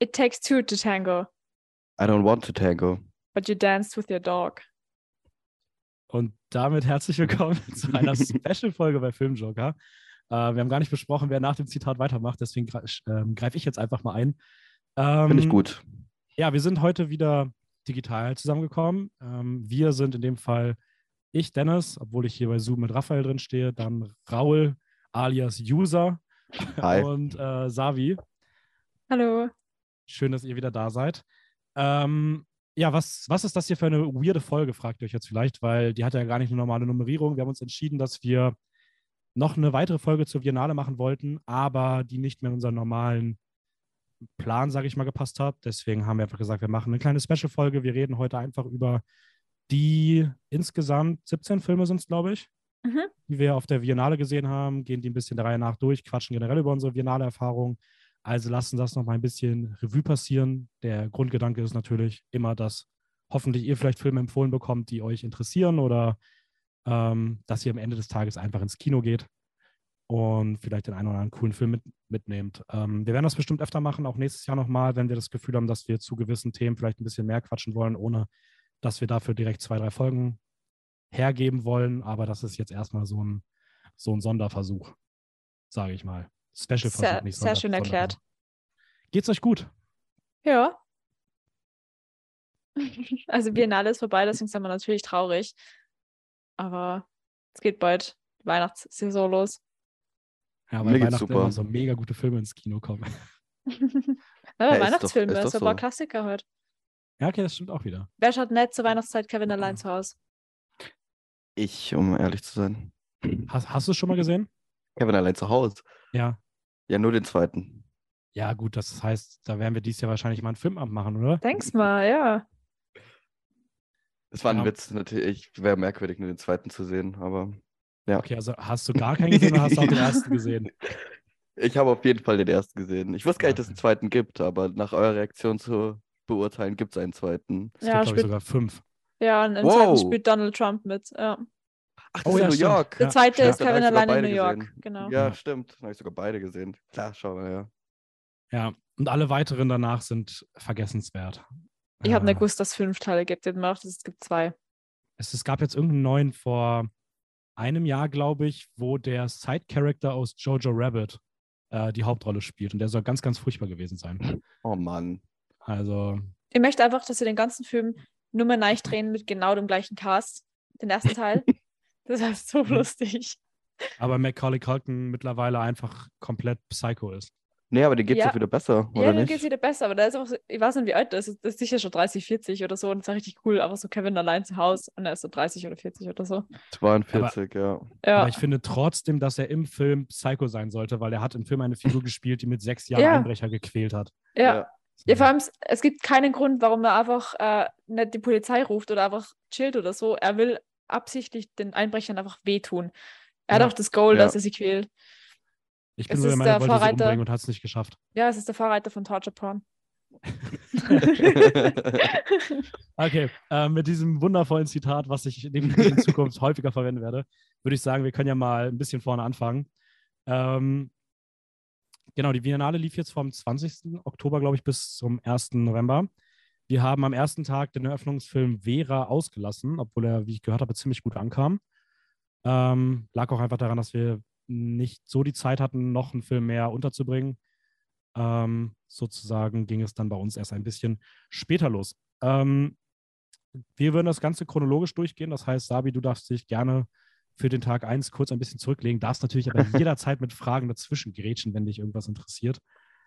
It takes two to tango, I don't want to tango. but you danced with your dog. Und damit herzlich willkommen zu einer Special-Folge bei Filmjoker. Äh, wir haben gar nicht besprochen, wer nach dem Zitat weitermacht, deswegen ähm, greife ich jetzt einfach mal ein. Ähm, Finde ich gut. Ja, wir sind heute wieder digital zusammengekommen. Ähm, wir sind in dem Fall ich, Dennis, obwohl ich hier bei Zoom mit Raphael drin stehe, dann Raul alias User Hi. und äh, Savi. Hallo. Schön, dass ihr wieder da seid. Ähm, ja, was, was ist das hier für eine weirde Folge, fragt ihr euch jetzt vielleicht, weil die hat ja gar nicht eine normale Nummerierung. Wir haben uns entschieden, dass wir noch eine weitere Folge zur Biennale machen wollten, aber die nicht mehr in unseren normalen Plan, sage ich mal, gepasst hat. Deswegen haben wir einfach gesagt, wir machen eine kleine Special-Folge. Wir reden heute einfach über die insgesamt 17 Filme sind es, glaube ich, Mhm. die wir auf der Biennale gesehen haben, gehen die ein bisschen der Reihe nach durch, quatschen generell über unsere Biennale-Erfahrung. Also lassen das noch mal ein bisschen Revue passieren. Der Grundgedanke ist natürlich immer, dass hoffentlich ihr vielleicht Filme empfohlen bekommt, die euch interessieren oder ähm, dass ihr am Ende des Tages einfach ins Kino geht und vielleicht den einen oder anderen coolen Film mit, mitnehmt. Ähm, wir werden das bestimmt öfter machen, auch nächstes Jahr nochmal, wenn wir das Gefühl haben, dass wir zu gewissen Themen vielleicht ein bisschen mehr quatschen wollen, ohne dass wir dafür direkt zwei, drei Folgen hergeben wollen. Aber das ist jetzt erstmal so ein, so ein Sonderversuch, sage ich mal. Special-Versuch, Sehr, nicht sehr schön erklärt. Geht's euch gut? Ja. Also Biennale ist vorbei, deswegen sind wir natürlich traurig. Aber es geht bald die Weihnachtssaison los. Ja, Mir weil geht's Weihnachten super. immer so mega gute Filme ins Kino kommen. ja, Ja, ist doch- Weihnachtsfilme, ist doch ist aber so. Klassiker heute. Ja, okay, das stimmt auch wieder. Wer schaut nett zur Weihnachtszeit Kevin allein zu Hause? Ich, um ehrlich zu sein. Hast, hast du es schon mal gesehen? Kevin allein zu Hause. Ja. Ja, nur den zweiten. Ja, gut, das heißt, da werden wir dieses Jahr wahrscheinlich mal einen Filmamt machen, oder? Denkst mal, ja. Es war ein Ja. Witz, natürlich. Wäre merkwürdig, nur den zweiten zu sehen, aber ja. Okay, also hast du gar keinen gesehen oder hast du auch den ersten gesehen? Ich habe auf jeden Fall den ersten gesehen. Ich wusste gar nicht, dass es einen zweiten gibt, aber nach eurer Reaktion zu beurteilen, gibt es einen zweiten. Es Ja, gibt, glaube ich, spielt- sogar fünf. Ja, und im Wow. zweiten spielt Donald Trump mit. Ja. Ach, das Oh ist ja, in New stimmt. York. Der zweite ja. ist Kevin ich sogar allein in beide New York. gesehen. Genau. Ja, stimmt. Dann habe ich sogar beide gesehen. Klar, schau mal, ja. Ja, und alle weiteren danach sind vergessenswert. Ich habe Äh, nicht gewusst, dass es fünf Teile gibt. Mir gedacht, es gibt zwei. es, es gab jetzt irgendeinen neuen vor einem Jahr, glaube ich, wo der Side-Character aus Jojo Rabbit äh, die Hauptrolle spielt. Und der soll ganz, ganz furchtbar gewesen sein. Oh Mann. Also, Ich möchte einfach, dass sie den ganzen Film nur mal neu drehen mit genau dem gleichen Cast. Den ersten Teil. Das heißt so Mhm. lustig. aber Macaulay Culkin mittlerweile einfach komplett psycho ist. Nee, aber den geht es Ja. doch wieder besser, Ja, oder dann nicht? geht es wieder besser, aber da ist auch so, ich weiß nicht, wie alt der ist. Das ist sicher schon 30, 40 oder so und das ist richtig cool. Aber so Kevin allein zu Hause und er ist so 30 oder 40 oder so. 42, ja. Ja, Aber ich finde trotzdem, dass er im Film Psycho sein sollte, weil er hat im Film eine Figur gespielt, die mit sechs Jahren Ja. Einbrecher gequält hat. ja. Ja, vor allem, es- es gibt keinen Grund, warum er einfach äh, nicht die Polizei ruft oder einfach chillt oder so. Er will absichtlich den Einbrechern einfach wehtun. Er Ja. hat auch das Goal, Ja. dass er sie quält. Ich bin Es so der ist Meinung, er der wollte sie Vorreiter. umbringen und hat es nicht geschafft. Ja, es ist der Vorreiter von Torture Porn. Okay, äh, mit diesem wundervollen Zitat, was ich in, in Zukunft häufiger verwenden werde, würde ich sagen, wir können ja mal ein bisschen vorne anfangen. Ähm, genau, die Biennale lief jetzt vom 20. Oktober, glaube ich, bis zum 1. November. Wir haben am ersten Tag den Eröffnungsfilm Vera ausgelassen, obwohl er, wie ich gehört habe, ziemlich gut ankam. Ähm, lag auch einfach daran, dass wir nicht so die Zeit hatten, noch einen Film mehr unterzubringen. Ähm, sozusagen ging es dann bei uns erst ein bisschen später los. Ähm, wir würden das Ganze chronologisch durchgehen. Das heißt, Sabi, du darfst dich gerne für den Tag 1 kurz ein bisschen zurücklegen. Darfst natürlich aber jederzeit mit Fragen dazwischen grätschen, wenn dich irgendwas interessiert.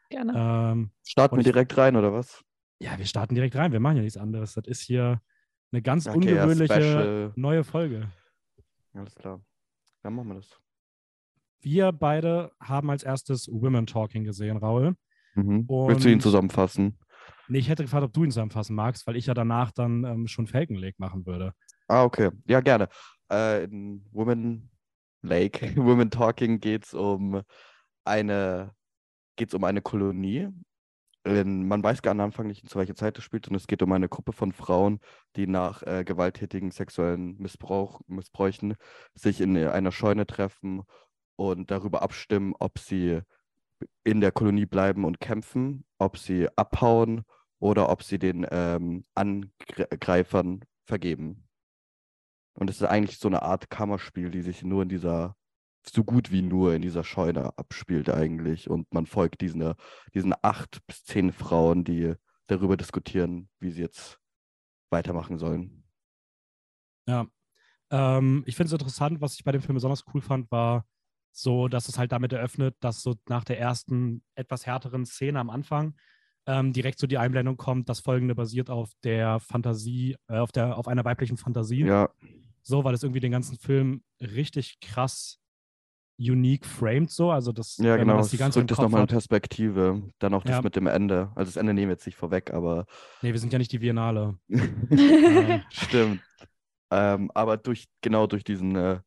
Gerne. Ähm, Starten wir direkt rein, oder was? Ja, wir starten direkt rein. Wir machen ja nichts anderes. Das ist hier eine ganz Okay, ja, ungewöhnliche Special. neue Folge. Alles klar. Dann machen wir das. Wir beide haben als erstes Women Talking gesehen, Raul. Mhm. Willst du ihn zusammenfassen? Nee, ich hätte gefragt, ob du ihn zusammenfassen magst, weil ich ja danach dann ähm, schon Falcon Lake machen würde. Ah, okay. Ja, gerne. Äh, in Women Lake, Women Talking geht es um eine, geht's um eine Kolonie. Man weiß gar am Anfang nicht, zu welcher Zeit es spielt, und es geht um eine Gruppe von Frauen, die nach äh, gewalttätigen sexuellen Missbrauch, Missbräuchen sich in einer Scheune treffen und darüber abstimmen, ob sie in der Kolonie bleiben und kämpfen, ob sie abhauen oder ob sie den ähm, Angreifern vergeben. Und es ist eigentlich so eine Art Kammerspiel, die sich nur in dieser, so gut wie nur in dieser Scheune abspielt eigentlich. Und man folgt diesen, diesen acht bis zehn Frauen, die darüber diskutieren, wie sie jetzt weitermachen sollen. Ja. Ähm, ich finde es interessant, was ich bei dem Film besonders cool fand, war so, dass es halt damit eröffnet, dass so nach der ersten etwas härteren Szene am Anfang ähm, direkt so die Einblendung kommt, das folgende basiert auf der Fantasie, äh, auf der, auf einer weiblichen Fantasie. Ja. So, weil es irgendwie den ganzen Film richtig krass unique framed so. Also das, Ja, genau. das die ganze Zeit rückt Kopf nochmal in. Perspektive. Dann auch das Ja. mit dem Ende. Also das Ende nehmen wir jetzt nicht vorweg, aber Nee, wir sind ja nicht die Biennale. Stimmt. Ähm, aber durch, genau durch diesen, äh,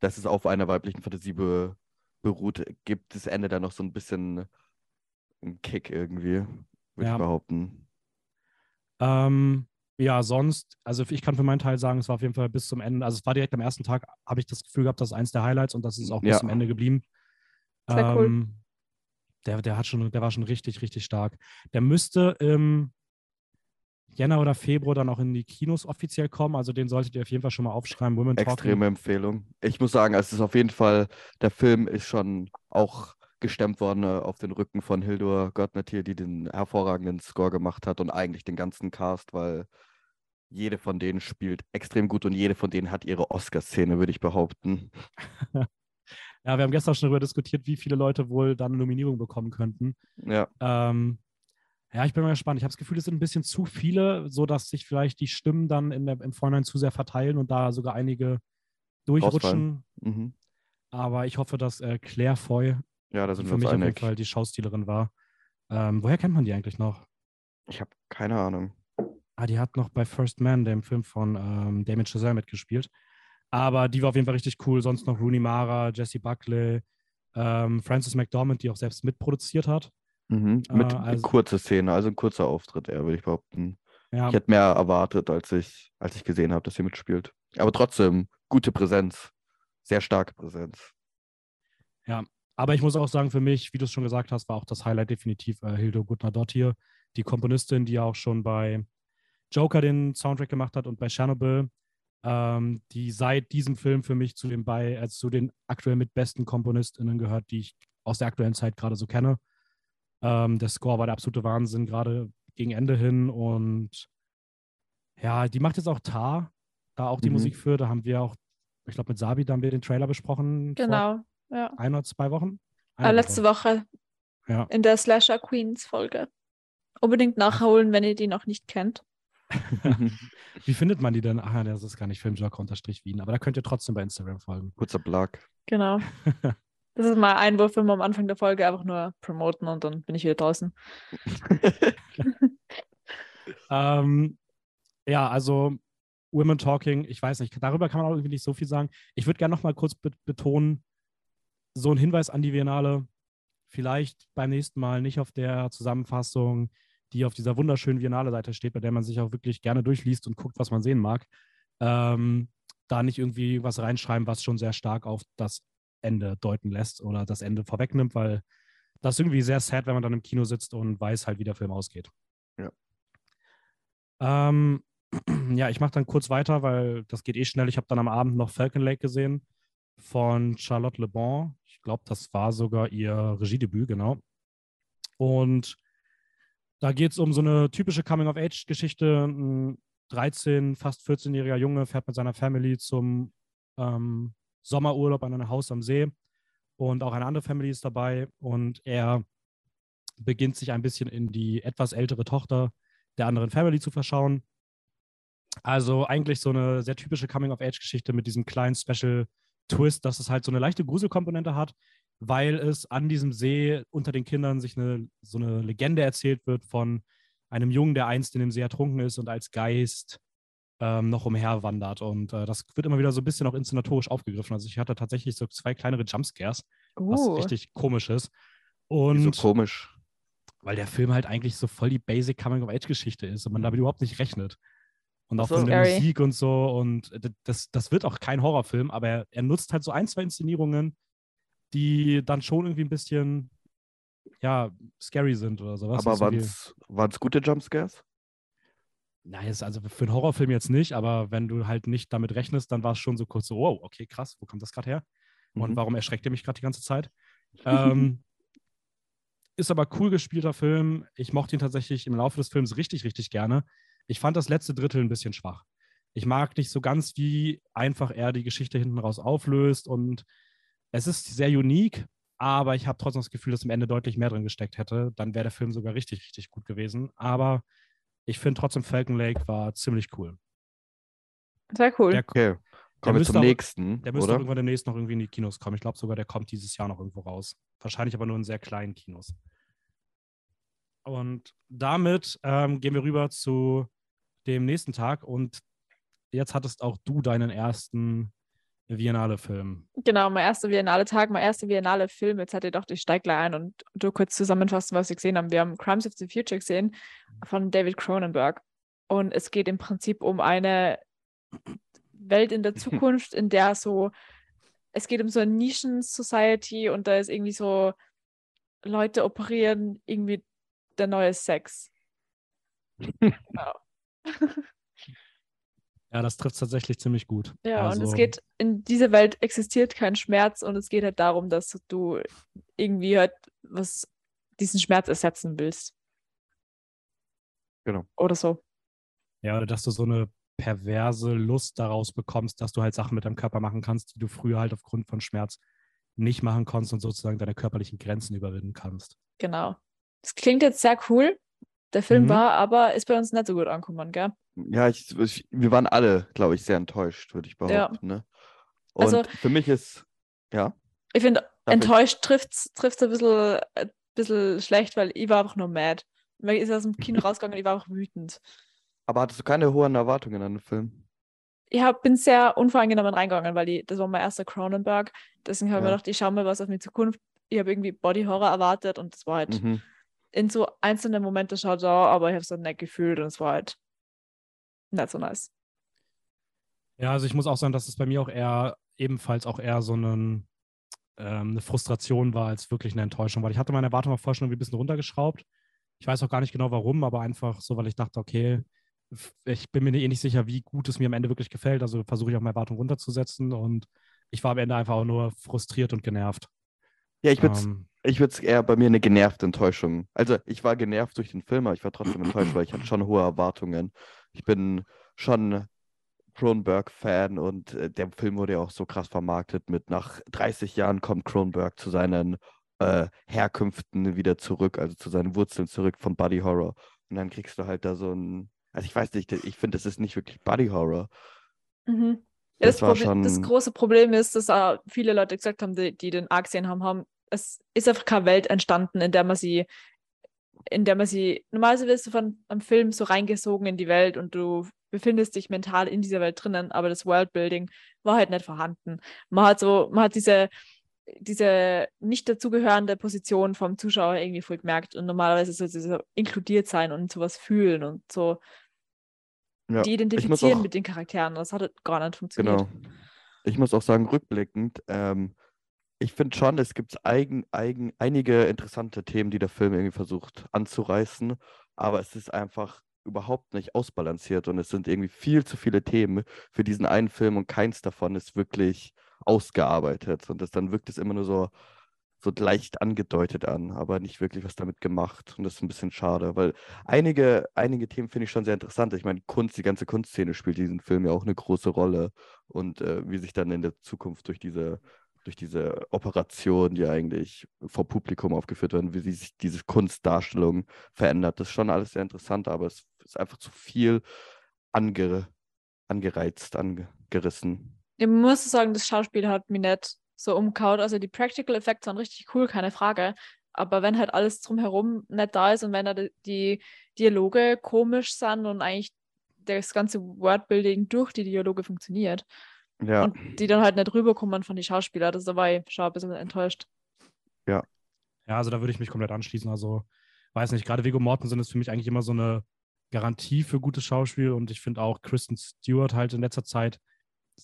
dass es auf einer weiblichen Fantasie be beruht, gibt das Ende dann noch so ein bisschen einen Kick irgendwie, würde Ja. ich behaupten. Ähm, ja, sonst, also ich kann für meinen Teil sagen, es war auf jeden Fall bis zum Ende, also es war direkt am ersten Tag, habe ich das Gefühl gehabt, das ist eins der Highlights und das ist auch bis Ja. zum Ende geblieben. Sehr cool. Ähm, der, der hat schon, der war schon richtig, richtig stark. Der müsste im Jänner oder Februar dann auch in die Kinos offiziell kommen, also den solltet ihr auf jeden Fall schon mal aufschreiben. Women Talking. Extreme Empfehlung. Ich muss sagen, es ist auf jeden Fall, der Film ist schon auch gestemmt worden äh, auf den Rücken von Hildur Gottnatier, die den hervorragenden Score gemacht hat und eigentlich den ganzen Cast, weil jede von denen spielt extrem gut und jede von denen hat ihre Oscar-Szene, würde ich behaupten. Ja, wir haben gestern schon darüber diskutiert, wie viele Leute wohl dann Nominierung bekommen könnten. Ja, Ähm, ja, ich bin mal gespannt. Ich habe das Gefühl, es sind ein bisschen zu viele, sodass sich vielleicht die Stimmen dann in der, im Vorhinein zu sehr verteilen und da sogar einige durchrutschen. mhm. Aber ich hoffe, dass äh, Claire Foy, ja, da für mich auf jeden. Fall die Schauspielerin war. Ähm, woher kennt man die eigentlich noch? Ich habe keine Ahnung. Ah, die hat noch bei First Man, dem Film von ähm, Damien Chazelle, mitgespielt. Aber die war auf jeden Fall richtig cool. Sonst noch Rooney Mara, Jesse Buckley, ähm, Frances McDormand, die auch selbst mitproduziert hat. Mhm. Mit Äh, also- kurzer Szene, also ein kurzer Auftritt eher, würde ich behaupten. Ja, Ich hätte mehr erwartet, als ich, als ich gesehen habe, dass sie mitspielt. Aber trotzdem, gute Präsenz. Sehr starke Präsenz. Aber ich muss auch sagen, für mich, wie du es schon gesagt hast, war auch das Highlight definitiv äh, Hildo Gutner-Dottir, die Komponistin, die ja auch schon bei Joker den Soundtrack gemacht hat und bei Chernobyl, ähm, die seit diesem Film für mich zu den, bei, äh, zu den aktuell mit besten KomponistInnen gehört, die ich aus der aktuellen Zeit gerade so kenne. Ähm, der Score war der absolute Wahnsinn, gerade gegen Ende hin. Und ja, die macht jetzt auch Tar, da auch die Mhm. Musik für. Da haben wir auch, ich glaube, mit Sabi, da haben wir den Trailer besprochen. Genau. Ja. ein oder zwei Wochen? Eine letzte Woche Ja. in der Slasher Queens Folge. Unbedingt nachholen, wenn ihr die noch nicht kennt. Wie findet man die denn? Ah, das ist gar nicht Filmjoker-Wien, aber da könnt ihr trotzdem bei Instagram folgen. Kurzer Plug. Genau. Das ist mal Einwurf immer am Anfang der Folge, einfach nur promoten und dann bin ich wieder draußen. Ähm, ja, also Women Talking, ich weiß nicht, darüber kann man auch irgendwie nicht so viel sagen. Ich würde gerne noch mal kurz be betonen, so ein Hinweis an die Biennale, vielleicht beim nächsten Mal nicht auf der Zusammenfassung, die auf dieser wunderschönen Biennale-Seite steht, bei der man sich auch wirklich gerne durchliest und guckt, was man sehen mag. Ähm, da nicht irgendwie was reinschreiben, was schon sehr stark auf das Ende deuten lässt oder das Ende vorwegnimmt, weil das ist irgendwie sehr sad, wenn man dann im Kino sitzt und weiß halt, wie der Film ausgeht. Ja. Ähm, ja, ich mache dann kurz weiter, weil das geht eh schnell. Ich habe dann am Abend noch Falcon Lake gesehen von Charlotte Le Bon. Ich glaube, das war sogar ihr Regiedebüt, genau. Und da geht es um so eine typische Coming-of-Age-Geschichte. Ein 13, fast 14-jähriger Junge fährt mit seiner Family zum ähm, Sommerurlaub an einem Haus am See. Und auch eine andere Family ist dabei. Und er beginnt sich ein bisschen in die etwas ältere Tochter der anderen Family zu verschauen. Also eigentlich so eine sehr typische Coming-of-Age-Geschichte mit diesem kleinen Special Twist, dass es halt so eine leichte Gruselkomponente hat, weil es an diesem See unter den Kindern sich eine, so eine Legende erzählt wird von einem Jungen, der einst in dem See ertrunken ist und als Geist ähm, noch umherwandert. Und äh, das wird immer wieder so ein bisschen auch inszenatorisch aufgegriffen. Also ich hatte tatsächlich so zwei kleinere Jumpscares, was Uh, richtig komisch ist. Wieso Und komisch. weil der Film halt eigentlich so voll die Basic Coming-of-Age-Geschichte ist und man damit überhaupt nicht rechnet. Und auch so. von der Scary. Musik und so. Und d- das, das wird auch kein Horrorfilm, aber er, er nutzt halt so ein, zwei Inszenierungen, die dann schon irgendwie ein bisschen ja, scary sind oder sowas. Aber waren es gute Jumpscares? Nein, ist also für einen Horrorfilm jetzt nicht, aber wenn du halt nicht damit rechnest, dann war es schon so kurz so, wow, okay, krass, wo kommt das gerade her? Und Mhm. warum erschreckt ihr mich gerade die ganze Zeit? ähm, ist aber cool gespielter Film. Ich mochte ihn tatsächlich im Laufe des Films richtig, richtig gerne. Ich fand das letzte Drittel ein bisschen schwach. Ich mag nicht so ganz, wie einfach er die Geschichte hinten raus auflöst und es ist sehr unique, aber ich habe trotzdem das Gefühl, dass am Ende deutlich mehr drin gesteckt hätte. Dann wäre der Film sogar richtig, richtig gut gewesen. Aber ich finde trotzdem Falcon Lake war ziemlich cool. Sehr cool. Der, Okay. Kommen wir müsste zum auch- nächsten, der müsste oder? irgendwann demnächst noch irgendwie in die Kinos kommen. Ich glaube sogar, der kommt dieses Jahr noch irgendwo raus. Wahrscheinlich aber nur in sehr kleinen Kinos. Und damit ähm, gehen wir rüber zu dem nächsten Tag. Und jetzt hattest auch du deinen ersten Viennale-Film. Genau, mein erster Biennale-Tag, mein erster Biennale-Film. Jetzt hat ihr doch die Steigler ein und du kurz zusammenfassen, was wir gesehen haben. Wir haben Crimes of the Future gesehen von David Cronenberg. Und es geht im Prinzip um eine Welt in der Zukunft, in der so, es geht um so eine Nischen-Society und da ist irgendwie so, Leute operieren irgendwie der neue Sex. Genau. Ja, das trifft tatsächlich ziemlich gut. Ja, und Also, es geht, in dieser Welt existiert kein Schmerz und es geht halt darum, dass du irgendwie halt was, diesen Schmerz ersetzen willst. Genau. Oder so. Ja, oder dass du so eine perverse Lust daraus bekommst, dass du halt Sachen mit deinem Körper machen kannst, die du früher halt aufgrund von Schmerz nicht machen konntest und sozusagen deine körperlichen Grenzen überwinden kannst. Genau. Das klingt jetzt sehr cool. Der Film Mhm. war, aber ist bei uns nicht so gut angekommen, gell? Ja, ich, ich, wir waren alle, glaube ich, sehr enttäuscht, würde ich behaupten. Ne? Und Also- für mich ist, ja, Ich finde, ich- enttäuscht trifft es ein bisschen, ein bisschen schlecht, weil ich war einfach nur mad. Man ist aus dem Kino rausgegangen und ich war auch wütend. aber hattest du keine hohen Erwartungen an den Film? ich hab, bin sehr unvoreingenommen reingegangen, weil die, das war mein erster Cronenberg. Deswegen habe ich mir Ja. gedacht, ich schaue mal was auf die Zukunft. Ich habe irgendwie Body Horror erwartet und es war halt Mhm. in so einzelnen Momente schaut da, aber ich habe es dann nicht gefühlt und es war halt nicht so nice. Ja, also ich muss auch sagen, dass es bei mir auch eher ebenfalls auch eher so einen, ähm, eine Frustration war als wirklich eine Enttäuschung, weil ich hatte meine Erwartungen auch vorher schon ein bisschen runtergeschraubt. Ich weiß auch gar nicht genau warum, aber einfach so, weil ich dachte, okay, ich bin mir eh nicht sicher, wie gut es mir am Ende wirklich gefällt. Also versuche ich auch meine Erwartungen runterzusetzen und ich war am Ende einfach auch nur frustriert und genervt. Ja, ich würde es Ähm, ich würde es eher bei mir eine genervte Enttäuschung. Also ich war genervt durch den Film, aber ich war trotzdem enttäuscht, weil ich hatte schon hohe Erwartungen. Ich bin schon Cronenberg-Fan und äh, der Film wurde ja auch so krass vermarktet mit nach 30 Jahren kommt Cronenberg zu seinen äh, Herkünften wieder zurück, also zu seinen Wurzeln zurück von Buddy Horror. Und dann kriegst du halt da so ein, also ich weiß nicht, ich finde, das ist nicht wirklich Buddy Horror. Mhm. Das, Das war Proble- das schon- große Problem ist, dass auch viele Leute gesagt haben, die, die den A gesehen haben, haben, es ist einfach keine Welt entstanden, in der man sie, in der man sie, normalerweise wirst du von einem Film so reingesogen in die Welt und du befindest dich mental in dieser Welt drinnen, aber das Worldbuilding war halt nicht vorhanden. Man hat so, man hat diese, diese nicht dazugehörende Position vom Zuschauer irgendwie voll gemerkt und normalerweise soll sie so inkludiert sein und sowas fühlen und so Ja, die identifizieren auch- mit den Charakteren. Das hat halt gar nicht funktioniert. Genau. Ich muss auch sagen, rückblickend, ähm, ich finde schon, es gibt eigen, eigen, einige interessante Themen, die der Film irgendwie versucht anzureißen, aber es ist einfach überhaupt nicht ausbalanciert und es sind irgendwie viel zu viele Themen für diesen einen Film und keins davon ist wirklich ausgearbeitet und das, dann wirkt es immer nur so, so leicht angedeutet an, aber nicht wirklich was damit gemacht und das ist ein bisschen schade, weil einige, einige Themen finde ich schon sehr interessant. Ich meine, Kunst, die ganze Kunstszene spielt in diesem Film ja auch eine große Rolle und äh, wie sich dann in der Zukunft durch diese, durch diese Operation, die eigentlich vor Publikum aufgeführt werden, wie sich diese Kunstdarstellung verändert. Das ist schon alles sehr interessant, aber es ist einfach zu viel ange, angereizt, angerissen. Ich muss sagen, das Schauspiel hat mich nicht so umgehauen. Also die Practical Effects waren richtig cool, keine Frage. Aber wenn halt alles drumherum nicht da ist und wenn da die Dialoge komisch sind und eigentlich das ganze Wordbuilding durch die Dialoge funktioniert Ja, und die dann halt nicht rüberkommen von den Schauspielern, das da war ich schon ein bisschen enttäuscht. Ja, also da würde ich mich komplett anschließen. Also, weiß nicht, gerade Viggo Mortensen ist für mich eigentlich immer so eine Garantie für gutes Schauspiel und ich finde auch Kristen Stewart halt in letzter Zeit,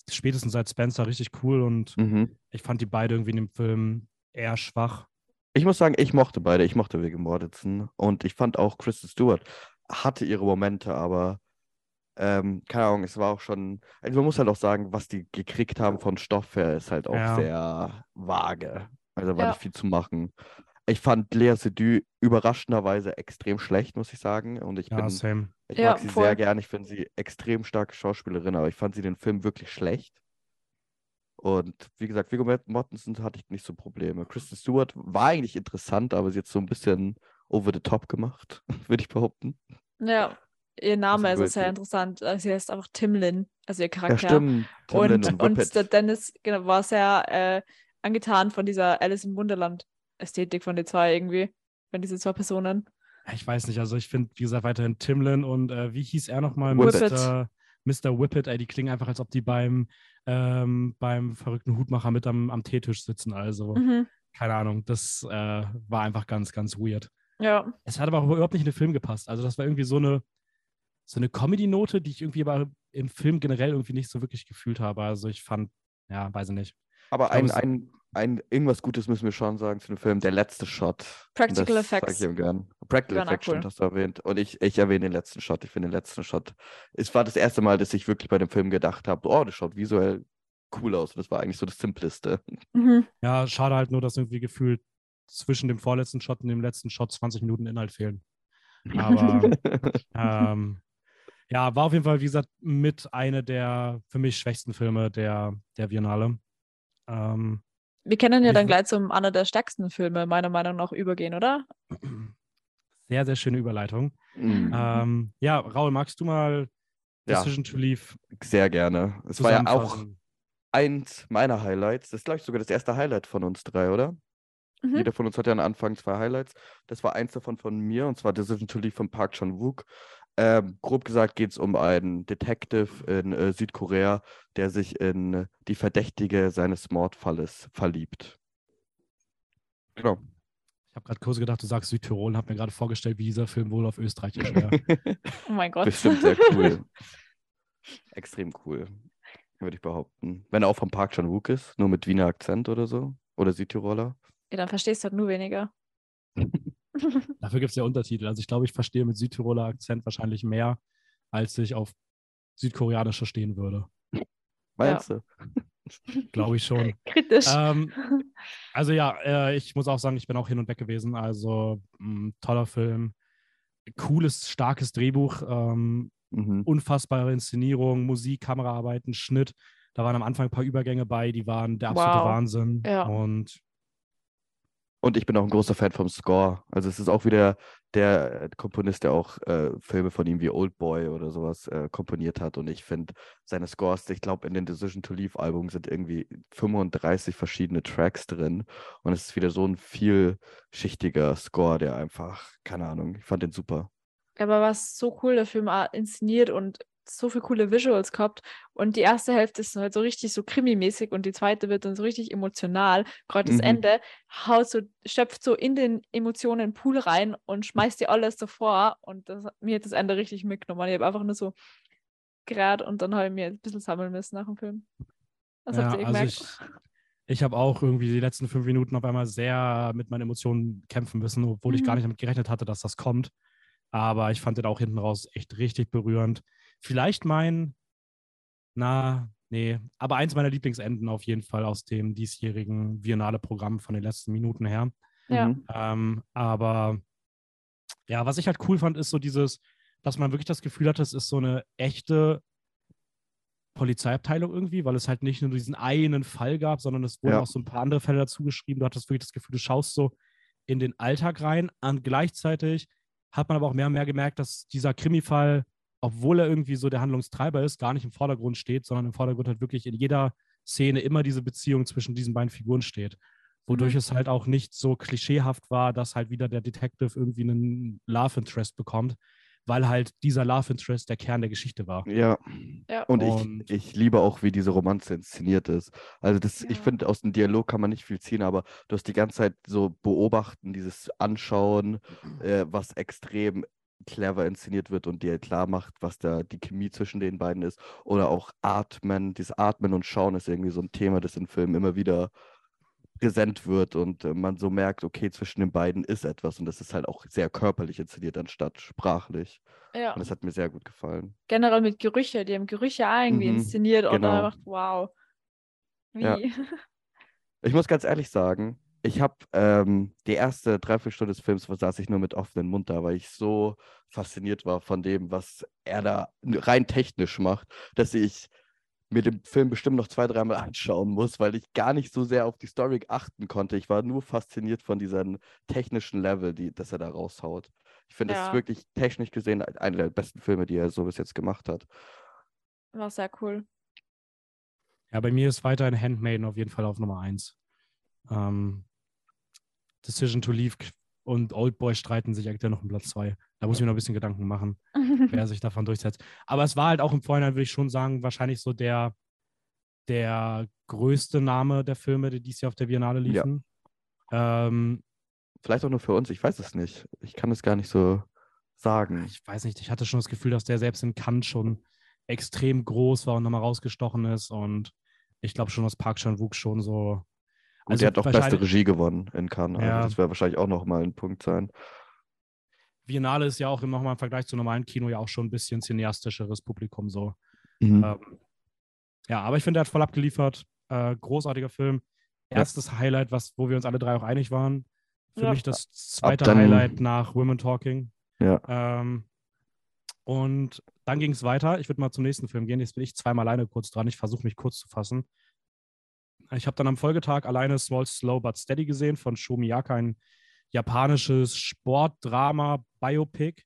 spätestens seit Spencer, richtig cool und mhm. ich fand die beide irgendwie in dem Film eher schwach. Ich muss sagen, ich mochte beide. Ich mochte Viggo Mortensen und ich fand auch Kristen Stewart hatte ihre Momente, aber ähm, keine Ahnung, es war auch schon, also man muss halt auch sagen, was die gekriegt haben von Stoff her, ist halt auch Ja. sehr vage. Also war Ja. nicht viel zu machen. Ich fand Lea Seydoux überraschenderweise extrem schlecht, muss ich sagen. Und ich Ja, bin, same. ich Ja, mag sie voll. sehr gern. Ich finde sie extrem starke Schauspielerin, aber ich fand sie den Film wirklich schlecht. Und wie gesagt, Viggo Mort- Mortensen hatte ich nicht so Probleme. Kristen Stewart war eigentlich interessant, aber sie hat so ein bisschen over the top gemacht, würde ich behaupten. Ja, ihr Name ist auch sehr interessant. Also Sie heißt einfach Timlin, also ihr Ja, Charakter. stimmt. Timlin und, und, und der Dennis genau, war sehr äh, angetan von dieser Alice im Wunderland-Ästhetik von den zwei irgendwie, von diesen zwei Personen. Ich weiß nicht, also ich finde, wie gesagt, weiterhin Timlin und äh, wie hieß er nochmal? Whippet. Mr. Mr. Whippet, ey, die klingen einfach, als ob die beim, ähm, beim verrückten Hutmacher mit am, am Teetisch sitzen. Also, Mhm. keine Ahnung, das äh, war einfach ganz, ganz weird. Ja, Es hat aber auch überhaupt nicht in den Film gepasst. Also, das war irgendwie so eine, so eine Comedy-Note, die ich irgendwie aber im Film generell irgendwie nicht so wirklich gefühlt habe. Also, ich fand, ja, weiß ich nicht. Aber Ich ein, glaub, ein, ein, irgendwas Gutes müssen wir schon sagen zu dem Film. Der letzte Shot. Practical das sag Effects. Ich ihm gern. Practical Effects, cool. stimmt, hast du erwähnt. Und ich, ich erwähne den letzten Shot. Ich finde den letzten Shot. Es war das erste Mal, dass ich wirklich bei dem Film gedacht habe, oh, das schaut visuell cool aus. Und das war eigentlich so das Simpleste. mhm. Ja, schade halt nur, dass irgendwie gefühlt zwischen dem vorletzten Shot und dem letzten Shot 20 Minuten Inhalt fehlen. Aber ähm, ja, war auf jeden Fall, wie gesagt, mit einer der für mich schwächsten Filme der, der Biennale. Ähm, Wir können ja dann gleich zum einer der stärksten Filme meiner Meinung nach übergehen, oder? sehr, sehr schöne Überleitung. Mm, Ähm, ja, Raul, magst du mal Ja. Decision to Leave Sehr gerne. Es war ja auch eins meiner Highlights. Das ist, glaube ich, sogar das erste Highlight von uns drei, oder? Mhm. Jeder von uns hat ja am Anfang zwei Highlights. Das war eins davon von mir, und zwar Decision to Leave von Park Chan-wook. Ähm, grob gesagt geht es um einen Detective in äh, Südkorea, der sich in die Verdächtige seines Mordfalles verliebt. Genau. Ich habe gerade kurz gedacht, du sagst Südtirol und habe mir gerade vorgestellt, wie dieser Film wohl auf Österreichisch wäre. Oh mein Gott. Bestimmt sehr cool. Extrem cool, würde ich behaupten. Wenn er auch von Park Chan-wook ist, nur mit Wiener Akzent oder so. Oder Südtiroler. Ja, dann verstehst du halt nur weniger. Dafür gibt es ja Untertitel. Also ich glaube, ich verstehe mit Südtiroler Akzent wahrscheinlich mehr, als ich auf Südkoreanisch verstehen würde. Meinst du? Glaube ich schon. Kritisch. ähm, also ja, äh, ich muss auch sagen, ich bin auch hin und weg gewesen. Also mh, toller Film, cooles, starkes Drehbuch, ähm, Mhm. unfassbare Inszenierung, Musik, Kameraarbeiten, Schnitt. Da waren am Anfang ein paar Übergänge bei, die waren der absolute Wow. Wahnsinn. Ja. Und Und ich bin auch ein großer Fan vom Score. Also es ist auch wieder der äh, Komponist, der auch äh, Filme von ihm wie Old Boy oder sowas äh, komponiert hat. Und ich finde seine Scores, ich glaube, in den Decision to Leave Album sind irgendwie 35 verschiedene Tracks drin. Und es ist wieder so ein vielschichtiger Score, der einfach, keine Ahnung, ich fand den super. Aber was so cool, der Film auch inszeniert und so viele coole Visuals gehabt. Und die erste Hälfte ist halt so richtig so krimimäßig und die zweite wird dann so richtig emotional. Gerade das Mhm. Ende haut so, schöpft so in den Emotionen Pool rein und schmeißt dir alles so vor. Und das, mir hat das Ende richtig mitgenommen. Ich habe einfach nur so gerade und dann habe ich mir ein bisschen sammeln müssen nach dem Film. Habt Ja, ihr also gemerkt? ich, ich habe auch irgendwie die letzten fünf Minuten auf einmal sehr mit meinen Emotionen kämpfen müssen, obwohl ich gar Mhm. nicht damit gerechnet hatte, dass das kommt. Aber ich fand den auch hinten raus echt richtig berührend. Vielleicht mein, na, nee, aber eins meiner Lieblingsenden auf jeden Fall aus dem diesjährigen Biennale-Programm von den letzten Minuten her. Ja. Mhm. Ähm, aber ja, was ich halt cool fand, ist so dieses, dass man wirklich das Gefühl hat, es ist so eine echte Polizeiabteilung irgendwie, weil es halt nicht nur diesen einen Fall gab, sondern es wurden Ja. auch so ein paar andere Fälle dazu geschrieben. Du hattest wirklich das Gefühl, du schaust so in den Alltag rein. Und gleichzeitig hat man aber auch mehr und mehr gemerkt, dass dieser Krimi-Fall, obwohl er irgendwie so der Handlungstreiber ist, gar nicht im Vordergrund steht, sondern im Vordergrund halt wirklich in jeder Szene immer diese Beziehung zwischen diesen beiden Figuren steht. Wodurch Mhm. es halt auch nicht so klischeehaft war, dass halt wieder der Detective irgendwie einen Love Interest bekommt, weil halt dieser Love Interest der Kern der Geschichte war. Ja. Ja. Und, Und- ich, ich liebe auch, wie diese Romanze inszeniert ist. Also das, ich Ja. finde, aus dem Dialog kann man nicht viel ziehen, aber du hast die ganze Zeit so beobachten, dieses Anschauen, äh, was extrem clever inszeniert wird und dir klar macht, was da die Chemie zwischen den beiden ist. Oder auch Atmen, dieses Atmen und Schauen ist irgendwie so ein Thema, das in Filmen immer wieder präsent wird und äh, man so merkt, okay, zwischen den beiden ist etwas und das ist halt auch sehr körperlich inszeniert anstatt sprachlich. Ja. Und das hat mir sehr gut gefallen. Generell mit Gerüche, die haben Gerüche auch irgendwie Mhm, inszeniert und genau. dann einfach, wow. Wie? Ja. Ich muss ganz ehrlich sagen, ich habe ähm, die erste Dreiviertelstunde des Films saß ich nur mit offenem Mund da, weil ich so fasziniert war von dem, was er da rein technisch macht, dass ich mir den Film bestimmt noch zwei, dreimal anschauen muss, weil ich gar nicht so sehr auf die Story achten konnte. Ich war nur fasziniert von diesem technischen Level, die, das er da raushaut. Ich finde, das Ja. ist wirklich technisch gesehen einer der besten Filme, die er so bis jetzt gemacht hat. War sehr cool. Ja, bei mir ist weiterhin Handmaiden auf jeden Fall auf Nummer 1. Ähm, Decision to Leave und Oldboy streiten sich aktuell noch um Platz 2. Da muss ich mir noch ein bisschen Gedanken machen, wer sich davon durchsetzt. Aber es war halt auch im Vorhinein, würde ich schon sagen, wahrscheinlich so der, der größte Name der Filme, die dieses Jahr auf der Biennale Ja. liefen. Ähm, Vielleicht auch nur für uns, ich weiß es nicht. Ich kann es gar nicht so sagen. ich weiß nicht, ich hatte schon das Gefühl, dass der selbst in Cannes schon extrem groß war und nochmal rausgestochen ist. Und ich glaube schon, dass Park Chan-wook schon so. Und er hat auch beste Regie gewonnen in Cannes. Ja. Also das wäre wahrscheinlich auch nochmal ein Punkt sein. Biennale ist ja auch nochmal im Vergleich zu normalen Kino ja auch schon ein bisschen cineastischeres Publikum so. Mhm. Ähm, ja, aber ich finde, er hat voll abgeliefert. Äh, großartiger Film. Ja. Erstes Highlight, was, wo wir uns alle drei auch einig waren. Für Ja. mich das zweite dann- Highlight nach Women Talking. Ja. Ähm, und dann ging es weiter. Ich würde mal zum nächsten Film gehen. Jetzt bin ich zweimal alleine kurz dran. Ich versuche mich kurz zu fassen. Ich habe dann am Folgetag alleine Small, Slow But Steady gesehen von Sho Miyake, ein japanisches Sportdrama-Biopic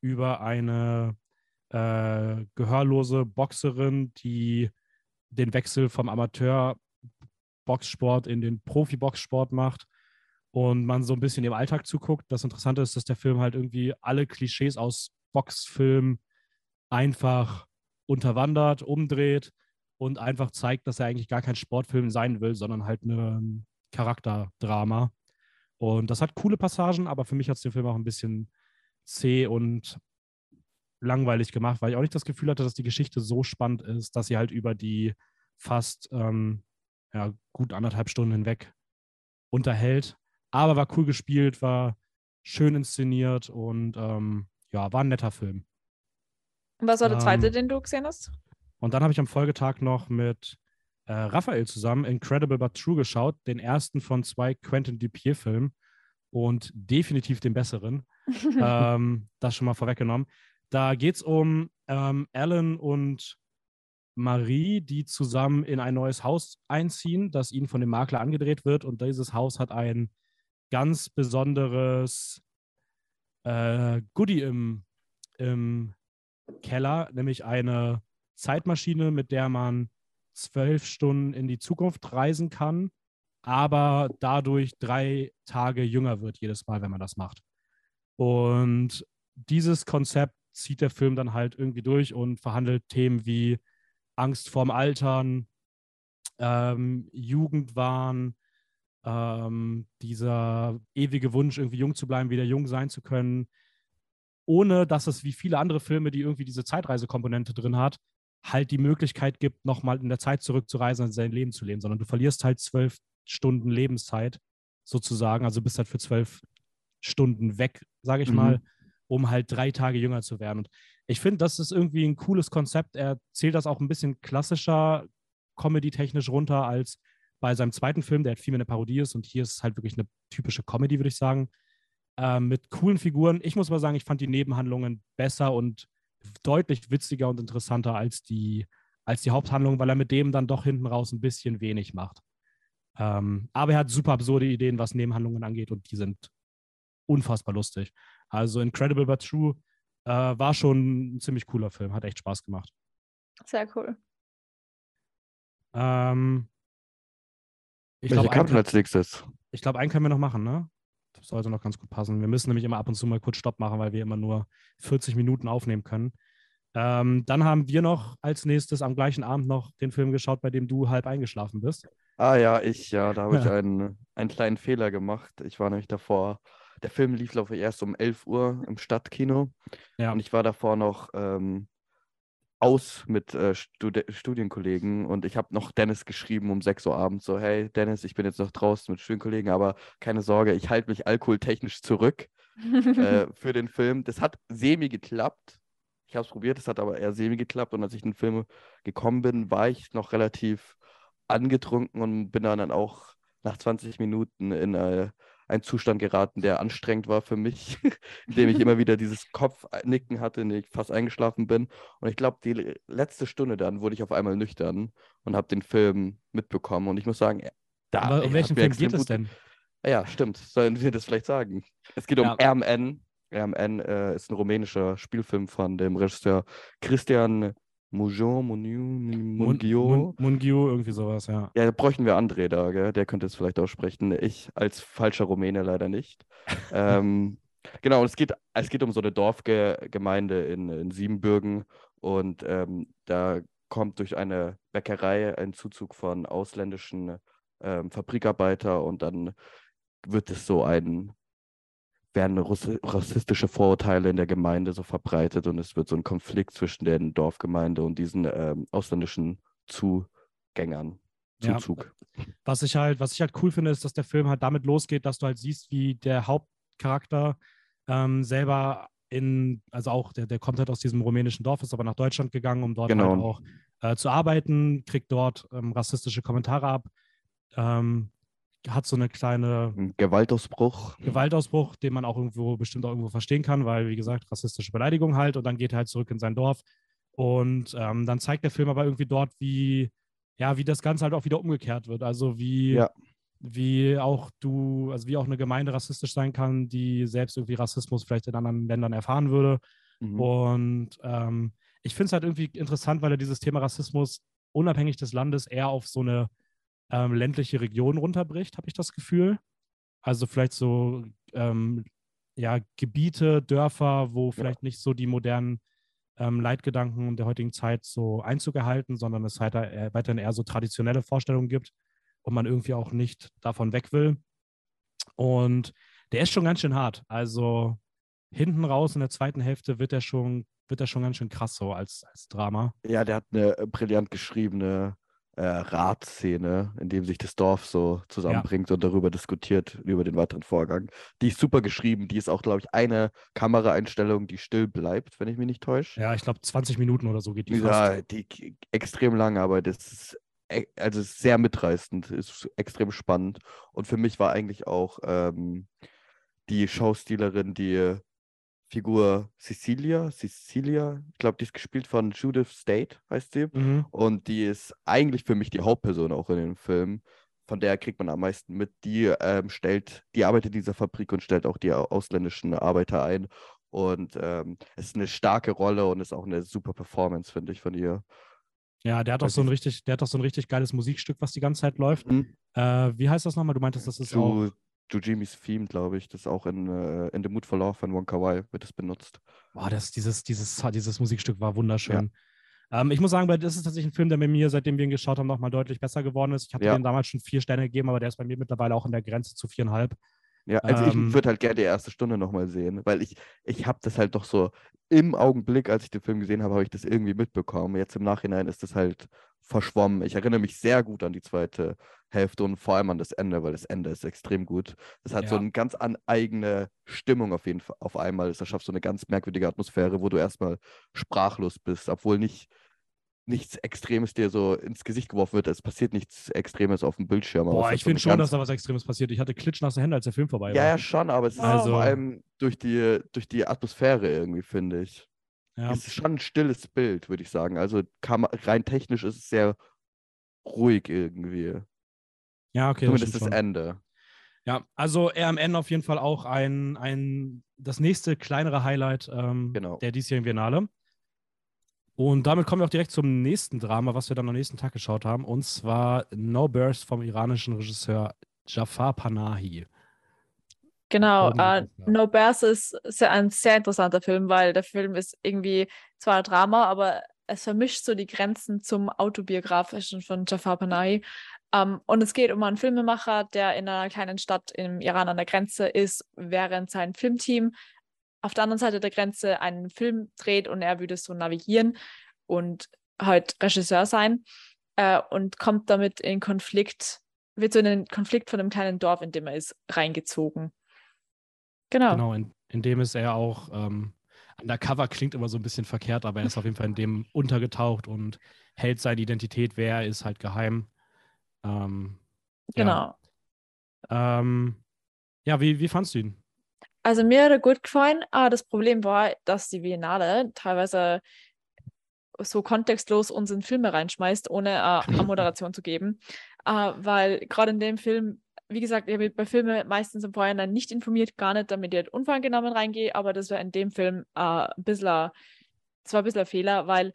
über eine äh, gehörlose Boxerin, die den Wechsel vom Amateur-Boxsport in den Profi-Boxsport macht und man so ein bisschen im Alltag zuguckt. Das Interessante ist, dass der Film halt irgendwie alle Klischees aus Boxfilmen einfach unterwandert, umdreht und einfach zeigt, dass er eigentlich gar kein Sportfilm sein will, sondern halt ein Charakterdrama. Und das hat coole Passagen, aber für mich hat es den Film auch ein bisschen zäh und langweilig gemacht, weil ich auch nicht das Gefühl hatte, dass die Geschichte so spannend ist, dass sie halt über die fast ähm, ja, gut anderthalb Stunden hinweg unterhält. Aber war cool gespielt, war schön inszeniert und ähm, ja, war ein netter Film. Und was war der zweite, Ähm, den du gesehen hast? Und dann habe ich am Folgetag noch mit äh, Raphael zusammen Incredible But True geschaut, den ersten von zwei Quentin Dupieux-Filmen und definitiv den besseren. ähm, das schon mal vorweggenommen. Da geht es um ähm, Alan und Marie, die zusammen in ein neues Haus einziehen, das ihnen von dem Makler angedreht wird. Und dieses Haus hat ein ganz besonderes äh, Goodie im, im Keller, nämlich eine Zeitmaschine, mit der man zwölf Stunden in die Zukunft reisen kann, aber dadurch drei Tage jünger wird jedes Mal, wenn man das macht. Und dieses Konzept zieht der Film dann halt irgendwie durch und verhandelt Themen wie Angst vorm Altern, ähm, Jugendwahn, ähm, dieser ewige Wunsch, irgendwie jung zu bleiben, wieder jung sein zu können, ohne dass es wie viele andere Filme, die irgendwie diese Zeitreisekomponente drin hat, halt die Möglichkeit gibt, nochmal in der Zeit zurückzureisen und sein Leben zu leben, sondern du verlierst halt zwölf Stunden Lebenszeit sozusagen, also bist halt für zwölf Stunden weg, sage ich Mhm. mal, um halt drei Tage jünger zu werden. Und ich finde, das ist irgendwie ein cooles Konzept. Er zählt das auch ein bisschen klassischer, comedy-technisch runter als bei seinem zweiten Film, der halt viel mehr eine Parodie ist. Und hier ist es halt wirklich eine typische Comedy, würde ich sagen. Ähm, mit coolen Figuren. Ich muss mal sagen, ich fand die Nebenhandlungen besser und deutlich witziger und interessanter als die, als die Haupthandlung, weil er mit dem dann doch hinten raus ein bisschen wenig macht. Ähm, aber er hat super absurde Ideen, was Nebenhandlungen angeht und die sind unfassbar lustig. Also Incredible but True äh, war schon ein ziemlich cooler Film, hat echt Spaß gemacht. Sehr cool. Ähm, ich Welche glaube, als nächstes? ich glaub, einen können wir noch machen, ne? Sollte noch ganz gut passen. Wir müssen nämlich immer ab und zu mal kurz Stopp machen, weil wir immer nur 40 Minuten aufnehmen können. Ähm, dann haben wir noch als nächstes am gleichen Abend noch den Film geschaut, bei dem du halb eingeschlafen bist. Ah ja, ich, ja, da habe ich Ja. einen, einen kleinen Fehler gemacht. Ich war nämlich davor, der Film lief, glaube ich, erst um 11 Uhr im Stadtkino. Ja. Und ich war davor noch ähm, aus mit äh, Stud Studienkollegen und ich habe noch Dennis geschrieben um 6 Uhr abends so, hey Dennis, ich bin jetzt noch draußen mit Studienkollegen, aber keine Sorge, ich halte mich alkoholtechnisch zurück äh, für den Film. Das hat semi geklappt. Ich habe es probiert, es hat aber eher semi geklappt und als ich in den Film gekommen bin, war ich noch relativ angetrunken und bin dann auch nach 20 Minuten in äh, einen Zustand geraten, der anstrengend war für mich, in dem ich immer wieder dieses Kopfnicken hatte, in dem ich fast eingeschlafen bin. Und ich glaube, die letzte Stunde dann wurde ich auf einmal nüchtern und habe den Film mitbekommen. Und ich muss sagen, da. Aber um welchen Film geht es denn? Ja, stimmt. Sollen wir das vielleicht sagen? Es geht um ja. RMN. RMN äh, ist ein rumänischer Spielfilm von dem Regisseur Christian Mujon, Mungio. Mungio, irgendwie sowas, ja. Ja, da bräuchten wir André da, gell? der könnte es vielleicht aussprechen. Ich als falscher Rumäne leider nicht. ähm, genau, es geht, es geht um so eine Dorfgemeinde in, in Siebenbürgen und ähm, da kommt durch eine Bäckerei ein Zuzug von ausländischen ähm, Fabrikarbeiter und dann wird es so ein werden rassistische Vorurteile in der Gemeinde so verbreitet und es wird so ein Konflikt zwischen der Dorfgemeinde und diesen ähm, ausländischen Zugängern. Zuzug. Ja, was ich halt, was ich halt cool finde, ist, dass der Film halt damit losgeht, dass du halt siehst, wie der Hauptcharakter ähm, selber in, also auch, der, der kommt halt aus diesem rumänischen Dorf, ist aber nach Deutschland gegangen, um dort genau. halt auch äh, zu arbeiten, kriegt dort ähm, rassistische Kommentare ab, ähm, hat so eine kleine Gewaltausbruch. Gewaltausbruch, den man auch irgendwo bestimmt auch irgendwo verstehen kann, weil, wie gesagt, rassistische Beleidigung halt und dann geht er halt zurück in sein Dorf. Und ähm, dann zeigt der Film aber irgendwie dort, wie, ja, wie das Ganze halt auch wieder umgekehrt wird. Also wie, ja. wie auch du, also wie auch eine Gemeinde rassistisch sein kann, die selbst irgendwie Rassismus vielleicht in anderen Ländern erfahren würde. Mhm. Und ähm, ich finde es halt irgendwie interessant, weil er dieses Thema Rassismus unabhängig des Landes eher auf so eine ähm, ländliche Regionen runterbricht, habe ich das Gefühl. Also vielleicht so ähm, ja, Gebiete, Dörfer, wo vielleicht ja. nicht so die modernen ähm, Leitgedanken der heutigen Zeit so Einzug erhalten, sondern es halt äh, weiterhin eher so traditionelle Vorstellungen gibt und man irgendwie auch nicht davon weg will. Und der ist schon ganz schön hart. Also hinten raus in der zweiten Hälfte wird er schon, wird er schon ganz schön krass so als, als Drama. Ja, der hat eine brillant geschriebene äh, Ratszene, in dem sich das Dorf so zusammenbringt ja. und darüber diskutiert, über den weiteren Vorgang. Die ist super geschrieben. Die ist auch, glaube ich, eine Kameraeinstellung, die still bleibt, wenn ich mich nicht täusche. Ja, ich glaube, 20 Minuten oder so geht die. Ja, fast. die extrem lang, aber das ist e, also sehr mitreißend, ist extrem spannend. Und für mich war eigentlich auch ähm, die Schauspielerin, die Figur Cecilia, Cecilia, ich glaube, die ist gespielt von Judith State, heißt sie. Mhm. Und die ist eigentlich für mich die Hauptperson auch in dem Film. Von der kriegt man am meisten mit. Die ähm, stellt, die arbeitet in dieser Fabrik und stellt auch die ausländischen Arbeiter ein. Und ähm, es ist eine starke Rolle und ist auch eine super Performance, finde ich, von ihr. Ja, der hat auch so ein richtig, der hat auch so ein richtig geiles Musikstück, was die ganze Zeit läuft. Mhm. Äh, wie heißt das nochmal? Du meintest, das ist Ju auch. Jujimis Theme, glaube ich. Das auch in, äh, in The Mood for Love von Wonka Wai wird es benutzt. Boah, das, dieses, dieses, dieses Musikstück war wunderschön. Ja. Ähm, ich muss sagen, das ist tatsächlich ein Film, der bei mir, seitdem wir ihn geschaut haben, nochmal deutlich besser geworden ist. Ich hatte ja. den damals schon vier Sterne gegeben, aber der ist bei mir mittlerweile auch in der Grenze zu viereinhalb. Ja, also ähm, ich würde halt gerne die erste Stunde nochmal sehen, weil ich, ich habe das halt doch so im Augenblick, als ich den Film gesehen habe, habe ich das irgendwie mitbekommen. Jetzt im Nachhinein ist das halt verschwommen. Ich erinnere mich sehr gut an die zweite Hälfte und vor allem an das Ende, weil das Ende ist extrem gut. Das hat ja. so eine ganz an eigene Stimmung auf jeden Fall auf einmal. Das schafft so eine ganz merkwürdige Atmosphäre, wo du erstmal sprachlos bist, obwohl nicht nichts Extremes dir so ins Gesicht geworfen wird. Es passiert nichts Extremes auf dem Bildschirm. Boah, ich finde schon, dass da was Extremes passiert. Ich hatte klitschnasse Hände, als der Film vorbei war. Ja, ja, schon, aber es ist also... vor allem durch die, durch die Atmosphäre irgendwie, finde ich. Ja. Es ist schon ein stilles Bild, würde ich sagen. Also kann, rein technisch ist es sehr ruhig irgendwie. Ja, okay. Zumindest das, das Ende. Ja, also RMN auf jeden Fall auch ein, ein das nächste kleinere Highlight ähm, genau. der diesjährigen Biennale. Und damit kommen wir auch direkt zum nächsten Drama, was wir dann am nächsten Tag geschaut haben. Und zwar No Burst vom iranischen Regisseur Jafar Panahi. Genau, uh, No Bears ist, ja ein sehr interessanter Film, weil der Film ist irgendwie zwar Drama, aber es vermischt so die Grenzen zum autobiografischen von Jafar Panahi. Um, ähm, und es geht um einen Filmemacher, der in einer kleinen Stadt im Iran an der Grenze ist, während sein Filmteam auf der anderen Seite der Grenze einen Film dreht und er würde so navigieren. und halt Regisseur sein äh, und kommt damit in Konflikt, wird so in den Konflikt von einem kleinen Dorf, in dem er ist, reingezogen. Genau. Genau, in, in dem ist er auch, ähm, undercover klingt immer so ein bisschen verkehrt, aber er ist auf jeden Fall in dem untergetaucht und hält seine Identität, wer er ist, halt geheim. Ähm, Genau. Ja, ähm, ja wie, wie fandst du ihn? Also mir hat er gut gefallen, aber das Problem war, dass die Biennale teilweise so kontextlos uns in Filme reinschmeißt, ohne äh, eine Moderation zu geben. Äh, weil gerade in dem Film, wie gesagt, ich habe bei Filmen meistens im Vorhinein nicht informiert, gar nicht, damit ich halt unvoreingenommen reingehe, aber das war in dem Film äh, ein bisschen, das war ein bisschen ein Fehler, weil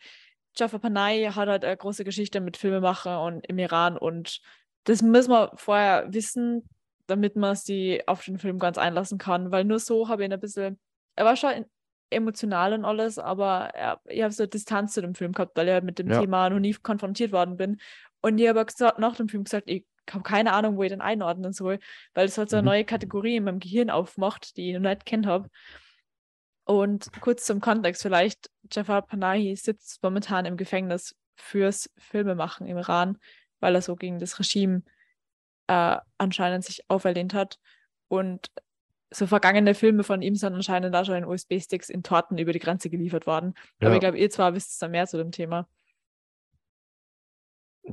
Jafar Panay hat halt eine große Geschichte mit Filmemachen und im Iran und das muss man vorher wissen, damit man sich auf den Film ganz einlassen kann, weil nur so habe ich ihn ein bisschen, er war schon emotional und alles, aber er, ich habe so Distanz zu dem Film gehabt, weil ich halt mit dem Ja. Thema noch nie konfrontiert worden bin. Und ich habe nach dem Film gesagt, ich habe keine Ahnung, wo ich den einordnen soll, weil es hat so eine Mhm. neue Kategorie in meinem Gehirn aufgemacht, die ich noch nicht kennt habe. Und kurz zum Kontext vielleicht, Jafar Panahi sitzt momentan im Gefängnis fürs Filmemachen im Iran, weil er so gegen das Regime äh, anscheinend sich auferlehnt hat. Und so vergangene Filme von ihm sind anscheinend da schon in USB-Sticks in Torten über die Grenze geliefert worden. Aber Ja. ich glaube, ihr zwar wisst da mehr zu dem Thema.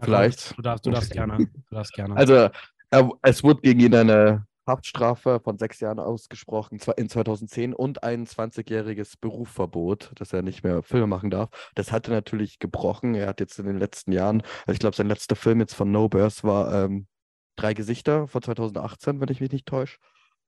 Vielleicht. Du darfst, du darfst gerne. Du darfst gerne. Also, er, es wurde gegen ihn eine Haftstrafe von sechs Jahren ausgesprochen, zwar in 2010 und ein 20-jähriges Berufsverbot, dass er nicht mehr Filme machen darf. Das hat er natürlich gebrochen. Er hat jetzt in den letzten Jahren, also ich glaube, sein letzter Film jetzt von No Bears war ähm, Drei Gesichter von 2018, wenn ich mich nicht täusche.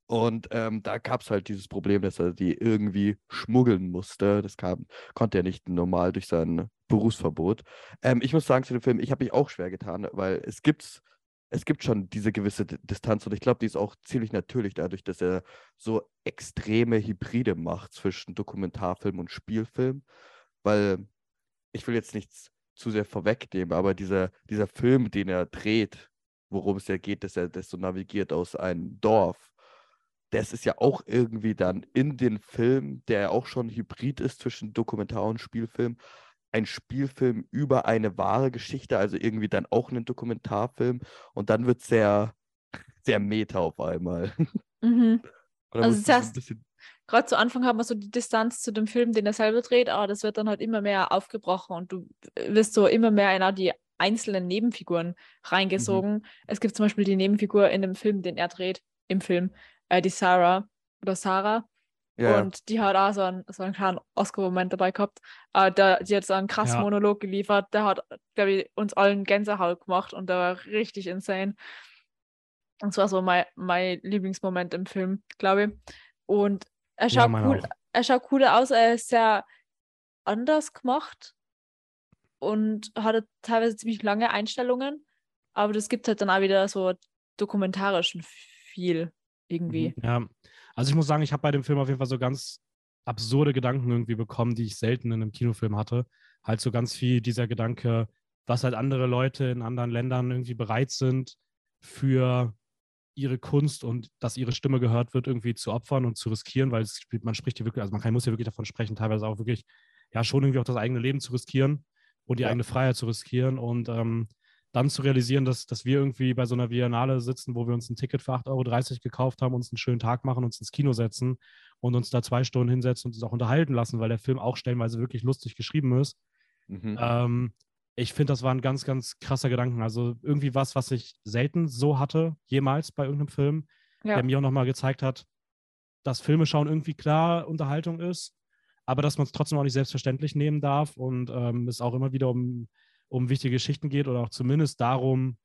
Und ähm, da gab es halt dieses Problem, dass er die irgendwie schmuggeln musste. Das kam, konnte er nicht normal durch sein Berufsverbot. Ähm, ich muss sagen zu dem Film, ich habe mich auch schwer getan, weil es gibt, es gibt schon diese gewisse Distanz und ich glaube, die ist auch ziemlich natürlich dadurch, dass er so extreme Hybride macht zwischen Dokumentarfilm und Spielfilm. Weil ich will jetzt nichts zu sehr vorwegnehmen, aber dieser, dieser Film, den er dreht, worum es ja geht, dass er das so navigiert aus einem Dorf, das ist ja auch irgendwie dann in den Film, der ja auch schon hybrid ist zwischen Dokumentar und Spielfilm, ein Spielfilm über eine wahre Geschichte, also irgendwie dann auch ein Dokumentarfilm und dann wird es sehr, sehr meta auf einmal. Mhm. Also das- bisschen, Gerade zu Anfang hat man so die Distanz zu dem Film, den er selber dreht, aber das wird dann halt immer mehr aufgebrochen und du wirst so immer mehr in die einzelnen Nebenfiguren reingesogen. Es gibt zum Beispiel die Nebenfigur in dem Film, den er dreht, im Film, äh, die Sarah oder Sarah. ja, Und die hat auch so einen, so einen kleinen Oscar-Moment dabei gehabt. Äh, der, die hat so einen krassen Ja. Monolog geliefert. Der hat, glaube ich, uns allen Gänsehaut gemacht und der war richtig insane. Das war so mein, mein Lieblingsmoment im Film, glaube ich. Und er Ja, schaut, cool, auch. er schaut cool aus, er ist sehr anders gemacht und hatte teilweise ziemlich lange Einstellungen. Aber das gibt halt dann auch wieder so dokumentarischen viel irgendwie. Mhm. Ja, also ich muss sagen, ich habe bei dem Film auf jeden Fall so ganz absurde Gedanken irgendwie bekommen, die ich selten in einem Kinofilm hatte. Halt so ganz viel dieser Gedanke, was halt andere Leute in anderen Ländern irgendwie bereit sind, für ihre Kunst und dass ihre Stimme gehört wird, irgendwie zu opfern und zu riskieren, weil es, man spricht hier wirklich, also man kann, muss hier wirklich davon sprechen, teilweise auch wirklich, ja, schon irgendwie auch das eigene Leben zu riskieren und die Ja. eigene Freiheit zu riskieren und ähm, dann zu realisieren, dass, dass wir irgendwie bei so einer Biennale sitzen, wo wir uns ein Ticket für 8,30 Euro gekauft haben, uns einen schönen Tag machen, uns ins Kino setzen und uns da zwei Stunden hinsetzen und uns auch unterhalten lassen, weil der Film auch stellenweise wirklich lustig geschrieben ist. mhm. Ähm, ich finde, das war ein ganz, ganz krasser Gedanken. Also irgendwie was, was ich selten so hatte, jemals bei irgendeinem Film, Ja. der mir auch nochmal gezeigt hat, dass Filme schauen irgendwie klar Unterhaltung ist, aber dass man es trotzdem auch nicht selbstverständlich nehmen darf und ähm, es auch immer wieder um, um wichtige Geschichten geht oder auch zumindest darum,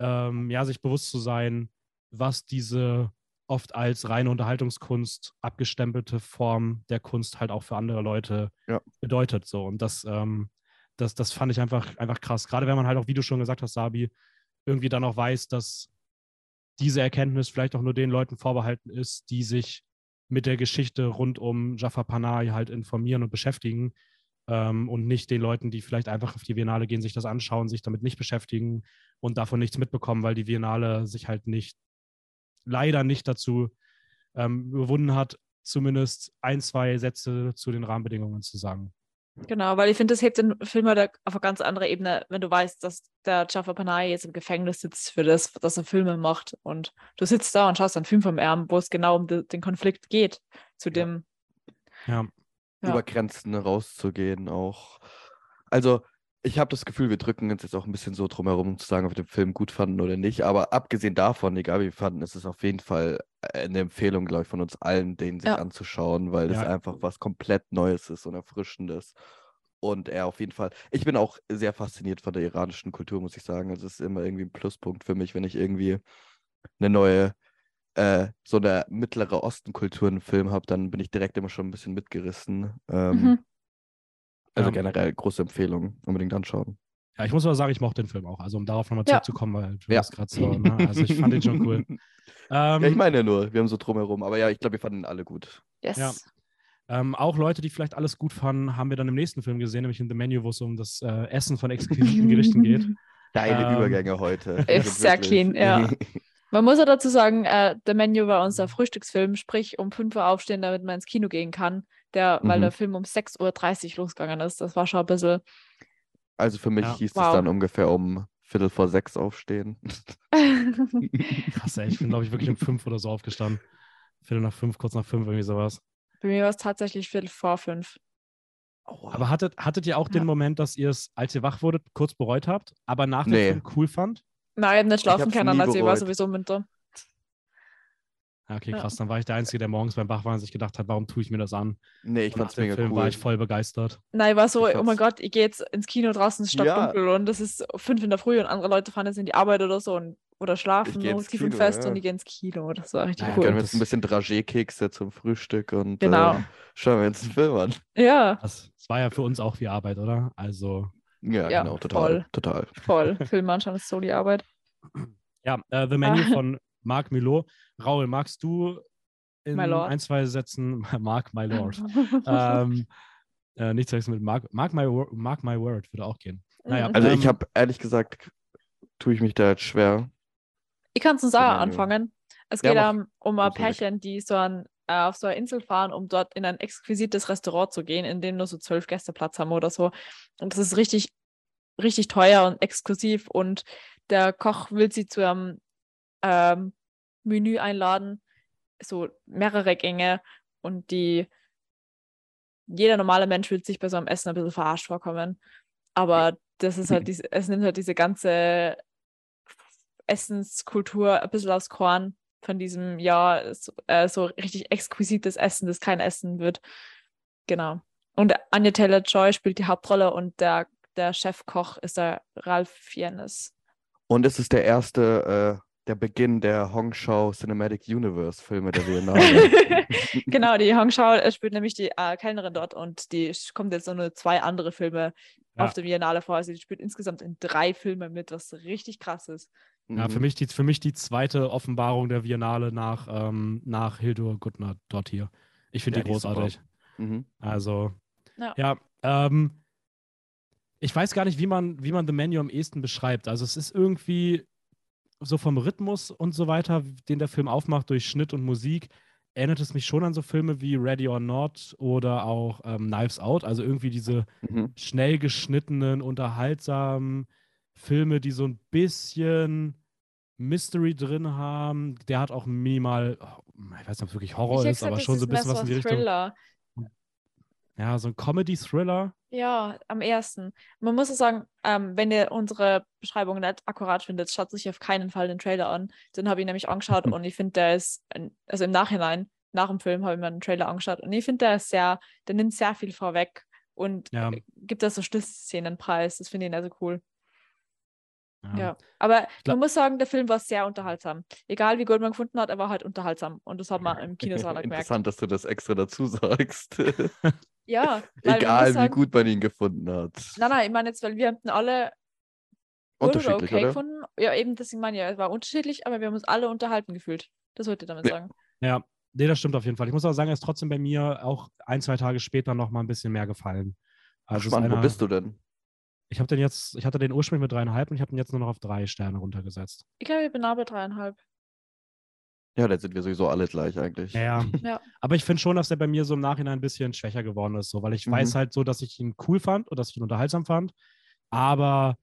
ähm, ja, sich bewusst zu sein, was diese oft als reine Unterhaltungskunst abgestempelte Form der Kunst halt auch für andere Leute Ja. bedeutet. So. Und das, ähm, das, das fand ich einfach, einfach krass. Gerade wenn man halt auch, wie du schon gesagt hast, Sabi, irgendwie dann auch weiß, dass diese Erkenntnis vielleicht auch nur den Leuten vorbehalten ist, die sich mit der Geschichte rund um Jafar Panahi halt informieren und beschäftigen ähm, und nicht den Leuten, die vielleicht einfach auf die Biennale gehen, sich das anschauen, sich damit nicht beschäftigen und davon nichts mitbekommen, weil die Biennale sich halt nicht, leider nicht dazu ähm, überwunden hat, zumindest ein, zwei Sätze zu den Rahmenbedingungen zu sagen. Genau, weil ich finde, das hebt den Film halt auf eine ganz andere Ebene, wenn du weißt, dass der Jaffa Panay jetzt im Gefängnis sitzt für das, dass er Filme macht. Und du sitzt da und schaust einen Film vom Erben, wo es genau um de, den Konflikt geht, zu Ja. dem. Ja. Ja. über Grenzen rauszugehen auch. Also, ich habe das Gefühl, wir drücken uns jetzt auch ein bisschen so drum herum, um zu sagen, ob wir den Film gut fanden oder nicht. Aber abgesehen davon, egal wie wir fanden, ist es auf jeden Fall eine Empfehlung, glaube ich, von uns allen, den sich Ja. anzuschauen, weil es Ja. einfach was komplett Neues ist und Erfrischendes. Und er auf jeden Fall, ich bin auch sehr fasziniert von der iranischen Kultur, muss ich sagen. Also es ist immer irgendwie ein Pluspunkt für mich, wenn ich irgendwie eine neue, äh, so eine mittlere Osten-Kultur in einem Film habe, dann bin ich direkt immer schon ein bisschen mitgerissen. Ähm, Mhm. Also Ja. generell große Empfehlung, unbedingt anschauen. Ja, ich muss aber sagen, ich mochte den Film auch. Also um darauf nochmal Ja. zurückzukommen, weil du Ja. das gerade so, ne? Also ich fand den schon cool. Ja, ich Ähm, meine ja nur, wir haben so drumherum, aber ja, ich glaube, wir fanden ihn alle gut. Yes. Ja. ähm, auch Leute, die vielleicht alles gut fanden, haben wir dann im nächsten Film gesehen, nämlich in The Menu, wo es um das äh, Essen von exquisiten Gerichten geht. Deine Ähm, Übergänge heute. Ist sehr wirklich- clean, ja. Man muss ja dazu sagen, äh, der Menu war unser Frühstücksfilm, sprich um 5 Uhr aufstehen, damit man ins Kino gehen kann, der, weil Mhm. der Film um 6.30 Uhr losgegangen ist. Das war schon ein bisschen. Also für mich Ja. hieß Wow. es dann ungefähr um Viertel vor sechs aufstehen. Krass, ey. Ich bin, glaube ich, wirklich um fünf oder so aufgestanden. Viertel nach fünf, kurz nach fünf, irgendwie sowas. Bei mir war es tatsächlich Viertel vor fünf. Aber hattet, hattet ihr auch Ja. den Moment, dass ihr es, als ihr wach wurdet, kurz bereut habt, aber nach dem Nee. Film cool fand? Nein, ich habe nicht schlafen können, also ich war sowieso munter. Ja, okay, Ja. krass. Dann war ich der Einzige, der morgens beim Wachwaren sich gedacht hat, warum tue ich mir das an? Nee, ich Und nach fand's dem mega Film cool. war ich voll begeistert. Nein, ich war so, Ich oh mein Gott, ich gehe jetzt ins Kino draußen, es ist Ja. stockdunkel und es ist fünf in der Früh und andere Leute fahren jetzt in die Arbeit oder so und, oder schlafen ins tief und Kino, fest ja. und ich gehe ins Kino. Das war richtig Ja, cool. wir uns ein bisschen Dragé-Kekse zum Frühstück und Genau. äh, schauen wir uns einen Film an. Ja, Das, das war ja für uns auch wie Arbeit, oder? Also, Ja, Ja, genau, total. voll. Total. voll. Film anschauen ist so die Arbeit. ja, äh, The Menu von Marc Milot. Raul, magst du in ein, zwei Sätzen Mark My Lord? ähm, äh, nicht sagen mit Mark, Mark, my, Mark My Word würde auch gehen. Naja. Also Ähm, ich habe ehrlich gesagt, tue ich mich da jetzt schwer. Ich kann es uns The auch Menu. anfangen. Es Ja, geht mach. um, um ein. Pärchen, die so an, äh, auf so eine Insel fahren, um dort in ein exquisites Restaurant zu gehen, in dem nur so zwölf Gäste Platz haben oder so. Und das ist richtig, richtig teuer und exklusiv. Und der Koch will sie zu einem ähm, Menü einladen, so mehrere Gänge. Und die jeder normale Mensch will sich bei so einem Essen ein bisschen verarscht vorkommen. Aber das ist halt diese, es nimmt halt diese ganze Essenskultur ein bisschen aus Korn von diesem Jahr, so, äh, so richtig exquisites Essen, das kein Essen wird. Genau. Und Anya Taylor-Joy spielt die Hauptrolle und der, der Chefkoch ist der Ralph Fiennes. Und es ist der erste, äh, der Beginn der Hongshao Cinematic Universe Filme der Biennale. genau, die Hong Shao äh, spielt nämlich die äh, Kellnerin dort und die kommt jetzt so nur zwei andere Filme Ja. auf der Biennale vor. Also die spielt insgesamt in drei Filmen mit, was richtig krass ist. Ja, für Mhm. mich, die, für mich die zweite Offenbarung der Biennale nach, ähm, nach Hildur Guttner dort hier. Ich finde Ja, die großartig. Mhm. Also, Ja. ja, ähm, ich weiß gar nicht, wie man, wie man The Menu am ehesten beschreibt. Also, es ist irgendwie so vom Rhythmus und so weiter, den der Film aufmacht durch Schnitt und Musik, erinnert es mich schon an so Filme wie Ready or Not oder auch ähm, Knives Out. Also irgendwie diese Mhm. schnell geschnittenen, unterhaltsamen Filme, die so ein bisschen Mystery drin haben. Der hat auch minimal, oh, ich weiß nicht, ob es wirklich Horror Ich ist, aber schon so ein bisschen was in die ein Richtung. Ja, so ein Comedy-Thriller. Ja, am ersten. Man muss auch sagen, ähm, wenn ihr unsere Beschreibung nicht akkurat findet, schaut sich auf keinen Fall den Trailer an. Den habe ich nämlich angeschaut und ich finde, der ist, also im Nachhinein, nach dem Film habe ich mir den Trailer angeschaut und ich finde, der ist sehr, der nimmt sehr viel vorweg und Ja. äh, gibt da so Schlüsselszenen preis. Das finde ich also cool. Ja. Ja. Aber man muss sagen, der Film war sehr unterhaltsam. Egal wie gut man gefunden hat, er war halt unterhaltsam. Und das hat man im Kinosaal gemerkt. Interessant, dass du das extra dazu sagst. Ja, Egal, muss wie sagen, gut man ihn gefunden hat. Nein, nein, ich meine jetzt, weil wir haben alle Unterschiedlich, okay oder? gefunden. Ja, eben, das ich meine, ja, es war unterschiedlich, aber wir haben uns alle unterhalten gefühlt. Das wollte ich damit Ja. sagen. Ja, nee, das stimmt auf jeden Fall. Ich muss auch sagen, er ist trotzdem bei mir auch ein, zwei Tage später noch mal ein bisschen mehr gefallen. Also spannend, wo einer- bist du denn? Ich habe den jetzt, ich hatte den ursprünglich mit dreieinhalb und ich habe ihn jetzt nur noch auf drei Sterne runtergesetzt. Ich glaube, ich bin aber dreieinhalb. Ja, da sind wir sowieso alle gleich eigentlich. Ja, Ja. aber ich finde schon, dass er bei mir so im Nachhinein ein bisschen schwächer geworden ist, so, weil ich Mhm. weiß halt so, dass ich ihn cool fand und dass ich ihn unterhaltsam fand. Aber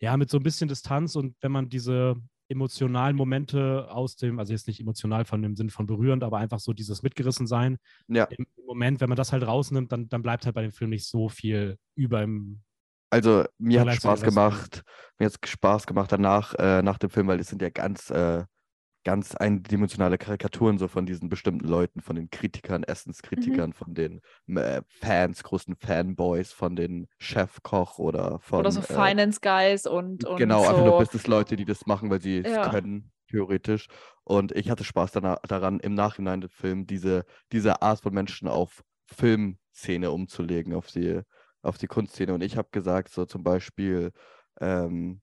ja, mit so ein bisschen Distanz und wenn man diese emotionalen Momente aus dem, also jetzt nicht emotional von dem Sinn von berührend, aber einfach so dieses Mitgerissensein Ja, im Moment, wenn man das halt rausnimmt, dann, dann bleibt halt bei dem Film nicht so viel über im. also mir hat Spaß gemacht. Mir hat Spaß gemacht danach, äh, nach dem Film, weil es sind ja ganz, äh, ganz eindimensionale Karikaturen so von diesen bestimmten Leuten, von den Kritikern, Essenskritikern, von den äh, Fans, großen Fanboys, von den Chefkoch oder von Oder so äh, Finance Guys und, und Genau, so. einfach nur Business-Leute, die das machen, weil sie es Ja. können, theoretisch. Und ich hatte Spaß daran, im Nachhinein des Films diese, diese Art von Menschen auf Filmszene umzulegen, auf die, auf die Kunstszene. Und ich habe gesagt, so zum Beispiel, ähm,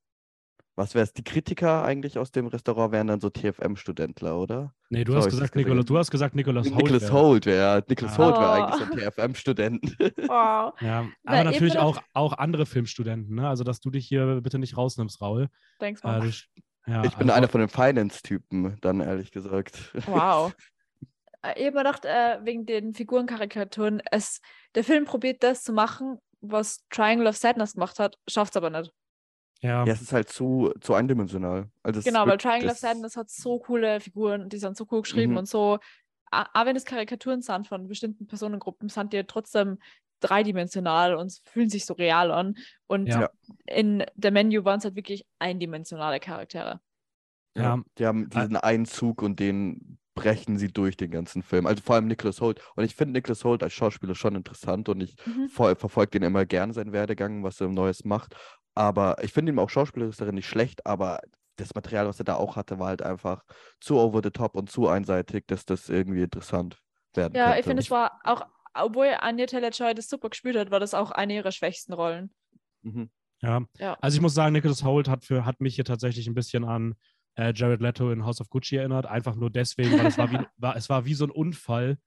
was wäre es? Die Kritiker eigentlich aus dem Restaurant wären dann so TFM-Studentler, oder? Nee, du So hast gesagt, Nicolas, gesehen. du hast gesagt, Nicolas Holt. Nicholas wäre- Holt wäre, Nicholas Ah. Holt wäre eigentlich so Oh. ein TFM-Student. Wow. Ja, aber eben natürlich auch, auch andere Filmstudenten, ne? Also, dass du dich hier bitte nicht rausnimmst, Raul. Thanks, Äh, Mom. du, sch- ja, Ich bin also, einer von den Finance-Typen, dann ehrlich gesagt. Wow. Äh, Ich habe mir gedacht, äh, wegen den Figurenkarikaturen, es, der Film probiert das zu machen, was Triangle of Sadness gemacht hat, schafft es aber nicht. Ja, Ja, es ist halt zu, zu eindimensional. Also Genau, weil Triangle of Sadness hat so coole Figuren, die sind so cool geschrieben Mhm. und so, a- auch wenn es Karikaturen sind von bestimmten Personengruppen, sind die trotzdem dreidimensional und fühlen sich so real an. Und Ja. In der Menu waren es halt wirklich eindimensionale Charaktere. Ja, Ja. die haben diesen einen Zug und den brechen sie durch den ganzen Film. Also vor allem Nicholas Holt. Und ich finde Nicholas Holt als Schauspieler schon interessant und ich Mhm. ver verfolge den immer gern, seinen Werdegang, was er Neues macht. Aber ich finde ihn auch schauspielerisch darin nicht schlecht, aber das Material, was er da auch hatte, war halt einfach zu over the top und zu einseitig, dass das irgendwie interessant werden Ja, könnte. ich finde, es war auch, obwohl Anya Taylor-Joy das super gespielt hat, war das auch eine ihrer schwächsten Rollen. Mhm. ja. Ja. Also, ich muss sagen, Nicolas Holt hat, für, hat mich hier tatsächlich ein bisschen an äh, Jared Leto in House of Gucci erinnert. Einfach nur deswegen, weil es war wie, war, es war wie so ein Unfall,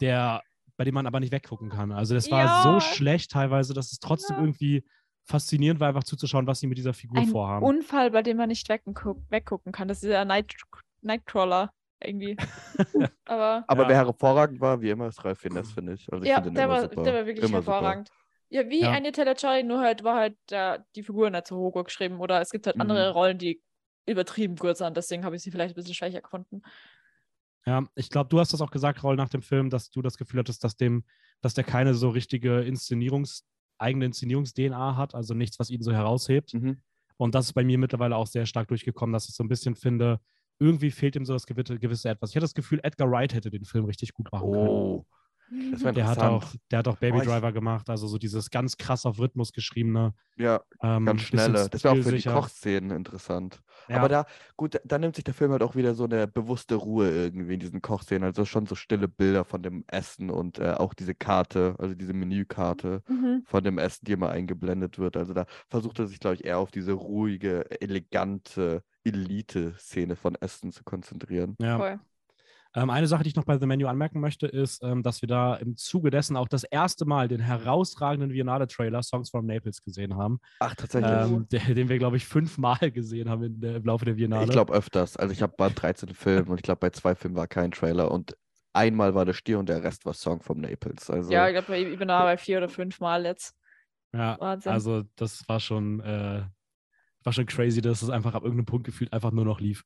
der, bei dem man aber nicht weggucken kann. Also, das war Ja. so schlecht teilweise, dass es trotzdem Ja. irgendwie faszinierend war, einfach zuzuschauen, was sie mit dieser Figur Ein vorhaben. Unfall, bei dem man nicht wegguck weggucken kann. Das ist ja Night Nightcrawler irgendwie. Aber Aber Ja. wer hervorragend war, wie immer, ist Ralph Fiennes, finde ich. Also ich ja, finde den der immer war, super. der war wirklich Immer super. hervorragend. Ja, wie Ja. Anya Taylor-Joy, nur halt war halt der, die Figur nicht so hoch geschrieben. Oder es gibt halt andere Mhm. Rollen, die übertrieben gut sind. Deswegen habe ich sie vielleicht ein bisschen schwächer gefunden. Ja, ich glaube, du hast das auch gesagt, Raul, nach dem Film, dass du das Gefühl hattest, dass dem, dass der keine so richtige Inszenierungs, eigene Inszenierungs-DNA hat, also nichts, was ihn so heraushebt. Mhm. Und das ist bei mir mittlerweile auch sehr stark durchgekommen, dass ich so ein bisschen finde, irgendwie fehlt ihm so das gewisse, gewisse Etwas. Ich hatte das Gefühl, Edgar Wright hätte den Film richtig gut machen können. Oh, wäre Der hat, auch, der hat auch Baby Oh, Driver gemacht, also so dieses ganz krass auf Rhythmus geschriebene. Ja, Ähm, ganz schnelle. Das wäre auch für die. Kochszenen interessant. Ja, Aber da, gut, da nimmt sich der Film halt auch wieder so eine bewusste Ruhe irgendwie in diesen Kochszenen. Also schon so stille Bilder von dem Essen und äh, auch diese Karte, also diese Menükarte Mhm. von dem Essen, die immer eingeblendet wird. Also da versucht er sich, glaube ich, eher auf diese ruhige, elegante Elite-Szene von Essen zu konzentrieren. ja. Voll. Ähm, eine Sache, die ich noch bei The Menu anmerken möchte, ist, ähm, dass wir da im Zuge dessen auch das erste Mal den herausragenden Viennale-Trailer Songs from Naples gesehen haben, Ach, tatsächlich. ähm, der, den wir, glaube ich, fünfmal gesehen haben in der, im Laufe der Biennale. ich glaube öfters. Also ich habe bei 13 Filmen und ich glaube bei zwei Filmen war kein Trailer und einmal war der Stier und der Rest war Song from Naples. Also Ja, ich glaube, ich bin da bei vier oder fünf Mal jetzt. ja, Wahnsinn. also das war schon, äh, war schon crazy, dass es einfach ab irgendeinem Punkt gefühlt einfach nur noch lief.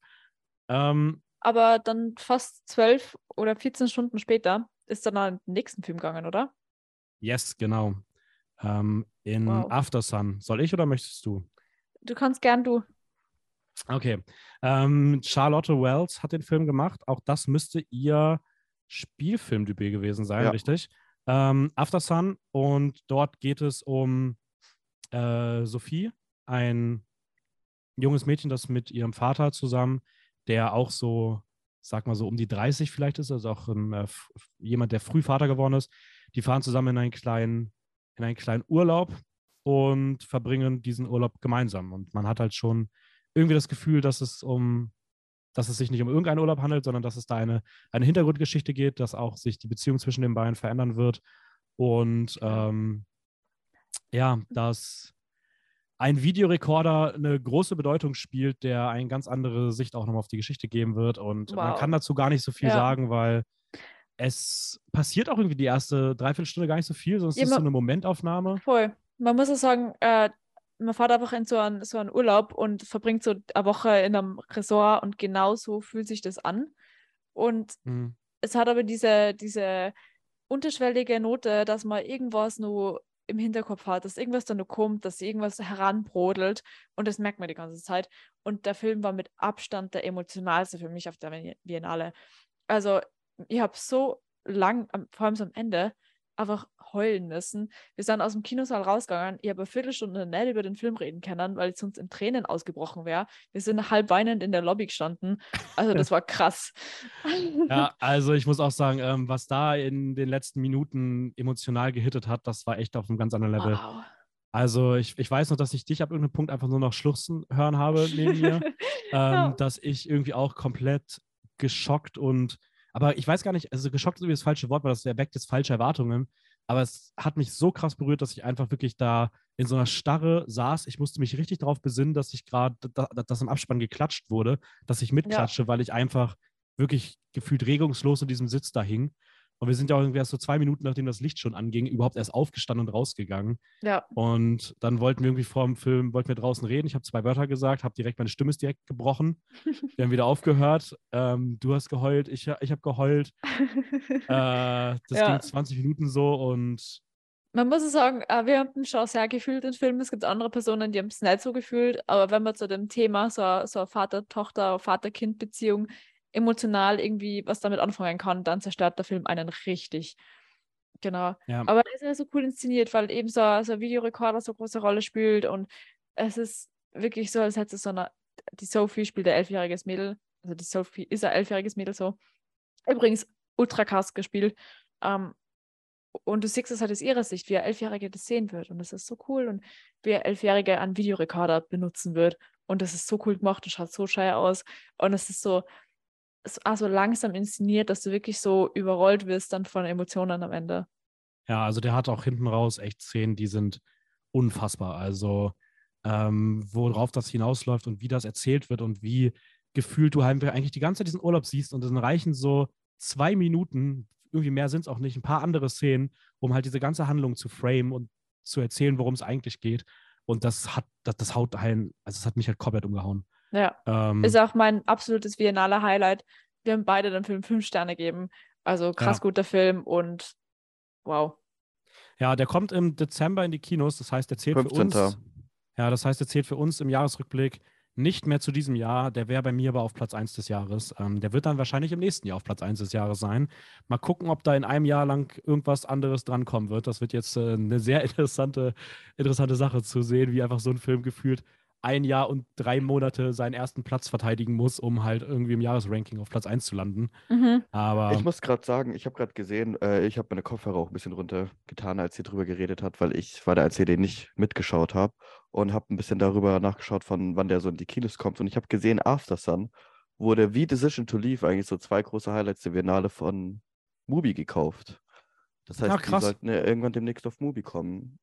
Ähm, Aber dann fast zwölf oder 14 Stunden später ist dann an den nächsten Film gegangen, oder? yes, genau. Ähm, in Wow. After Sun. Soll ich oder möchtest du? Du kannst gern du. Okay. Ähm, Charlotte Wells hat den Film gemacht. Auch das müsste ihr Spielfilmdebüt gewesen sein, Ja. richtig? Ähm, After Sun. Und dort geht es um äh, Sophie, ein junges Mädchen, das mit ihrem Vater zusammen, der auch so, sag mal so um die 30 vielleicht ist, also auch äh, f- jemand, der früh Vater geworden ist. Die fahren zusammen in einen kleinen, in einen kleinen Urlaub und verbringen diesen Urlaub gemeinsam. Und man hat halt schon irgendwie das Gefühl, dass es um, dass es sich nicht um irgendeinen Urlaub handelt, sondern dass es da eine, eine Hintergrundgeschichte geht, dass auch sich die Beziehung zwischen den beiden verändern wird. Und ähm, ja, dass ein Videorekorder eine große Bedeutung spielt, der eine ganz andere Sicht auch nochmal auf die Geschichte geben wird. Und man Wow. kann dazu gar nicht so viel Ja. sagen, weil es passiert auch irgendwie die erste Dreiviertelstunde gar nicht so viel, es Ja, ist so ma- eine Momentaufnahme. Voll. Man muss auch sagen, äh, man fährt einfach in so einen, so einen Urlaub und verbringt so eine Woche in einem Resort und genau so fühlt sich das an. Und Mhm. es hat aber diese, diese unterschwellige Note, dass man irgendwas nur im Hinterkopf hat, dass irgendwas da nur kommt, dass irgendwas heranbrodelt und das merkt man die ganze Zeit. Und der Film war mit Abstand der emotionalste für mich auf der Bi- Biennale. Also ich habe so lang, vor allem so am Ende, einfach heulen müssen. Wir sind aus dem Kinosaal rausgegangen. Ich habe eine Viertelstunde nicht über den Film reden können, weil ich sonst in Tränen ausgebrochen wäre. Wir sind halb weinend in der Lobby gestanden. Also das war krass. Ja, also ich muss auch sagen, ähm, was da in den letzten Minuten emotional gehittet hat, das war echt auf einem ganz anderen Level. Wow. Also ich, ich weiß noch, dass ich dich ab irgendeinem Punkt einfach nur noch schluchzen hören habe neben mir. ähm, Ja. dass ich irgendwie auch komplett geschockt und, aber ich weiß gar nicht, also geschockt ist irgendwie das falsche Wort, weil das erweckt jetzt falsche Erwartungen. Aber es hat mich so krass berührt, dass ich einfach wirklich da in so einer Starre saß. Ich musste mich richtig darauf besinnen, dass ich gerade, da, da, dass im Abspann geklatscht wurde, dass ich mitklatsche, weil ich einfach wirklich gefühlt regungslos in diesem Sitz da hing. Und wir sind ja auch irgendwie erst so zwei Minuten, nachdem das Licht schon anging, überhaupt erst aufgestanden und rausgegangen. Ja, Und dann wollten wir irgendwie vor dem Film, wollten wir draußen reden. Ich habe zwei Wörter gesagt, habe direkt, meine Stimme ist direkt gebrochen. Wir haben wieder aufgehört. Ähm, du hast geheult, ich, ich habe geheult. Äh, das Ja. ging 20 Minuten so und Man muss es sagen, äh, wir haben schon sehr gefühlt, den Film. Es gibt andere Personen, die haben es nicht so gefühlt. Aber wenn man zu dem Thema, so, so Vater-Tochter-, Vater-Kind-Beziehung emotional irgendwie was damit anfangen kann, dann zerstört der Film einen richtig. Genau. ja, Aber er ist ja so cool inszeniert, weil eben so, so ein Videorekorder so eine große Rolle spielt. Und es ist wirklich so, als hätte es so eine. Die Sophie spielt ein elfjähriges Mädel. Also die Sophie ist ein elfjähriges Mädel so. Übrigens ultra krass gespielt. Ähm, und du siehst es halt aus ihrer Sicht, wie ein Elfjährige das sehen wird. Und das ist so cool. Und wie ein Elfjährige einen Videorekorder benutzen wird. Und das ist so cool gemacht und schaut so scheu aus. Und es ist so, so, langsam inszeniert, dass du wirklich so überrollt wirst dann von Emotionen am Ende. ja, also der hat auch hinten raus echt Szenen, die sind unfassbar. Also ähm, worauf das hinausläuft und wie das erzählt wird und wie gefühlt du eigentlich die ganze Zeit diesen Urlaub siehst und dann reichen so zwei Minuten, irgendwie mehr sind es auch nicht, ein paar andere Szenen, um halt diese ganze Handlung zu framen und zu erzählen, worum es eigentlich geht. Und das hat, das, das haut ein, also das hat mich halt komplett umgehauen. Ja. Ähm, Ist auch mein absolutes Biennale Highlight. Wir haben beide dem Film fünf Sterne gegeben. Also krass Ja. guter Film und wow. ja, der kommt im Dezember in die Kinos, das heißt, der zählt für 15. uns. Ja, das heißt, er zählt für uns im Jahresrückblick nicht mehr zu diesem Jahr. Der wäre bei mir aber auf Platz 1 des Jahres. Ähm, der wird dann wahrscheinlich im nächsten Jahr auf Platz 1 des Jahres sein. Mal gucken, ob da in einem Jahr lang irgendwas anderes drankommen wird. Das wird jetzt äh, eine sehr interessante, interessante Sache zu sehen, wie einfach so ein Film gefühlt ein Jahr und drei Monate seinen ersten Platz verteidigen muss, um halt irgendwie im Jahresranking auf Platz 1 zu landen. Mhm. Aber Ich muss gerade sagen, ich habe gerade gesehen, äh, ich habe meine Kopfhörer auch ein bisschen runtergetan, als sie drüber geredet hat, weil ich war der der nicht mitgeschaut habe und habe ein bisschen darüber nachgeschaut, von wann der so in die Kinos kommt. Und ich habe gesehen, After Sun wurde wie Decision to Leave eigentlich so zwei große Highlights der Biennale von Mubi gekauft. Das heißt, Ah, die sollten ja irgendwann demnächst auf Mubi kommen.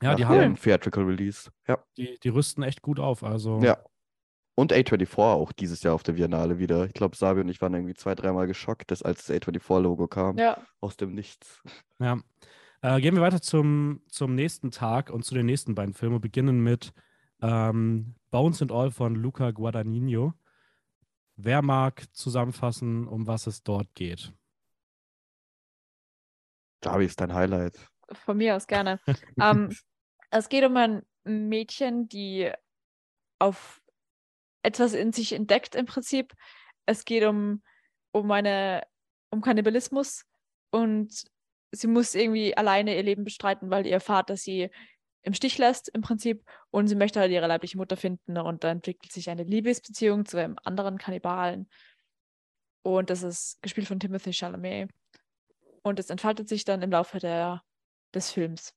Ja, die haben, Theatrical Release. Ja. die, die rüsten echt gut auf. Also Ja. Und A24 auch dieses Jahr auf der Biennale wieder. Ich glaube, Sabi und ich waren irgendwie zwei, dreimal geschockt, dass als das A24-Logo kam. Ja. Aus dem Nichts. Ja. Äh, gehen wir weiter zum, zum nächsten Tag und zu den nächsten beiden Filmen. Wir beginnen mit ähm, Bones and All von Luca Guadagnino. Wer mag zusammenfassen, um was es dort geht? Sabi ist dein Highlight. Von mir aus gerne. ähm, es geht um ein Mädchen, die auf etwas in sich entdeckt im Prinzip. Es geht um, um eine um Kannibalismus und sie muss irgendwie alleine ihr Leben bestreiten, weil ihr Vater sie im Stich lässt im Prinzip und sie möchte halt ihre leibliche Mutter finden und da entwickelt sich eine Liebesbeziehung zu einem anderen Kannibalen und das ist gespielt von Timothy Chalamet und es entfaltet sich dann im Laufe der, des Films.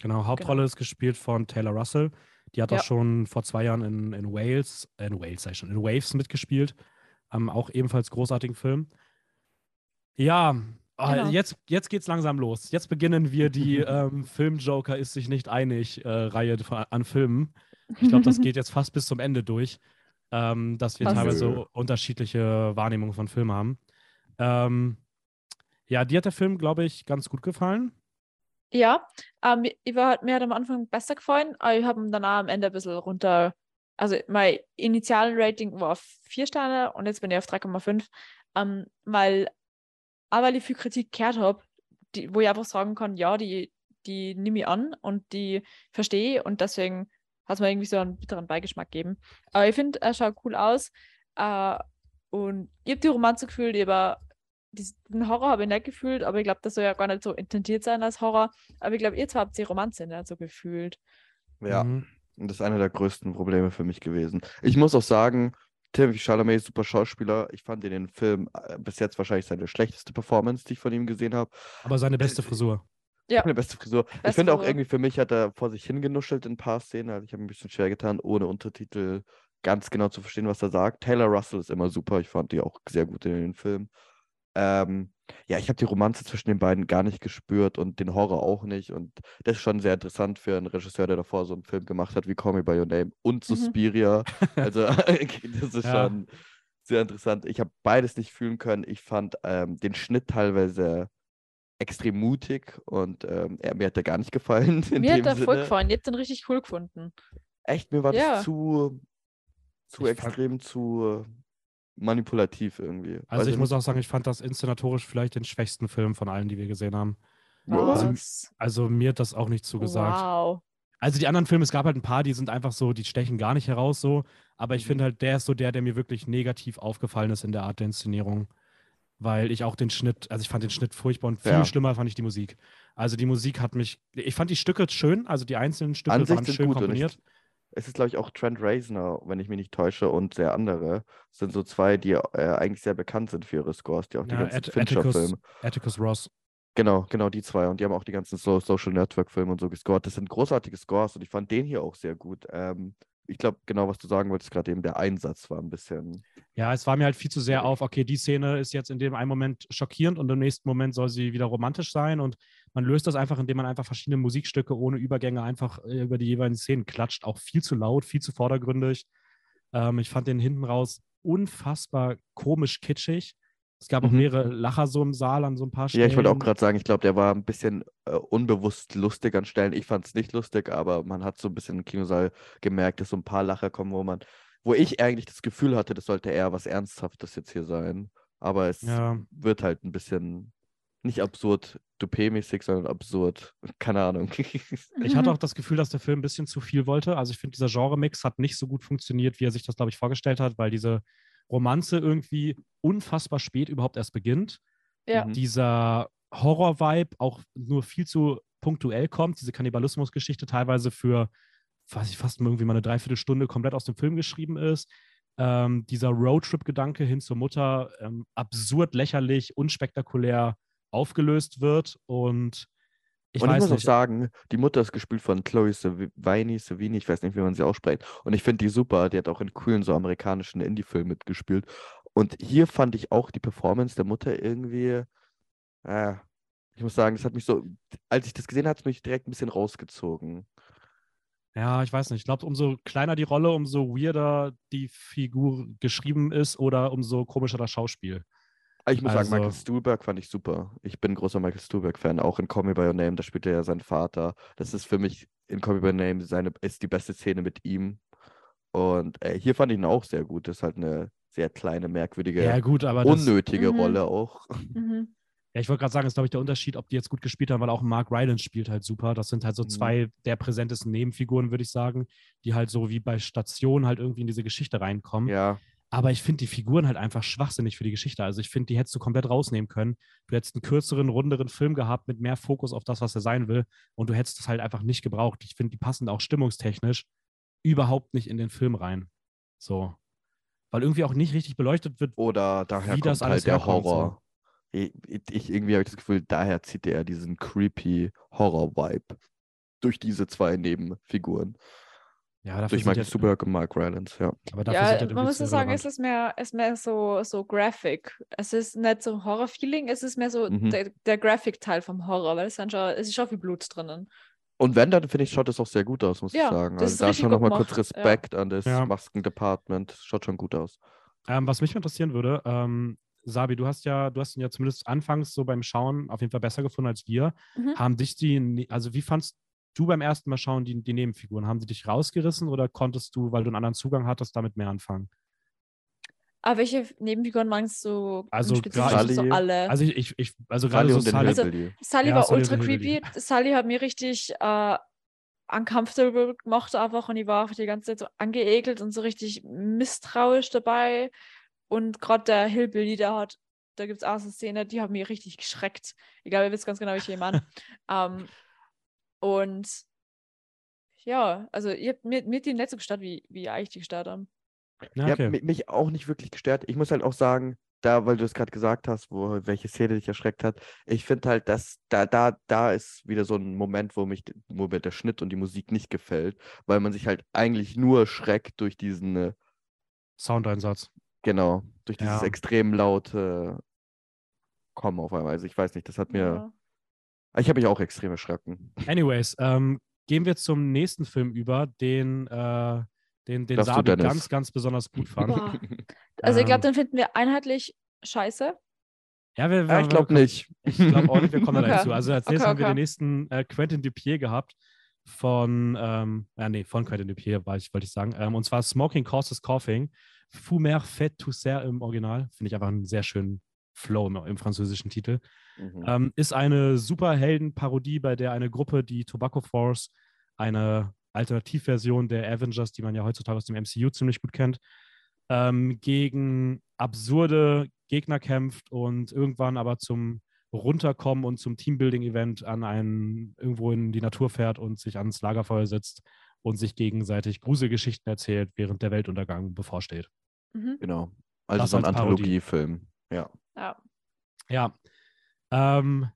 Genau, Hauptrolle ist gespielt von Taylor Russell. Die hat Ja. auch schon vor zwei Jahren in, in Wales, äh, in Wales ich schon, in Waves mitgespielt. Ähm, auch ebenfalls großartigen Film. Ja, Oh, Genau. Jetzt, jetzt geht's langsam los. Jetzt beginnen wir die ähm, Film-Joker ist sich nicht einig äh, Reihe an Filmen. Ich glaube, das geht jetzt fast bis zum Ende durch, ähm, dass wir Fast. teilweise so unterschiedliche Wahrnehmungen von Filmen haben. Ähm, ja, dir hat der Film, glaube ich, ganz gut gefallen. Ja, ähm, ich war, mir hat am Anfang besser gefallen, aber ich habe ihn danach am Ende ein bisschen runter. Also mein Initial-Rating war auf 4 Sterne und jetzt bin ich auf 3,5. Ähm, weil, aber weil ich viel Kritik gehört habe, wo ich einfach sagen kann, ja, die, die nehme ich an und die verstehe und deswegen hat es mir irgendwie so einen bitteren Beigeschmack gegeben. Aber ich finde, er schaut cool aus. Äh, und ich habe die Romanze gefühlt, aber den Horror habe ich nicht gefühlt, aber ich glaube, das soll ja gar nicht so intendiert sein als Horror. Aber ich glaube, ihr zwei habt die Romanze nicht so gefühlt. Ja, Mhm. und das ist einer der größten Probleme für mich gewesen. Ich muss auch sagen, Timothy Chalamet ist super Schauspieler. Ich fand in den Film äh, bis jetzt wahrscheinlich seine schlechteste Performance, die ich von ihm gesehen habe. Aber seine beste Frisur. Ja. Meine beste Frisur. ich Beste finde auch irgendwie für mich hat er vor sich hingenuschelt in ein paar Szenen. Also ich habe mir ein bisschen schwer getan, ohne Untertitel ganz genau zu verstehen, was er sagt. Taylor Russell ist immer super. Ich fand die auch sehr gut in den Film. Ähm, ja, ich habe die Romanze zwischen den beiden gar nicht gespürt und den Horror auch nicht. Und das ist schon sehr interessant für einen Regisseur, der davor so einen Film gemacht hat wie Call Me By Your Name und Mhm. Suspiria. Also das ist Ja. schon sehr interessant. Ich habe beides nicht fühlen können. Ich fand ähm, den Schnitt teilweise extrem mutig und ähm, er, mir hat er gar nicht gefallen. Mir hat er voll gefallen. Ihr habt den richtig cool gefunden. Echt, mir war Ja. das zu, zu Ich extrem, zu manipulativ irgendwie. Also Weiß ich muss nicht. auch sagen, ich fand das inszenatorisch vielleicht den schwächsten Film von allen, die wir gesehen haben. Was? Was? Also mir hat das auch nicht zugesagt. Wow. Also die anderen Filme, es gab halt ein paar, die sind einfach so, die stechen gar nicht heraus so. Aber ich Mhm. finde halt, der ist so der, der mir wirklich negativ aufgefallen ist in der Art der Inszenierung. Weil ich auch den Schnitt, also ich fand den Schnitt furchtbar und viel Ja. schlimmer fand ich die Musik. Also die Musik hat mich, ich fand die Stücke schön, also die einzelnen Stücke An sich waren schön komponiert. Es ist, glaube ich, auch Trent Reznor, wenn ich mich nicht täusche, und der andere. Das sind so zwei, die äh, eigentlich sehr bekannt sind für ihre Scores, die auch die Ja, ganzen At- Fincher-Filme. Atticus, Atticus Ross. Genau, genau, die zwei. Und die haben auch die ganzen so Social Network-Filme und so gescored. Das sind großartige Scores und ich fand den hier auch sehr gut. Ähm, ich glaube, genau, was du sagen wolltest, gerade eben der Einsatz war ein bisschen. Ja, es war mir halt viel zu sehr auf, okay, die Szene ist jetzt in dem einen Moment schockierend und im nächsten Moment soll sie wieder romantisch sein und man löst das einfach, indem man einfach verschiedene Musikstücke ohne Übergänge einfach äh, über die jeweiligen Szenen klatscht. Auch viel zu laut, viel zu vordergründig. Ähm, ich fand den hinten raus unfassbar komisch kitschig. Es gab auch Mhm. mehrere Lacher so im Saal an so ein paar Stellen. Ja, ich wollte auch gerade sagen, ich glaube, der war ein bisschen äh, unbewusst lustig an Stellen. Ich fand es nicht lustig, aber man hat so ein bisschen im Kinosaal gemerkt, dass so ein paar Lacher kommen, wo man, wo ich eigentlich das Gefühl hatte, das sollte eher was Ernsthaftes jetzt hier sein. Aber es Ja. wird halt ein bisschen nicht absurd Dupé-mäßig, sondern absurd. Keine Ahnung. Ich hatte auch das Gefühl, dass der Film ein bisschen zu viel wollte. Also ich finde, dieser Genre-Mix hat nicht so gut funktioniert, wie er sich das, glaube ich, vorgestellt hat, weil diese Romanze irgendwie unfassbar spät überhaupt erst beginnt. Ja. Mhm. Dieser Horror-Vibe auch nur viel zu punktuell kommt. Diese Kannibalismus-Geschichte teilweise für, weiß ich, fast irgendwie mal eine Dreiviertelstunde komplett aus dem Film geschrieben ist. Ähm, dieser Roadtrip-Gedanke hin zur Mutter ähm, absurd lächerlich, unspektakulär aufgelöst wird und ich und ich muss auch nicht. sagen, die Mutter ist gespielt von Chloe Savini, Savini, ich weiß nicht, wie man sie ausspricht. Und ich finde die super. Die hat auch in coolen so amerikanischen Indie-Filmen mitgespielt. Und hier fand ich auch die Performance der Mutter irgendwie. Äh, ich muss sagen, das hat mich so, als ich das gesehen habe, hat es mich direkt ein bisschen rausgezogen. Ja, ich weiß nicht. Ich glaube, umso kleiner die Rolle, umso weirder die Figur geschrieben ist oder umso komischer das Schauspiel. Aber ich muss sagen, Michael Also- Stuhlberg fand ich super. Ich bin ein großer Michael Stuhlberg-Fan, auch in Call Me By Your Name, da spielt er ja seinen Vater. Das ist für mich in Call Me By Your Name seine, ist die beste Szene mit ihm. Und äh, hier fand ich ihn auch sehr gut. Das ist halt eine sehr kleine, merkwürdige, Ja, gut, aber das, unnötige Mhm. Rolle auch. Mhm. ja, ich wollte gerade sagen, ist, glaube ich, der Unterschied, ob die jetzt gut gespielt haben, weil auch Mark Rylance spielt halt super. Das sind halt so Mhm. zwei der präsentesten Nebenfiguren, würde ich sagen, die halt so wie bei Station halt irgendwie in diese Geschichte reinkommen. Ja, Aber ich finde die Figuren halt einfach schwachsinnig für die Geschichte. Also ich finde, die hättest du komplett rausnehmen können. Du hättest einen kürzeren, runderen Film gehabt mit mehr Fokus auf das, was er sein will. Und du hättest es halt einfach nicht gebraucht. Ich finde, die passen auch stimmungstechnisch überhaupt nicht in den Film rein. So. Weil irgendwie auch nicht richtig beleuchtet wird. oder daher Wie das kommt alles halt der so. Horror. Ich, ich irgendwie habe ich das Gefühl, daher zieht er diesen creepy Horror-Vibe durch diese zwei Nebenfiguren. Ja, dafür Ich sind mag jetzt, Stuberg und Mark Rylance, ja. aber dafür sind Ja, ja die man muss ja sagen, irrelevant. es ist mehr, es ist mehr so, so Graphic. Es ist nicht so Horror-Feeling, es ist mehr so Mhm. der, der Graphic-Teil vom Horror, weil es, dann schon, es ist schon viel Blut drinnen. Und wenn, dann finde ich, schaut es auch sehr gut aus, muss Ja, ich sagen. das Also ist da schon nochmal kurz ja. Respekt an das Ja. Maskendepartment. Schaut schon gut aus. Ähm, was mich interessieren würde, ähm, Sabi, du hast ja, du hast ihn ja zumindest anfangs so beim Schauen auf jeden Fall besser gefunden als wir. Mhm. Haben dich die, also wie fandst du beim ersten Mal schauen die, die Nebenfiguren? Haben sie dich rausgerissen oder konntest du, weil du einen anderen Zugang hattest, damit mehr anfangen? Aber welche Nebenfiguren meinst du? Also gerade- so alle. Also ich, ich, ich also gerade Sally so Sully, Also- Hillbilly. Sally Ja, war Sully ultra creepy. Sally hat mir richtig äh, uncomfortable gemacht einfach und ich war einfach die ganze Zeit so angeekelt und so richtig misstrauisch dabei. Und gerade der Hillbilly, der hat, da gibt es auch so eine Szene, die hat mich richtig geschreckt. Ich glaube, ihr wisst ganz genau, welche ich meine. ähm, und ja, also ihr habt mir, mir hat die nicht so gestört, wie, wie eigentlich die gestört haben. Ja, Ja, okay. mi- mich auch nicht wirklich gestört. Ich muss halt auch sagen, da, weil du es gerade gesagt hast, wo welche Szene dich erschreckt hat, ich finde halt, dass da, da, da ist wieder so ein Moment, wo mich, wo mir der Schnitt und die Musik nicht gefällt, weil man sich halt eigentlich nur schreckt durch diesen, äh, Soundeinsatz. genau, durch dieses Ja. extrem laute Kommen auf einmal. Also ich weiß nicht, das hat mir, Ja. Ich habe mich auch extrem erschrocken. Anyways, ähm, gehen wir zum nächsten Film über, den, äh, den, den Sabi ganz, ganz besonders gut fand. Boah. Also ich glaube, Ähm. dann finden wir einheitlich scheiße. Ja, wir, Ja, wir, ich glaube wir- nicht. Ich glaube auch nicht, wir kommen da Okay. dazu. Also als Okay, nächstes haben wir okay. den nächsten äh, Quentin Dupier gehabt von, ähm, ja nee, von Quentin Dupier, ich, wollte ich sagen. Ähm, und zwar Smoking Causes Coughing. Fumer fait toussaint im Original. Finde ich einfach einen sehr schönen Flow im, im französischen Titel. Mhm. Ähm, ist eine Superhelden-Parodie, bei der eine Gruppe, die Tobacco Force, eine Alternativversion der Avengers, die man ja heutzutage aus dem MCU ziemlich gut kennt, ähm, gegen absurde Gegner kämpft und irgendwann aber zum Runterkommen und zum Teambuilding-Event an einen irgendwo in die Natur fährt und sich ans Lagerfeuer setzt und sich gegenseitig Gruselgeschichten erzählt, während der Weltuntergang bevorsteht. Mhm. Genau. Also Das so ein als. Anthologiefilm. Ja. Ja. Ja. Ähm,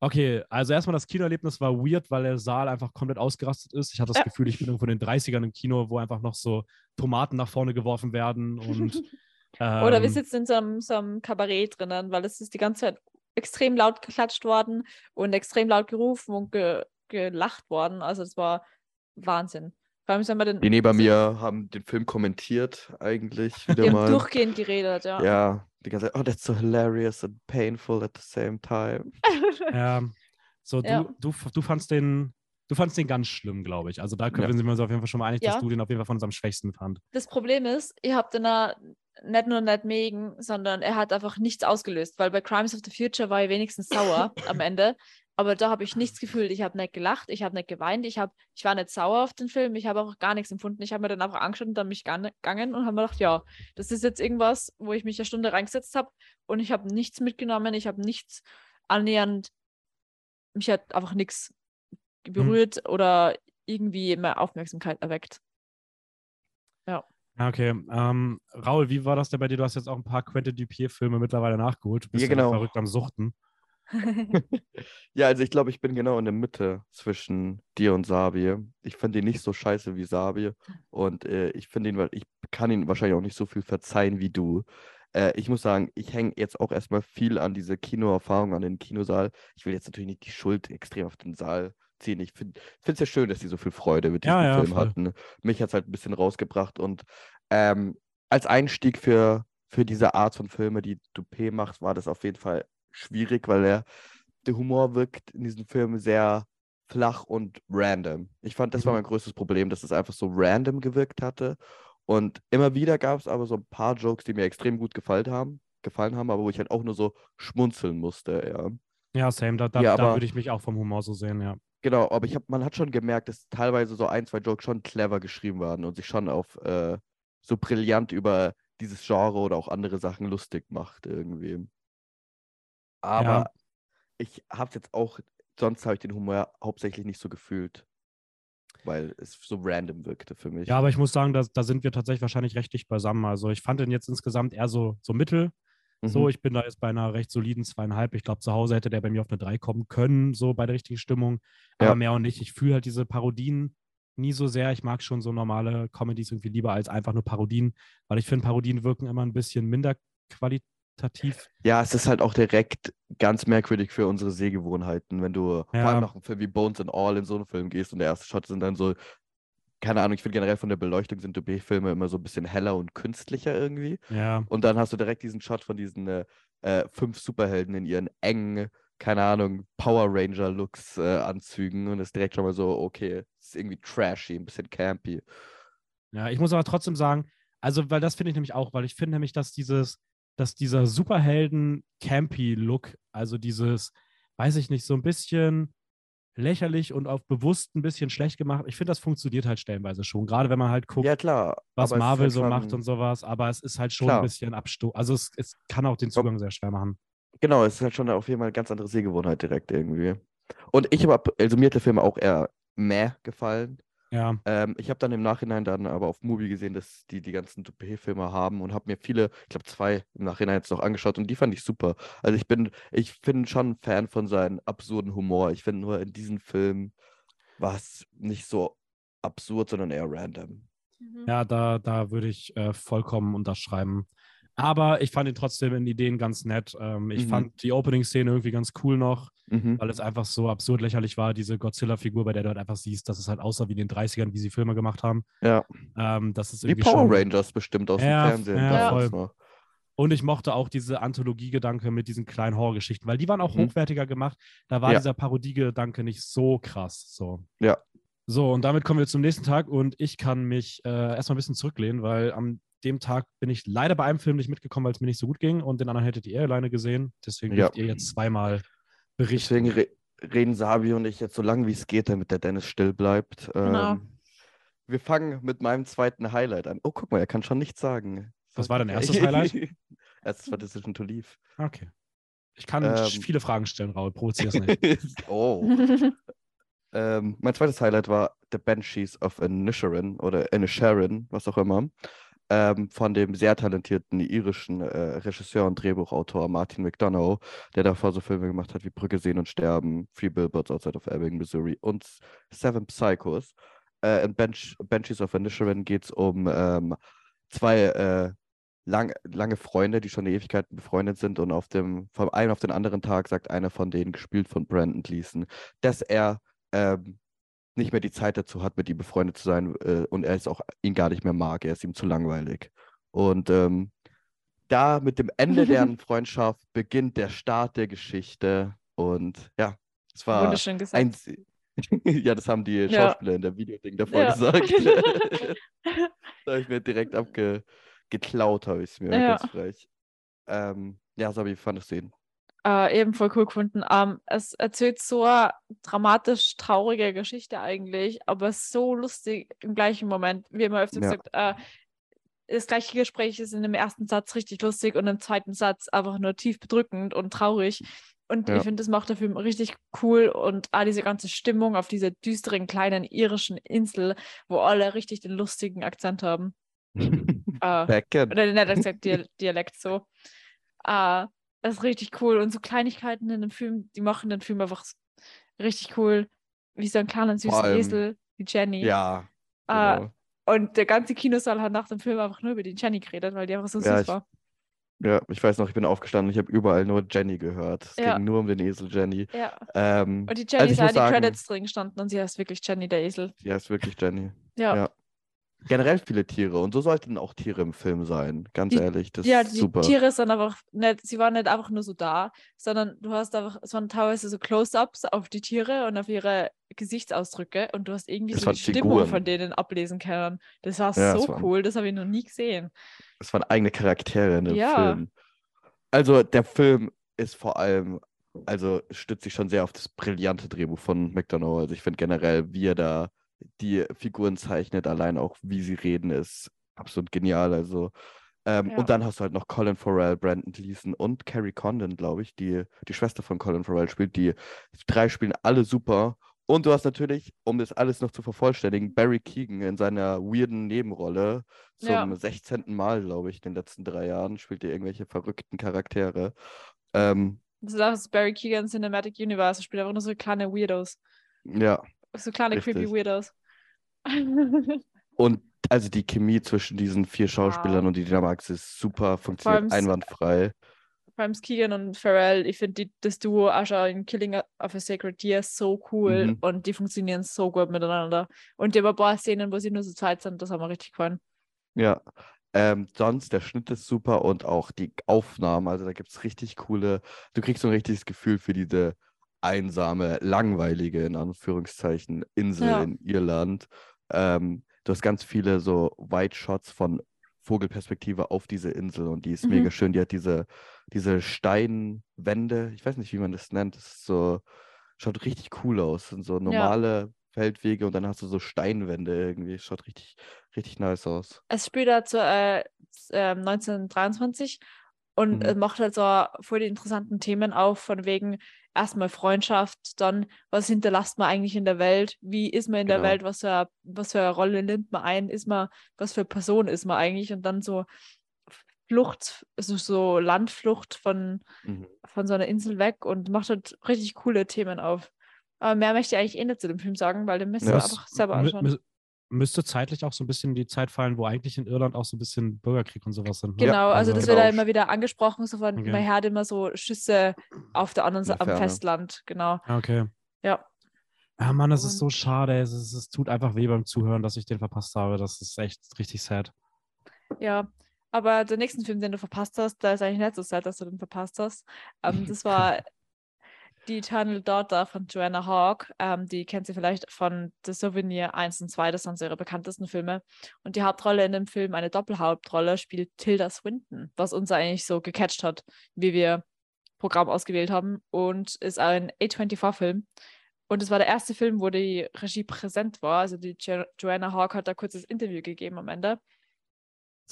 okay, also erstmal das Kinoerlebnis war weird, weil der Saal einfach komplett ausgerastet ist. Ich hatte das Ja. Gefühl, ich bin irgendwo in den 30ern im Kino, wo einfach noch so Tomaten nach vorne geworfen werden und ähm, Oder wir sitzen in so einem, so einem Kabarett drinnen, weil es ist die ganze Zeit extrem laut geklatscht worden und extrem laut gerufen und ge gelacht worden. Also es war Wahnsinn. Vor allem, wir den, Die neben mir haben den Film kommentiert, eigentlich die wieder haben mal. durchgehend geredet, ja. Ja, die ganze Zeit, oh, that's so hilarious and painful at the same time. Ja, so Ja. du, du, du fandst den, du fandst den ganz schlimm, glaube ich. Also da können Ja. wir uns auf jeden Fall schon mal einig, Ja. dass du den auf jeden Fall von uns am schwächsten fand. Das Problem ist, ihr habt auch nicht nur nicht megen, sondern er hat einfach nichts ausgelöst, weil bei Crimes of the Future war ich wenigstens sauer am Ende. Aber da habe ich nichts gefühlt. Ich habe nicht gelacht, ich habe nicht geweint, ich, hab, ich war nicht sauer auf den Film, ich habe auch gar nichts empfunden. Ich habe mir dann einfach angeschaut und dann mich gegangen und habe mir gedacht, ja, das ist jetzt irgendwas, wo ich mich eine Stunde reingesetzt habe und ich habe nichts mitgenommen, ich habe nichts annähernd, mich hat einfach nichts berührt oder irgendwie mehr Aufmerksamkeit erweckt. Ja, okay. Ähm, Raul, wie war das denn bei dir? Du hast jetzt auch ein paar Quentin Dupier-Filme mittlerweile nachgeholt. Du bist Ja, ja genau. verrückt am Suchten. Ja, also ich glaube, ich bin genau in der Mitte zwischen dir und Sabi. Ich finde ihn nicht so scheiße wie Sabi und äh, ich finde ihn, weil ich kann ihn wahrscheinlich auch nicht so viel verzeihen wie du. Äh, ich muss sagen, ich hänge jetzt auch erstmal viel an diese Kinoerfahrung, an den Kinosaal. Ich will jetzt natürlich nicht die Schuld extrem auf den Saal ziehen. Ich finde es ja schön, dass die so viel Freude mit diesem Ja, ja, Film voll. hatten. Mich hat es halt ein bisschen rausgebracht und ähm, als Einstieg für, für diese Art von Filme, die Dupé macht, war das auf jeden Fall schwierig, weil er, der Humor wirkt in diesem Film sehr flach und random. Ich fand, das war Mhm. mein größtes Problem, dass es einfach so random gewirkt hatte. Und immer wieder gab es aber so ein paar Jokes, die mir extrem gut gefallen haben, gefallen haben, aber wo ich halt auch nur so schmunzeln musste, ja. Ja, same. Da, da, Ja, da würde ich mich auch vom Humor so sehen, ja. Genau, aber ich hab, man hat schon gemerkt, dass teilweise so ein, zwei Jokes schon clever geschrieben waren und sich schon auf äh, so brillant über dieses Genre oder auch andere Sachen lustig macht irgendwie. Aber ich hab's jetzt auch, sonst habe ich den Humor hauptsächlich nicht so gefühlt, weil es so random wirkte für mich. Ja, aber ich muss sagen, da, da sind wir tatsächlich wahrscheinlich recht dicht beisammen. Also ich fand den jetzt insgesamt eher so, so mittel. So, Mhm. ich bin da jetzt bei einer recht soliden zweieinhalb. Ich glaube, zu Hause hätte der bei mir auf eine drei kommen können, so bei der richtigen Stimmung. Aber Ja. mehr und nicht. Ich fühle halt diese Parodien nie so sehr. Ich mag schon so normale Comedies irgendwie lieber als einfach nur Parodien, weil ich finde, Parodien wirken immer ein bisschen minder qualitativ. Ja, es ist halt auch direkt ganz merkwürdig für unsere Sehgewohnheiten, wenn du vor Ja. allem nach einem Film wie Bones and All in so einen Film gehst und der erste Shot sind dann so, keine Ahnung, ich finde generell von der Beleuchtung sind B-Filme immer so ein bisschen heller und künstlicher irgendwie. Ja, Und dann hast du direkt diesen Shot von diesen äh, äh, fünf Superhelden in ihren engen, keine Ahnung, Power Ranger-Looks äh, Anzügen und ist direkt schon mal so, okay, ist irgendwie trashy, ein bisschen campy. ja, ich muss aber trotzdem sagen, also, weil das finde ich nämlich auch, weil ich finde nämlich, dass dieses, dass dieser Superhelden-Campy-Look, also dieses, weiß ich nicht, so ein bisschen lächerlich und auf bewusst ein bisschen schlecht gemacht, ich finde, das funktioniert halt stellenweise schon. Gerade wenn man halt guckt, Ja, klar. was Marvel halt so macht und sowas, aber es ist halt schon Klar. ein bisschen Abstoß. Also es, es kann auch den Zugang sehr schwer machen. Genau, es ist halt schon auf jeden Fall eine ganz andere Sehgewohnheit direkt irgendwie. Und ich habe, also mir hat der Film auch eher meh gefallen. Ja, Ähm, ich habe dann im Nachhinein dann aber auf Movie gesehen, dass die die ganzen Dupe-Filme haben und habe mir viele, ich glaube zwei im Nachhinein jetzt noch angeschaut und die fand ich super. Also ich bin, ich bin schon ein Fan von seinem absurden Humor. Ich finde nur in diesem Film war es nicht so absurd, sondern eher random. Mhm. ja, da, da würde ich äh, vollkommen unterschreiben. Aber ich fand ihn trotzdem in Ideen ganz nett. Ähm, ich Mhm. fand die Opening-Szene irgendwie ganz cool noch, Mhm. weil es einfach so absurd lächerlich war, diese Godzilla-Figur, bei der du halt einfach siehst, dass es halt aussah wie in den 30ern, wie sie Filme gemacht haben. Ja, Ähm, das ist wie irgendwie Power schon... Rangers bestimmt aus Ja, dem Fernsehen ja, voll. noch. Und ich mochte auch diese Anthologie-Gedanke mit diesen kleinen Horrorgeschichten, weil die waren auch Mhm. hochwertiger gemacht. Da war Ja. dieser Parodie-Gedanke nicht so krass. So. Ja. So, und damit kommen wir zum nächsten Tag und ich kann mich äh, erstmal ein bisschen zurücklehnen, weil am dem Tag bin ich leider bei einem Film nicht mitgekommen, weil es mir nicht so gut ging und den anderen hättet ihr alleine gesehen. Deswegen Ja. dürft ihr jetzt zweimal berichten. Deswegen re reden Sabi und ich jetzt so lange wie es geht, damit der Dennis still bleibt. Genau. Ähm, wir fangen mit meinem zweiten Highlight an. Oh, guck mal, er kann schon nichts sagen. Was war dein erstes Highlight? Erstes war Decision to Leave. Okay. Ich kann Ähm. viele Fragen stellen, Raul. Provozier es nicht. oh. Ähm, mein zweites Highlight war The Banshees of Inisherin oder Inisherin, was auch immer, ähm, von dem sehr talentierten irischen äh, Regisseur und Drehbuchautor Martin McDonough, der davor so Filme gemacht hat wie Brücke sehen und sterben, Three Billboards Outside of Ebbing, Missouri und Seven Psychos. Äh, in Bench Banshees of Inisherin geht es um ähm, zwei äh, lang, lange Freunde, die schon eine Ewigkeit befreundet sind und auf dem, vom einen auf den anderen Tag sagt einer von denen, gespielt von Brandon Gleason, dass er ähm, nicht mehr die Zeit dazu hat, mit ihm befreundet zu sein äh, und er ist auch ihn gar nicht mehr mag, er ist ihm zu langweilig. Und ähm, da mit dem Ende deren Freundschaft beginnt der Start der Geschichte und ja, es war Wunderschön gesagt. ein ja, das haben die Ja. Schauspieler in der Videoding davor Ja. gesagt. da habe ich mir direkt abgeklaut, habe ich es mir Ja. ganz frech. Ähm, ja, Sabi, wie fandest du ihn? Äh, eben voll cool gefunden. Ähm, es erzählt so eine dramatisch traurige Geschichte eigentlich, aber so lustig im gleichen Moment. Wie immer öfter Ja. gesagt, äh, das gleiche Gespräch ist in dem ersten Satz richtig lustig und im zweiten Satz einfach nur tief bedrückend und traurig. Und Ja. ich finde, das macht der Film richtig cool und auch diese ganze Stimmung auf dieser düsteren kleinen irischen Insel, wo alle richtig den lustigen Akzent haben. Äh, oder nicht Akzent, Dial Dialekt so. Äh, das ist richtig cool. Und so Kleinigkeiten in dem Film, die machen den Film einfach richtig cool. Wie so ein kleiner süßen allem- Esel, wie Jenny. Ja, Äh, genau. Und der ganze Kinosaal hat nach dem Film einfach nur über die Jenny geredet, weil die einfach so Ja, süß ich- war. Ja, ich weiß noch, ich bin aufgestanden, ich habe überall nur Jenny gehört. Es Ja. ging nur um den Esel Jenny. Ja. Ähm, Und die Jenny ich sah die sagen- Credits drin gestanden und sie heißt wirklich Jenny der Esel. ja, ist wirklich Jenny. Ja. Ja. Generell viele Tiere und so sollten auch Tiere im Film sein. Ganz Die- ehrlich, das Ja, ist die super. Tiere sind einfach nicht, sie waren nicht einfach nur so da, sondern du hast einfach, es waren teilweise so Close-ups auf die Tiere und auf ihre Gesichtsausdrücke und du hast irgendwie Es so die Stimmung Figuren. von denen ablesen können. Das war Ja, so waren- cool, das habe ich noch nie gesehen. Es waren eigene Charaktere in dem Ja. Film. Also der Film ist vor allem, also stützt sich schon sehr auf das brillante Drehbuch von McDonough. Also ich finde generell, wie er da die Figuren zeichnet, allein auch wie sie reden, ist absolut genial. Also ähm, Ja. und dann hast du halt noch Colin Farrell, Brandon Gleeson und Carrie Condon, glaube ich, die die Schwester von Colin Farrell spielt. Die drei spielen alle super. Und du hast natürlich, um das alles noch zu vervollständigen, Barry Keegan in seiner weirden Nebenrolle zum Ja. 16. Mal, glaube ich, in den letzten drei Jahren, spielt er irgendwelche verrückten Charaktere. Ähm, Das ist auch das Barry Keegan Cinematic Universe, er spielt einfach nur so kleine Weirdos. ja, So kleine creepy Richtig. Weirdos. Und also die Chemie zwischen diesen vier Schauspielern Ja. und die Dynamax ist super, funktioniert einwandfrei. Vor allem Keegan und Pharrell, ich finde das Duo schon in Killing of a Sacred Deer so cool Mhm. und die funktionieren so gut miteinander. Und die haben ein paar Szenen, wo sie nur so zweit sind, das haben mir richtig gefallen. Ja. Ähm, sonst, der Schnitt ist super und auch die Aufnahmen. Also da gibt es richtig coole, du kriegst so ein richtiges Gefühl für diese einsame, langweilige, in Anführungszeichen, Insel Ja. in Irland. Ähm, du hast ganz viele so White Shots von Vogelperspektive auf diese Insel und die ist Mhm. mega schön. Die hat diese, diese Steinwände, ich weiß nicht, wie man das nennt. Das ist so, schaut richtig cool aus. Das sind so normale Feldwege und dann hast du so Steinwände irgendwie. Schaut richtig, richtig nice aus. Es spielt da zu, äh, s- ähm, 1923 und Mhm. äh, macht halt so voll die interessanten Themen auf, von wegen erstmal Freundschaft, dann was hinterlasst man eigentlich in der Welt, wie ist man in der Genau. Welt, was für, was für eine Rolle nimmt man ein, ist man, was für Person ist man eigentlich und dann so Flucht, also so Landflucht von, Mhm. von so einer Insel weg und macht halt richtig coole Themen auf. Aber mehr möchte ich eigentlich eh nicht zu dem Film sagen, weil den müsst ihr Ja. einfach selber anschauen. Mü- müsste zeitlich auch so ein bisschen die Zeit fallen, wo eigentlich in Irland auch so ein bisschen Bürgerkrieg und sowas sind. ne? Genau, also, also- das wird ja immer wieder angesprochen, so von, Okay. man hört immer so Schüsse auf der anderen Seite am. Festland, genau. Ah, Okay. Ja. Ah, Mann, das ist so schade. Es, ist, es tut einfach weh beim Zuhören, dass ich den verpasst habe. Das ist echt richtig sad. Ja, aber der nächsten Film, den du verpasst hast, da ist eigentlich nicht so sad, dass du den verpasst hast. Ähm, das war Die Eternal Daughter von Joanna Hawke. Ähm, die kennt sie vielleicht von The Souvenir 1 und 2, das sind so ihre bekanntesten Filme. Und die Hauptrolle in dem Film, eine Doppelhauptrolle, spielt Tilda Swinton, was uns eigentlich so gecatcht hat, wie wir Programm ausgewählt haben. Und ist ein A24-Film. Und es war der erste Film, wo die Regie präsent war. Also die jo Joanna Hawke hat da kurzes Interview gegeben am Ende.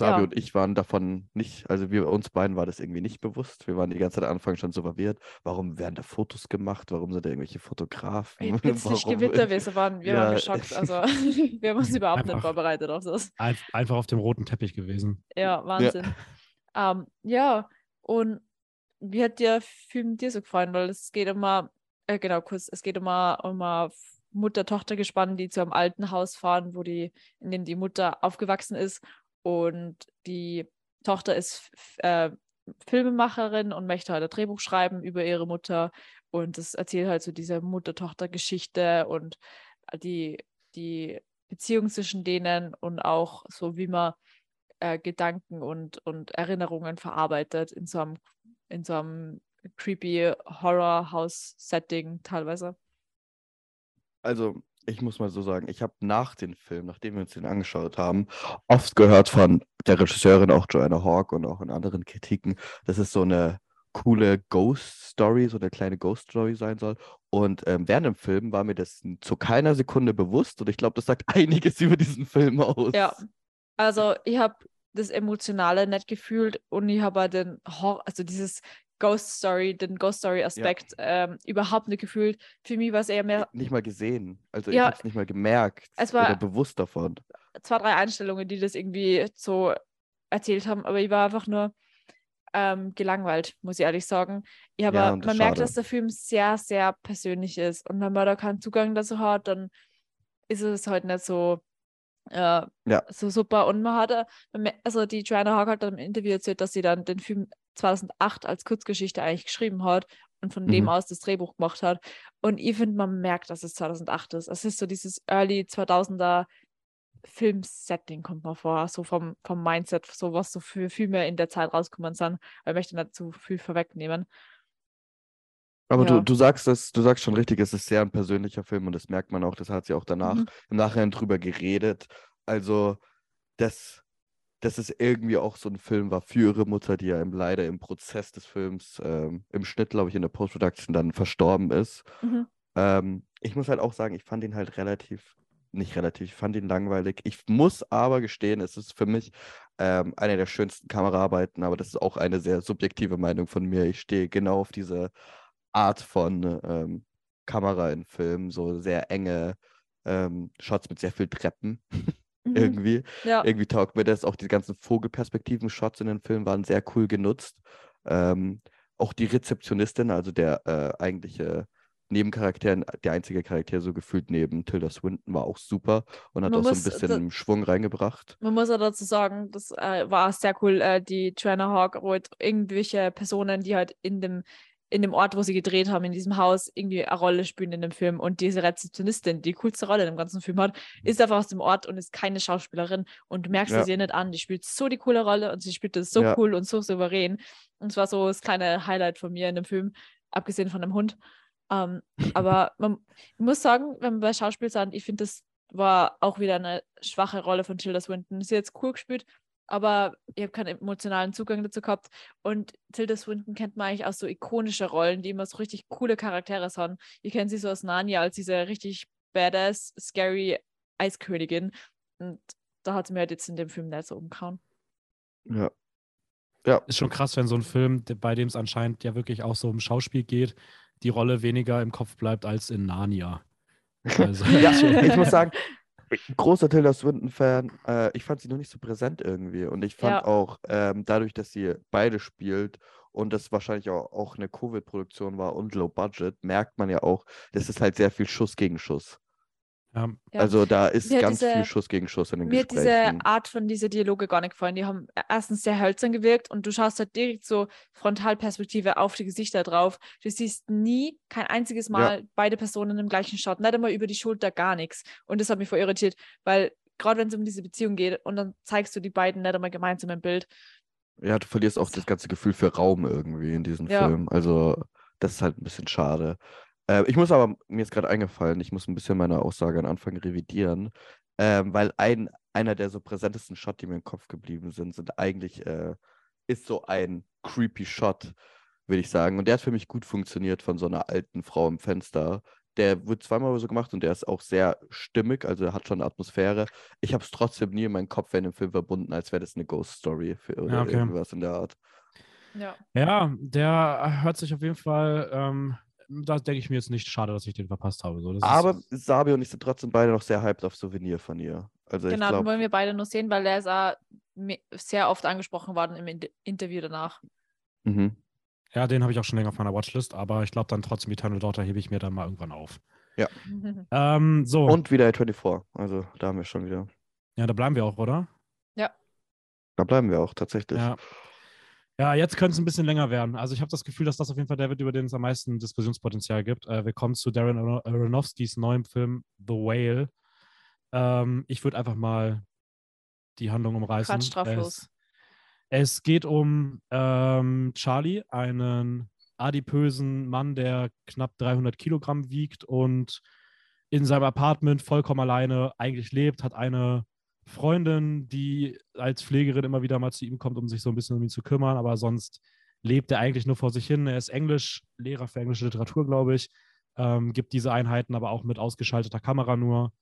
Sabi Ja. und ich waren davon nicht, also wir uns beiden war das irgendwie nicht bewusst. Wir waren die ganze Zeit am Anfang schon so verwirrt. Warum werden da Fotos gemacht? Warum sind da irgendwelche Fotografen? Plötzlich Gewitterwesen waren. Wir waren Ja. geschockt. Also wir haben uns überhaupt nicht Einfach. vorbereitet auf das. Ein, einfach auf dem roten Teppich gewesen. Ja, Wahnsinn. Ja, ähm, ja und wie hat der Film dir so gefallen? Weil es geht immer, äh, genau, kurz, es geht immer um ein Mutter-Tochter-Gespann, die zu einem alten Haus fahren, wo die, in dem die Mutter aufgewachsen ist. Und die Tochter ist äh, Filmemacherin und möchte halt ein Drehbuch schreiben über ihre Mutter. Und es erzählt halt so diese Mutter-Tochter-Geschichte und die, die Beziehung zwischen denen und auch so, wie man äh, Gedanken und, und Erinnerungen verarbeitet in so einem, in so einem creepy Horror-House-Setting teilweise. Also, ich muss mal so sagen, ich habe nach dem Film, nachdem wir uns den angeschaut haben, oft gehört von der Regisseurin, auch Joanna Hawke und auch in anderen Kritiken, dass es so eine coole Ghost-Story, so eine kleine Ghost-Story sein soll. Und ähm, während dem Film war mir das zu keiner Sekunde bewusst und ich glaube, das sagt einiges über diesen Film aus. Ja, also ich habe das Emotionale nicht gefühlt und ich habe den Horror, also dieses Ghost Story, den Ghost Story Aspekt ähm, überhaupt nicht gefühlt. Für mich war es eher mehr Nicht mal gesehen. Also, ich Ja, habe es nicht mal gemerkt es war- oder bewusst davon. zwei, drei Einstellungen, die das irgendwie so erzählt haben, aber ich war einfach nur ähm, gelangweilt, muss ich ehrlich sagen. Ich habe, Ja, man merkt, schade. dass der Film sehr, sehr persönlich ist. Und wenn man da keinen Zugang dazu hat, dann ist es halt nicht so, äh, Ja. so super. Und man man mer- also die Joanna Hawke hat dann im Interview erzählt, dass sie dann den Film 2008 als Kurzgeschichte eigentlich geschrieben hat und von dem Mhm. aus das Drehbuch gemacht hat. Und ich finde, man merkt, dass es 2008 ist. Es ist so dieses Early 2000er Filmsetting kommt mir vor, so vom, vom Mindset, so was so für Filme in der Zeit rauskommen sind. Aber ich möchte nicht zu viel vorwegnehmen. Aber Ja. du, du sagst das, du sagst schon richtig, es ist sehr ein persönlicher Film und das merkt man auch, das hat sie auch danach Mhm. im Nachhinein drüber geredet. Also, dass, dass es irgendwie auch so ein Film war für ihre Mutter, die ja im, leider im Prozess des Films, ähm, im Schnitt, glaube ich, in der Post-Production dann verstorben ist. Mhm. Ähm, ich muss halt auch sagen, ich fand ihn halt relativ, nicht relativ, ich fand ihn langweilig. Ich muss aber gestehen, es ist für mich ähm, eine der schönsten Kameraarbeiten, aber das ist auch eine sehr subjektive Meinung von mir. Ich stehe genau auf diese Art von ähm, Kamera in Filmen, so sehr enge ähm, Shots mit sehr viel Treppen Mhm. irgendwie. Ja, Irgendwie taugt mir das. Auch die ganzen Vogelperspektiven-Shots in den Filmen waren sehr cool genutzt. Ähm, auch die Rezeptionistin, also der äh, eigentliche Nebencharakteren, der einzige Charakter so gefühlt neben Tilda Swinton war auch super und hat Man auch so ein muss, bisschen da- Schwung reingebracht. Man muss auch dazu sagen, das äh, war sehr cool, äh, die Joanna Hawk, wo halt irgendwelche Personen, die halt in dem, in dem Ort, wo sie gedreht haben, in diesem Haus, irgendwie eine Rolle spielen in dem Film. Und diese Rezeptionistin, die coolste Rolle in dem ganzen Film hat, ist einfach aus dem Ort und ist keine Schauspielerin. Und du merkst Ja. es ihr nicht an. Die spielt so die coole Rolle und sie spielt das so Ja. cool und so souverän. Und es war so das kleine Highlight von mir in dem Film, abgesehen von dem Hund. Ähm, aber man, ich muss sagen, wenn wir bei Schauspiel sind, ich finde, das war auch wieder eine schwache Rolle von Tilda Swinton. Sie hat jetzt cool gespielt, aber ich habe keinen emotionalen Zugang dazu gehabt. Und Tilda Swinton kennt man eigentlich aus so ikonische Rollen, die immer so richtig coole Charaktere sind. Ihr kennt sie so aus Narnia als diese richtig badass, scary Eiskönigin. Und da hat sie mir halt jetzt in dem Film nicht so umgehauen. Ja. Ja, Ist schon krass, wenn so ein Film, bei dem es anscheinend ja wirklich auch so um Schauspiel geht, die Rolle weniger im Kopf bleibt als in Narnia. Also, ja, ich muss sagen, großer Tilda Swinton-Fan. Äh, ich fand sie nur nicht so präsent irgendwie. Und ich fand Ja. auch, ähm, dadurch, dass sie beide spielt und das wahrscheinlich auch, auch eine Covid-Produktion war und Low Budget, merkt man ja auch, das ist halt sehr viel Schuss gegen Schuss. Ja, Ja. Also da ist Mir ganz diese- viel Schuss gegen Schuss in den Mir hat diese Gesprächen. Art von dieser Dialoge gar nicht gefallen. Die haben e-, erstens sehr hölzern gewirkt und du schaust halt direkt so Frontalperspektive auf die Gesichter drauf. Du siehst nie, kein einziges Mal beide Personen im gleichen Shot, nicht einmal über die Schulter, gar nichts. Und das hat mich voll irritiert, weil gerade wenn es um diese Beziehung geht und dann zeigst du die beiden nicht einmal gemeinsam im Bild. Ja, du verlierst auch das ganze Gefühl für Raum irgendwie in diesem Ja. Film. Also, das ist halt ein bisschen schade. Äh, ich muss aber, mir ist gerade eingefallen, ich muss ein bisschen meine Aussage am Anfang revidieren, ähm, weil ein, einer der so präsentesten Shot, die mir im Kopf geblieben sind, sind eigentlich, äh, ist so ein creepy Shot, würde ich sagen. Und der hat für mich gut funktioniert von so einer alten Frau im Fenster. Der wird zweimal so gemacht und der ist auch sehr stimmig, also er hat schon eine Atmosphäre. Ich habe es trotzdem nie in meinen Kopf in dem Film verbunden, als wäre das eine Ghost Story für, oder okay. irgendwas in der Art. Ja. ja, der hört sich auf jeden Fall, ähm, da denke ich mir jetzt nicht schade, dass ich den verpasst habe. So, das Aber ist, Sabi und ich sind trotzdem beide noch sehr hyped auf Souvenir von ihr. Also Genau, ich den wollen wir beide nur sehen, weil der ist auch me- sehr oft angesprochen worden im In Interview danach. mhm. ja, den habe ich auch schon länger auf meiner Watchlist, aber ich glaube dann trotzdem, Eternal Daughter hebe ich mir dann mal irgendwann auf. Ähm, so, und wieder A24. Also da haben wir schon wieder. ja, da bleiben wir auch, oder? Da bleiben wir auch tatsächlich. Ja. Ja, jetzt könnte es ein bisschen länger werden. Also ich habe das Gefühl, dass das auf jeden Fall der wird, über den es am meisten Diskussionspotenzial gibt. Äh, wir kommen zu Darren Aron- Aronofskys neuem Film The Whale. Ähm, ich würde einfach mal die Handlung umreißen. Quatsch drauf es, es geht um ähm, Charlie, einen adipösen Mann, der knapp 300 Kilogramm wiegt und in seinem Apartment vollkommen alleine eigentlich lebt, hat eine Freundin, die als Pflegerin immer wieder mal zu ihm kommt, um sich so ein bisschen um ihn zu kümmern, aber sonst lebt er eigentlich nur vor sich hin. Er ist Englisch, Lehrer für englische Literatur, glaube ich, ähm, gibt diese Einheiten aber auch mit ausgeschalteter Kamera nur.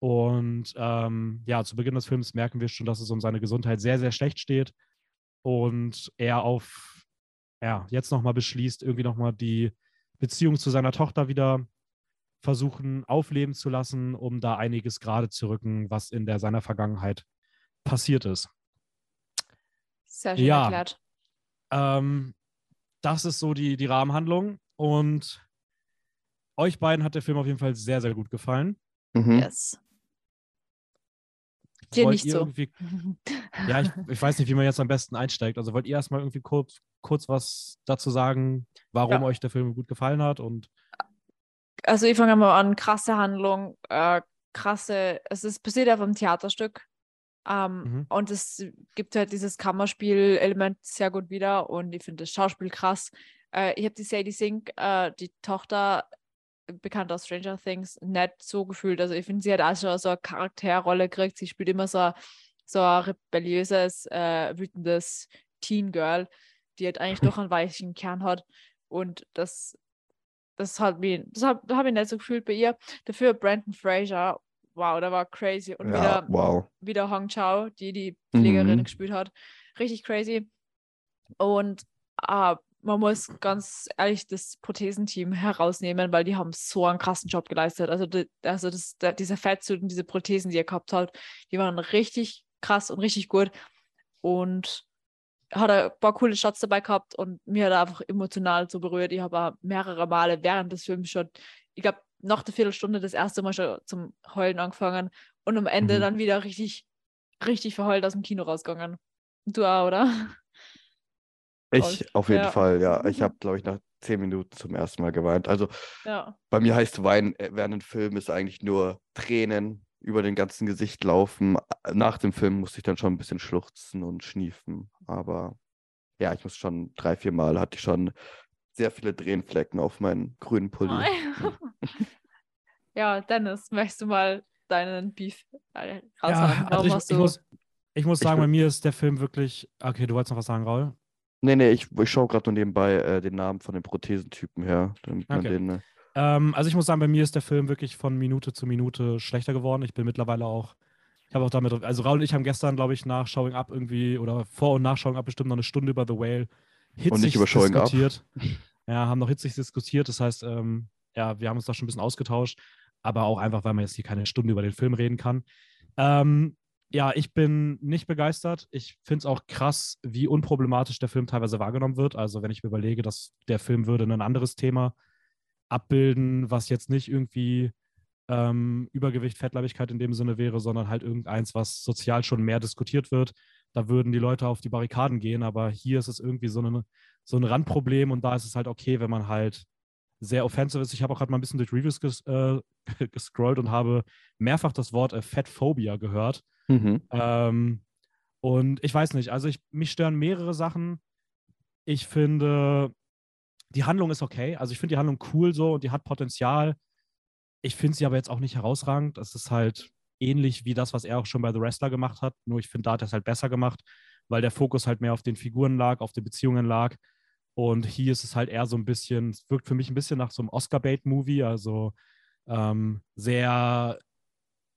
Und ähm, ja, zu Beginn des Films merken wir schon, dass es um seine Gesundheit sehr, sehr schlecht steht und er auf, ja, jetzt nochmal beschließt, irgendwie nochmal die Beziehung zu seiner Tochter wieder versuchen aufleben zu lassen, um da einiges gerade zu rücken, was in der seiner Vergangenheit passiert ist. Sehr schön Ja. erklärt. Ähm, das ist so die, die Rahmenhandlung und euch beiden hat der Film auf jeden Fall sehr, sehr gut gefallen. Mhm. Yes. Dir Wollt nicht so. Ja, ich, ich weiß nicht, wie man jetzt am besten einsteigt. Also wollt ihr erstmal irgendwie kurz, kurz was dazu sagen, warum Ja. euch der Film gut gefallen hat? Und Also ich fange mal an, krasse Handlung, äh, krasse, es ist passiert auf einem Theaterstück. Ähm, Mhm. Und es gibt halt dieses Kammerspiel-Element sehr gut wieder und ich finde das Schauspiel krass. Äh, ich habe die Sadie Sink, äh, die Tochter, bekannt aus Stranger Things, nicht so gefühlt. Also ich finde, sie hat auch schon so eine Charakterrolle gekriegt. Sie spielt immer so, so ein rebelliöses, äh, wütendes Teen Girl, die halt eigentlich doch einen weichen Kern hat. Und das, das hat mich, das habe hab ich nicht so gefühlt bei ihr. Dafür Brandon Fraser, wow, der war crazy. Und Ja, wieder, wow. wieder Hong Chao, die die Pflegerin Mhm. gespielt hat. Richtig crazy. Und ah, man muss ganz ehrlich das Prothesenteam herausnehmen, weil die haben so einen krassen Job geleistet. Also, die, also das, der, dieser Fettsuit und diese Prothesen, die er gehabt hat, die waren richtig krass und richtig gut. Und hat er ein paar coole Shots dabei gehabt und mir hat er einfach emotional so berührt. Ich habe auch mehrere Male während des Films schon, ich glaube, nach der Viertelstunde das erste Mal schon zum Heulen angefangen und am Ende Mhm. dann wieder richtig, richtig verheult aus dem Kino rausgegangen. Du auch, oder? Ich auf jeden Ja. Fall, ja. Ich habe, glaube ich, nach zehn Minuten zum ersten Mal geweint. Also Ja. bei mir heißt Weinen äh, während dem Film ist eigentlich nur Tränen über den ganzen Gesicht laufen. Nach dem Film musste ich dann schon ein bisschen schluchzen und schniefen. Aber ja, ich muss schon drei, vier Mal hatte ich schon sehr viele Tränenflecken auf meinen grünen Pulli. ja, Dennis, möchtest du mal deinen Beef äh, raushauen? Ja, also ich, ich, du. muss, ich muss Ich sagen, will- bei mir ist der Film wirklich. Okay, du wolltest noch was sagen, Raul? Nee, nee, ich, ich schaue gerade nur nebenbei äh, den Namen von den Prothesentypen her, damit man Okay. den. Äh, Ähm, also ich muss sagen, bei mir ist der Film wirklich von Minute zu Minute schlechter geworden. Ich bin mittlerweile auch, ich habe auch damit, also Raul und ich haben gestern, glaube ich, nach Showing Up irgendwie oder vor und nach Showing Up bestimmt noch eine Stunde über The Whale hitzig über Showing Up. diskutiert. Ja, haben noch hitzig diskutiert. Das heißt, ähm, ja, wir haben uns da schon ein bisschen ausgetauscht, aber auch einfach, weil man jetzt hier keine Stunde über den Film reden kann. Ähm, ja, ich bin nicht begeistert. Ich finde es auch krass, wie unproblematisch der Film teilweise wahrgenommen wird. Also, wenn ich mir überlege, dass der Film würde ein anderes Thema abbilden, was jetzt nicht irgendwie ähm, Übergewicht, Fettleibigkeit in dem Sinne wäre, sondern halt irgendeins, was sozial schon mehr diskutiert wird. Da würden die Leute auf die Barrikaden gehen, aber hier ist es irgendwie so, eine, so ein Randproblem und da ist es halt okay, wenn man halt sehr offensive ist. Ich habe auch gerade mal ein bisschen durch Reviews ges äh, gescrollt und habe mehrfach das Wort äh, Fettphobia gehört. mhm. Ähm, und ich weiß nicht, also ich, mich stören mehrere Sachen. Ich finde, die Handlung ist okay. Also ich finde die Handlung cool so und die hat Potenzial. Ich finde sie aber jetzt auch nicht herausragend. Das ist halt ähnlich wie das, was er auch schon bei The Wrestler gemacht hat. Nur ich finde, da hat er es halt besser gemacht, weil der Fokus halt mehr auf den Figuren lag, auf den Beziehungen lag. Und hier ist es halt eher so ein bisschen, es wirkt für mich ein bisschen nach so einem Oscar-Bait-Movie, also ähm, sehr,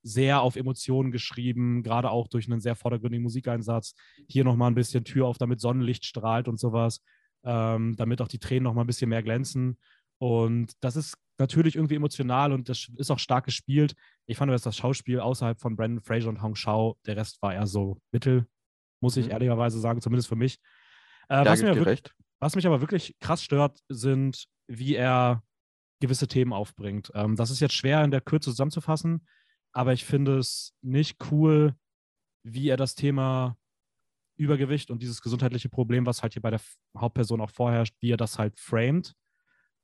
sehr auf Emotionen geschrieben, gerade auch durch einen sehr vordergründigen Musikeinsatz. Hier nochmal ein bisschen Tür auf, damit Sonnenlicht strahlt und sowas, ähm, damit auch die Tränen nochmal ein bisschen mehr glänzen. Und das ist natürlich irgendwie emotional und das ist auch stark gespielt. Ich fand, dass das Schauspiel außerhalb von Brandon Fraser und Hong Shao, der Rest war eher so mittel, muss ich Mhm. ehrlicherweise sagen, zumindest für mich. Äh, was, mir wirklich, recht. was mich aber wirklich krass stört, sind, wie er gewisse Themen aufbringt. Ähm, das ist jetzt schwer in der Kürze zusammenzufassen, aber ich finde es nicht cool, wie er das Thema Übergewicht und dieses gesundheitliche Problem, was halt hier bei der Hauptperson auch vorherrscht, wie er das halt framed.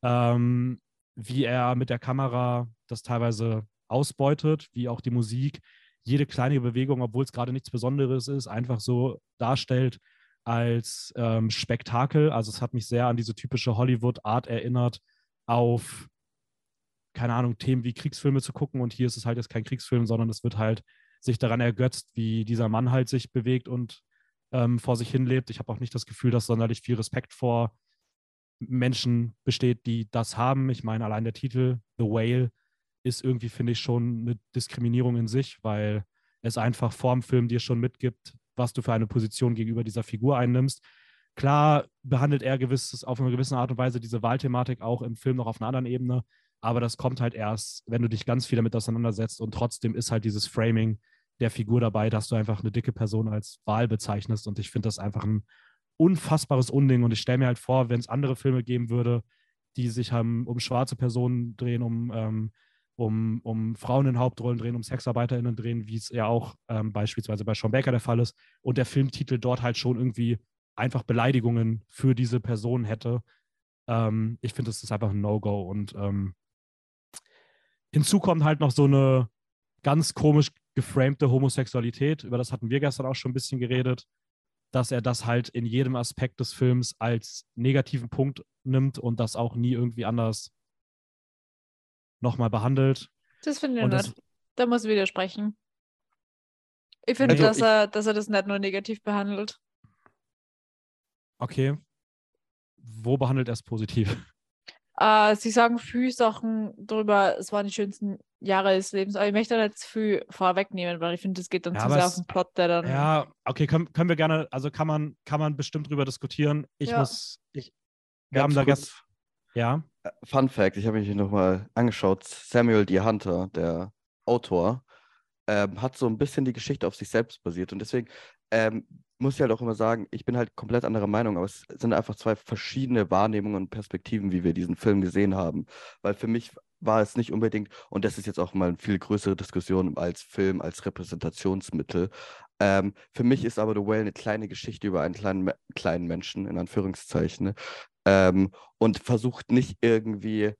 Ähm, wie er mit der Kamera das teilweise ausbeutet, wie auch die Musik jede kleine Bewegung, obwohl es gerade nichts Besonderes ist, einfach so darstellt als ähm, Spektakel. Also es hat mich sehr an diese typische Hollywood-Art erinnert, auf, keine Ahnung, Themen wie Kriegsfilme zu gucken. Und hier ist es halt jetzt kein Kriegsfilm, sondern es wird halt sich daran ergötzt, wie dieser Mann halt sich bewegt und ähm, vor sich hin lebt. Ich habe auch nicht das Gefühl, dass sonderlich viel Respekt vor Menschen besteht, die das haben. Ich meine, allein der Titel The Whale ist irgendwie, finde ich, schon eine Diskriminierung in sich, weil es einfach vorm Film dir schon mitgibt, was du für eine Position gegenüber dieser Figur einnimmst. Klar behandelt er gewisses, auf eine gewisse Art und Weise diese Wahlthematik auch im Film noch auf einer anderen Ebene, aber das kommt halt erst, wenn du dich ganz viel damit auseinandersetzt und trotzdem ist halt dieses Framing der Figur dabei, dass du einfach eine dicke Person als Wahl bezeichnest. Und ich finde das einfach ein unfassbares Unding. Und ich stelle mir halt vor, wenn es andere Filme geben würde, die sich haben, um schwarze Personen drehen, um, ähm, um, um Frauen in Hauptrollen drehen, um SexarbeiterInnen drehen, wie es ja auch ähm, beispielsweise bei Sean Baker der Fall ist. Und der Filmtitel dort halt schon irgendwie einfach Beleidigungen für diese Person hätte. Ähm, ich finde, das ist einfach ein No-Go. Und ähm, hinzu kommt halt noch so eine ganz komisch geframte Homosexualität, über das hatten wir gestern auch schon ein bisschen geredet, dass er das halt in jedem Aspekt des Films als negativen Punkt nimmt und das auch nie irgendwie anders nochmal behandelt. Das finde ich Und das- Da muss ich widersprechen. Ich finde, Also dass, ich- er, dass er das nicht nur negativ behandelt. Okay. Wo behandelt er es positiv? Äh, sie sagen viel Sachen darüber, es waren die schönsten Jahre des Lebens, aber ich möchte da zu viel vorwegnehmen, weil ich finde, das geht dann Ja, zu sehr auf den Plot, der dann. Ja, okay, können, können wir gerne, also kann man, kann man bestimmt drüber diskutieren. Ich Ja. muss, ich, wir haben Ganz da kurz, gestern, ja, Fun Fact, ich habe mich nochmal angeschaut. Samuel D. Hunter, der Autor, ähm, hat so ein bisschen die Geschichte auf sich selbst basiert. Und deswegen, ähm, muss ich halt auch immer sagen, ich bin halt komplett anderer Meinung, aber es sind einfach zwei verschiedene Wahrnehmungen und Perspektiven, wie wir diesen Film gesehen haben. Weil für mich war es nicht unbedingt, und das ist jetzt auch mal eine viel größere Diskussion als Film, als Repräsentationsmittel. Ähm, für mich ist aber The Whale eine kleine Geschichte über einen kleinen, kleinen Menschen, in Anführungszeichen, ne? ähm, und versucht nicht irgendwie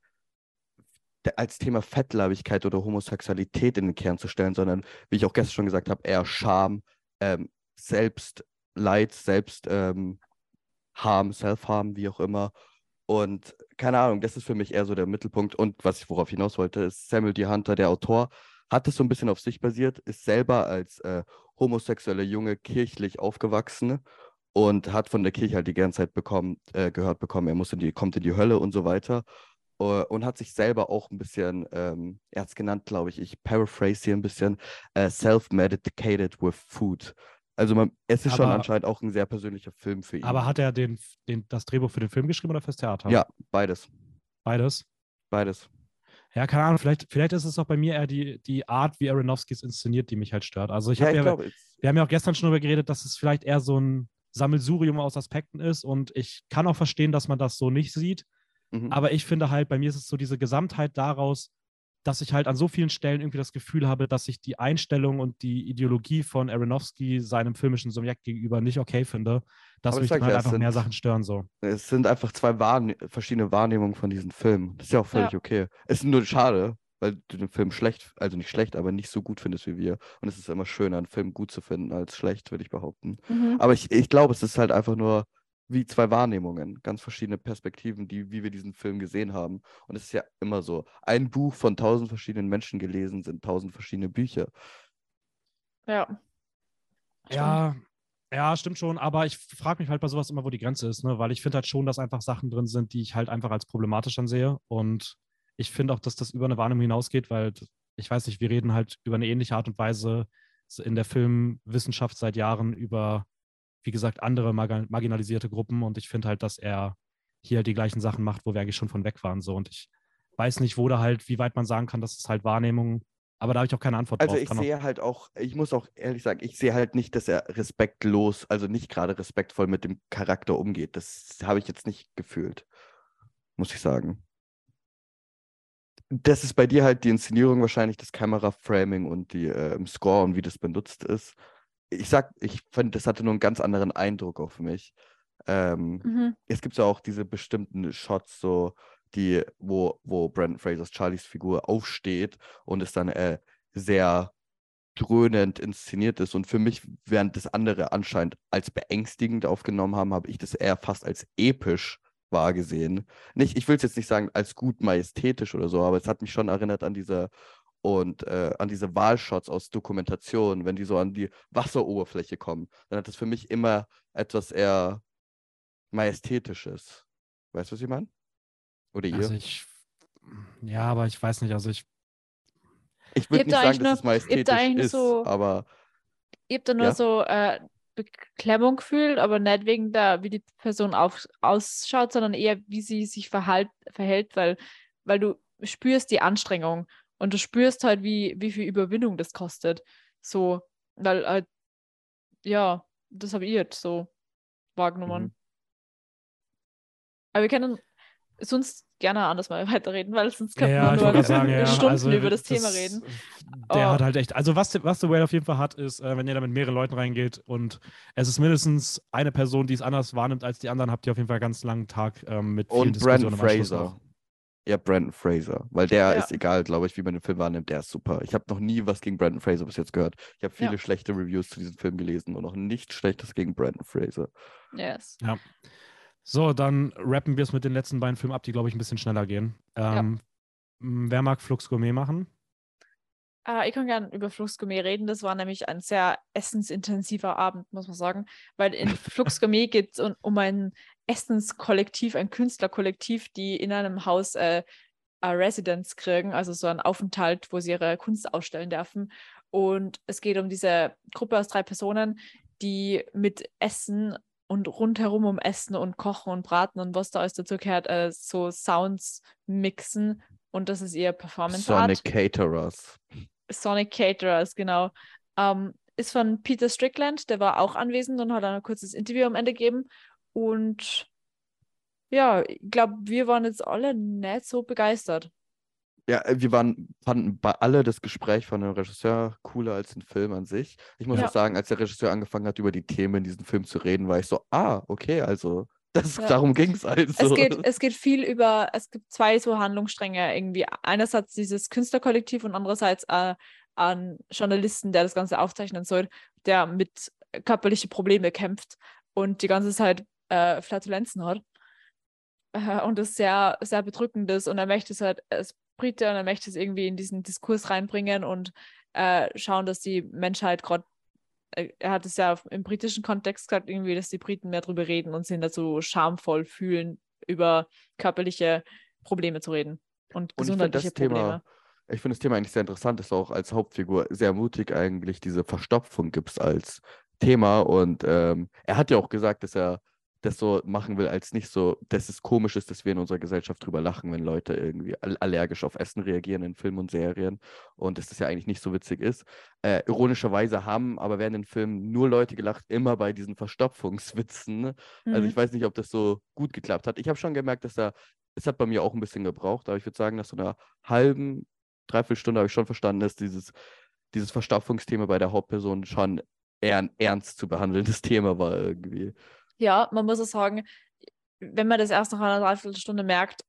als Thema Fettleibigkeit oder Homosexualität in den Kern zu stellen, sondern, wie ich auch gestern schon gesagt habe, eher Scham, ähm, Selbstleid, Selbst ähm, Harm, Self-Harm, wie auch immer. Und keine Ahnung, das ist für mich eher so der Mittelpunkt. Und was ich worauf hinaus wollte, ist Samuel D. Hunter, der Autor, hat es so ein bisschen auf sich basiert, ist selber als äh, homosexuelle Junge kirchlich aufgewachsen und hat von der Kirche halt die ganze Zeit bekommen, äh, gehört bekommen, er muss in die, kommt in die Hölle und so weiter. Uh, und hat sich selber auch ein bisschen, ähm, er hat es genannt, glaube ich, ich paraphrase hier ein bisschen, uh, self-medicated with food. Also man, es ist aber, schon anscheinend auch ein sehr persönlicher Film für ihn. Aber hat er den, den, das Drehbuch für den Film geschrieben oder fürs Theater? Ja, beides. Beides? Beides. Ja, keine Ahnung, vielleicht, vielleicht ist es auch bei mir eher die, die Art, wie Aronofsky es inszeniert, die mich halt stört. Also ich ja, habe ja, glaub, wir haben ja auch gestern schon darüber geredet, dass es vielleicht eher so ein Sammelsurium aus Aspekten ist und ich kann auch verstehen, dass man das so nicht sieht. Mhm. Aber ich finde halt, bei mir ist es so diese Gesamtheit daraus, dass ich halt an so vielen Stellen irgendwie das Gefühl habe, dass ich die Einstellung und die Ideologie von Aronofsky seinem filmischen Subjekt gegenüber nicht okay finde, dass mich dann halt einfach sind, mehr Sachen stören so. Es sind einfach zwei Wahrne verschiedene Wahrnehmungen von diesen Filmen. Das ist ja auch völlig ja. okay. Es ist nur schade, weil du den Film schlecht, also nicht schlecht, aber nicht so gut findest wie wir. Und es ist immer schöner, einen Film gut zu finden als schlecht, würde ich behaupten. Mhm. Aber ich, ich glaube, es ist halt einfach nur wie zwei Wahrnehmungen, ganz verschiedene Perspektiven, die, wie wir diesen Film gesehen haben. Und es ist ja immer so. Ein Buch von tausend verschiedenen Menschen gelesen sind tausend verschiedene Bücher. Ja. Ja, ja, stimmt schon, aber ich frage mich halt bei sowas immer, wo die Grenze ist, ne? weil ich finde halt schon, dass einfach Sachen drin sind, die ich halt einfach als problematisch ansehe. Und ich finde auch, dass das über eine Wahrnehmung hinausgeht, weil ich weiß nicht, wir reden halt über eine ähnliche Art und Weise in der Filmwissenschaft seit Jahren über wie gesagt, andere mar marginalisierte Gruppen und ich finde halt, dass er hier halt die gleichen Sachen macht, wo wir eigentlich schon von weg waren. So. Und ich weiß nicht, wo da halt, wie weit man sagen kann, das ist halt Wahrnehmung, aber da habe ich auch keine Antwort also drauf. Also ich sehe halt auch, ich muss auch ehrlich sagen, ich sehe halt nicht, dass er respektlos, also nicht gerade respektvoll mit dem Charakter umgeht. Das habe ich jetzt nicht gefühlt, muss ich sagen. Das ist bei dir halt die Inszenierung wahrscheinlich, das Kameraframing und die äh, Score und wie das benutzt ist ich sag, ich fand, das hatte nur einen ganz anderen Eindruck auf mich. Ähm, mhm. Es gibt ja auch diese bestimmten Shots, so die, wo, wo Brandon Frasers Charlies Figur aufsteht und es dann äh, sehr dröhnend inszeniert ist. Und für mich, während das andere anscheinend als beängstigend aufgenommen haben, habe ich das eher fast als episch wahrgesehen. Nicht, ich will es jetzt nicht sagen als gut majestätisch oder so, aber es hat mich schon erinnert an diese und äh, an diese Wahlshots aus Dokumentationen, wenn die so an die Wasseroberfläche kommen, dann hat das für mich immer etwas eher Majestätisches. Weißt du, was ich meine? Oder ihr? Also ich, ja, aber ich weiß nicht, also ich. Ich würde nicht sagen, nur, dass es majestätisch da ist, so, aber. Ihr habt da nur ja? so äh, Beklemmung gefühlt, aber nicht wegen der, wie die Person auf, ausschaut, sondern eher, wie sie sich verhalt, verhält, weil, weil du spürst die Anstrengung und du spürst halt, wie, wie viel Überwindung das kostet. So, weil halt, ja, das habe ich jetzt so wahrgenommen. Mhm. Aber wir können sonst gerne anders mal weiterreden, weil sonst könnten ja, wir nur sagen, ja. Stunden also, über das, das, Thema reden. Der oh. hat halt echt, also was, was The Whale auf jeden Fall hat, ist, äh, wenn ihr da mit mehreren Leuten reingeht und es ist mindestens eine Person, die es anders wahrnimmt als die anderen, habt ihr auf jeden Fall einen ganz langen Tag ähm, mit vielen und Diskussionen. Und Fraser. Ja, Brandon Fraser. Weil der ja. ist egal, glaube ich, wie man den Film wahrnimmt. Der ist super. Ich habe noch nie was gegen Brandon Fraser bis jetzt gehört. Ich habe viele ja. schlechte Reviews zu diesem Film gelesen und noch nichts Schlechtes gegen Brandon Fraser. Yes. Ja. So, dann rappen wir es mit den letzten beiden Filmen ab, die, glaube ich, ein bisschen schneller gehen. Ähm, ja. Wer mag Flux Gourmet machen? Uh, ich kann gerne über Flux Gourmet reden. Das war nämlich ein sehr essensintensiver Abend, muss man sagen. Weil in Flux Gourmet geht es um, um ein Essenskollektiv, ein Künstlerkollektiv, die in einem Haus äh, eine Residence kriegen, also so einen Aufenthalt, wo sie ihre Kunst ausstellen dürfen. Und es geht um diese Gruppe aus drei Personen, die mit Essen und rundherum um Essen und Kochen und Braten und was da alles dazu gehört, äh, so Sounds mixen. Und das ist ihr Performance. Sonic Caterers. Sonic Caterers, genau. Ähm, ist von Peter Strickland, der war auch anwesend und hat dann ein kurzes Interview am Ende gegeben. Und ja, ich glaube, wir waren jetzt alle nicht so begeistert. Ja, äh, wir waren, fanden bei alle das Gespräch von dem Regisseur cooler als den Film an sich. Ich muss Ja. auch sagen, als der Regisseur angefangen hat, über die Themen in diesem Film zu reden, war ich so, ah, okay, also das, Ja. darum ging es also. Es geht, es geht viel über, es gibt zwei so Handlungsstränge irgendwie. Einerseits dieses Künstlerkollektiv und andererseits äh, einen Journalisten, der das Ganze aufzeichnen soll, der mit körperlichen Problemen kämpft und die ganze Zeit äh, Flatulenzen hat. Äh, und das sehr, sehr bedrückend ist. Und er möchte es halt als Brite und er möchte es irgendwie in diesen Diskurs reinbringen und äh, schauen, dass die Menschheit gerade äh, er hat es ja im britischen Kontext gesagt, irgendwie, dass die Briten mehr drüber reden und sich nicht so schamvoll fühlen, über körperliche Probleme zu reden und Und ich finde gesundheitliche das Thema, Probleme. ich finde das Thema eigentlich sehr interessant, dass du auch als Hauptfigur sehr mutig eigentlich diese Verstopfung gibst als Thema. Und ähm, er hat ja auch gesagt, dass er das so machen will, als nicht so, dass es komisch ist, dass wir in unserer Gesellschaft drüber lachen, wenn Leute irgendwie all- allergisch auf Essen reagieren in Filmen und Serien und dass das ja eigentlich nicht so witzig ist. Äh, ironischerweise haben aber während den Filmen nur Leute gelacht, immer bei diesen Verstopfungswitzen. Also Mhm. ich weiß nicht, ob das so gut geklappt hat. Ich habe schon gemerkt, dass er, es hat bei mir auch ein bisschen gebraucht, aber ich würde sagen, nach so einer halben, dreiviertel Stunde habe ich schon verstanden, dass dieses, dieses Verstopfungsthema bei der Hauptperson schon eher ein ernst zu behandelndes Thema war irgendwie. Ja, man muss auch sagen, wenn man das erst nach einer Dreiviertelstunde merkt,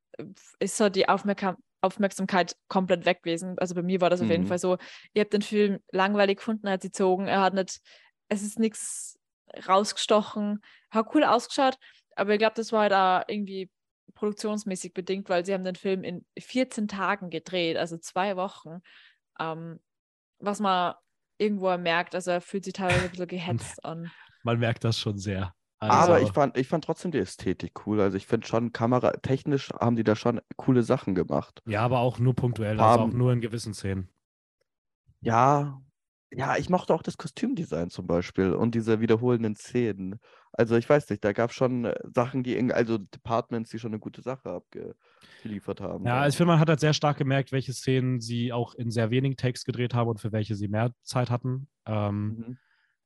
ist so die Aufmerksam Aufmerksamkeit komplett weg gewesen. Also bei mir war das auf jeden Mhm. Fall so. Ich habe den Film langweilig gefunden, er hat sie gezogen. Er hat nicht, es ist nichts rausgestochen, hat cool ausgeschaut, aber ich glaube, das war halt auch irgendwie produktionsmäßig bedingt, weil sie haben den Film in 14 Tagen gedreht, also zwei Wochen. Ähm, was man irgendwo merkt, also er fühlt sich teilweise ein bisschen gehetzt an. Man merkt das schon sehr. Aber Also, ich fand, ich fand trotzdem die Ästhetik cool. Also ich finde schon, kameratechnisch haben die da schon coole Sachen gemacht. Ja, aber auch nur punktuell, also auch Farben. nur in gewissen Szenen. Ja, ja, ich mochte auch das Kostümdesign zum Beispiel und diese wiederholenden Szenen. Also ich weiß nicht, da gab es schon äh, Sachen, die, irgendwie- also Departments, die schon eine gute Sache abgeliefert haben. Ja, ich finde, man hat halt sehr stark gemerkt, welche Szenen sie auch in sehr wenigen Takes gedreht haben und für welche sie mehr Zeit hatten. Ähm, Mhm.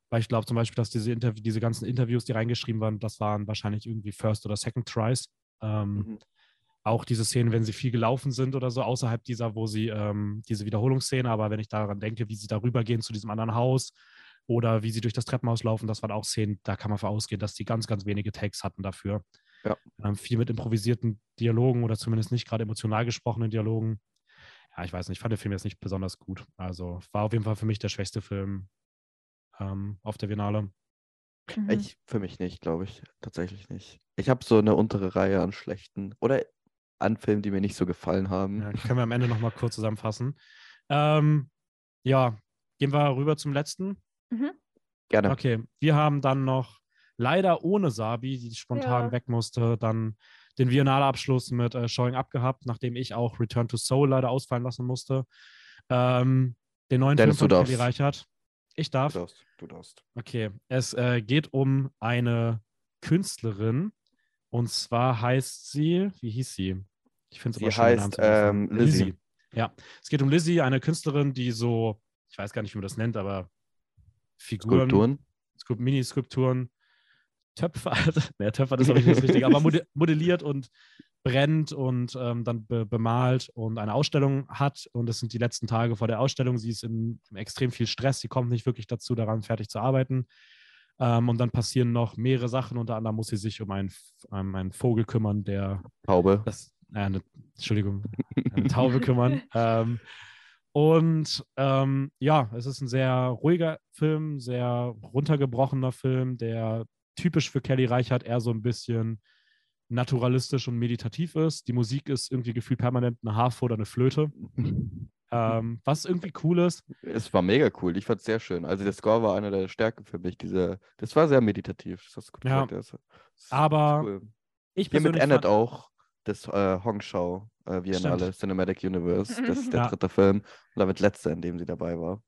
Weil ich glaube zum Beispiel, dass diese, Interv diese ganzen Interviews, die reingeschrieben waren, das waren wahrscheinlich irgendwie First oder Second Tries. Ähm, Mhm. Auch diese Szenen, wenn sie viel gelaufen sind oder so, außerhalb dieser, wo sie ähm, diese Wiederholungsszene, aber wenn ich daran denke, wie sie darüber gehen zu diesem anderen Haus oder wie sie durch das Treppenhaus laufen, das waren auch Szenen, da kann man von ausgehen, dass die ganz, ganz wenige Takes hatten dafür. Ja. Ähm, viel mit improvisierten Dialogen oder zumindest nicht gerade emotional gesprochenen Dialogen. Ja, ich weiß nicht, ich fand den Film jetzt nicht besonders gut. Also war auf jeden Fall für mich der schwächste Film ähm, auf der Biennale. Mhm. Ich, für mich nicht, glaube ich. Tatsächlich nicht. Ich habe so eine untere Reihe an schlechten oder an Filmen, die mir nicht so gefallen haben. Ja, können wir am Ende nochmal kurz zusammenfassen. Ähm, ja, gehen wir rüber zum letzten. Mhm. Gerne. Okay, wir haben dann noch leider ohne Sabi, die spontan Ja. weg musste, dann den Biennale-Abschluss mit äh, Showing abgehabt, nachdem ich auch Return to Soul leider ausfallen lassen musste. Ähm, den neuen Dennis, Film von Kelly. Reichert. Ich darf. Du darfst. Du darfst. Okay, es äh, geht um eine Künstlerin und zwar heißt sie, wie hieß sie? Ich finde es immer schön, heißt ähm, Lizzie. Ja, es geht um Lizzie, eine Künstlerin, die so, ich weiß gar nicht, wie man das nennt, aber Figuren, Skulpturen. Skulp Mini-Skulpturen, Töpfer, ne, Töpfer ist glaube ich nicht das Richtige, aber mode- modelliert und brennt und ähm, dann be bemalt und eine Ausstellung hat. Und es sind die letzten Tage vor der Ausstellung. Sie ist in, in extrem viel Stress. Sie kommt nicht wirklich dazu, daran fertig zu arbeiten. Ähm, und dann passieren noch mehrere Sachen. Unter anderem muss sie sich um einen, um einen Vogel kümmern, der Taube. das, äh, eine, Entschuldigung, eine Taube kümmern. Ähm, und ähm, ja, es ist ein sehr ruhiger Film, sehr runtergebrochener Film, der typisch für Kelly Reichardt eher so ein bisschen naturalistisch und meditativ ist. Die Musik ist irgendwie gefühlt permanent eine Harfe oder eine Flöte, ähm, was irgendwie cool ist. Es war mega cool. Ich fand es sehr schön. Also der Score war einer der Stärken für mich. Diese, das war sehr meditativ. Das hast gut Ja. gesagt. Das, das Aber cool. Ich Hier mit persönlich Annette fand- auch. Das äh, Hongshao äh, Biennale Cinematic Universe. Das ist der Ja. dritte Film. Und damit letzter, in dem sie dabei war.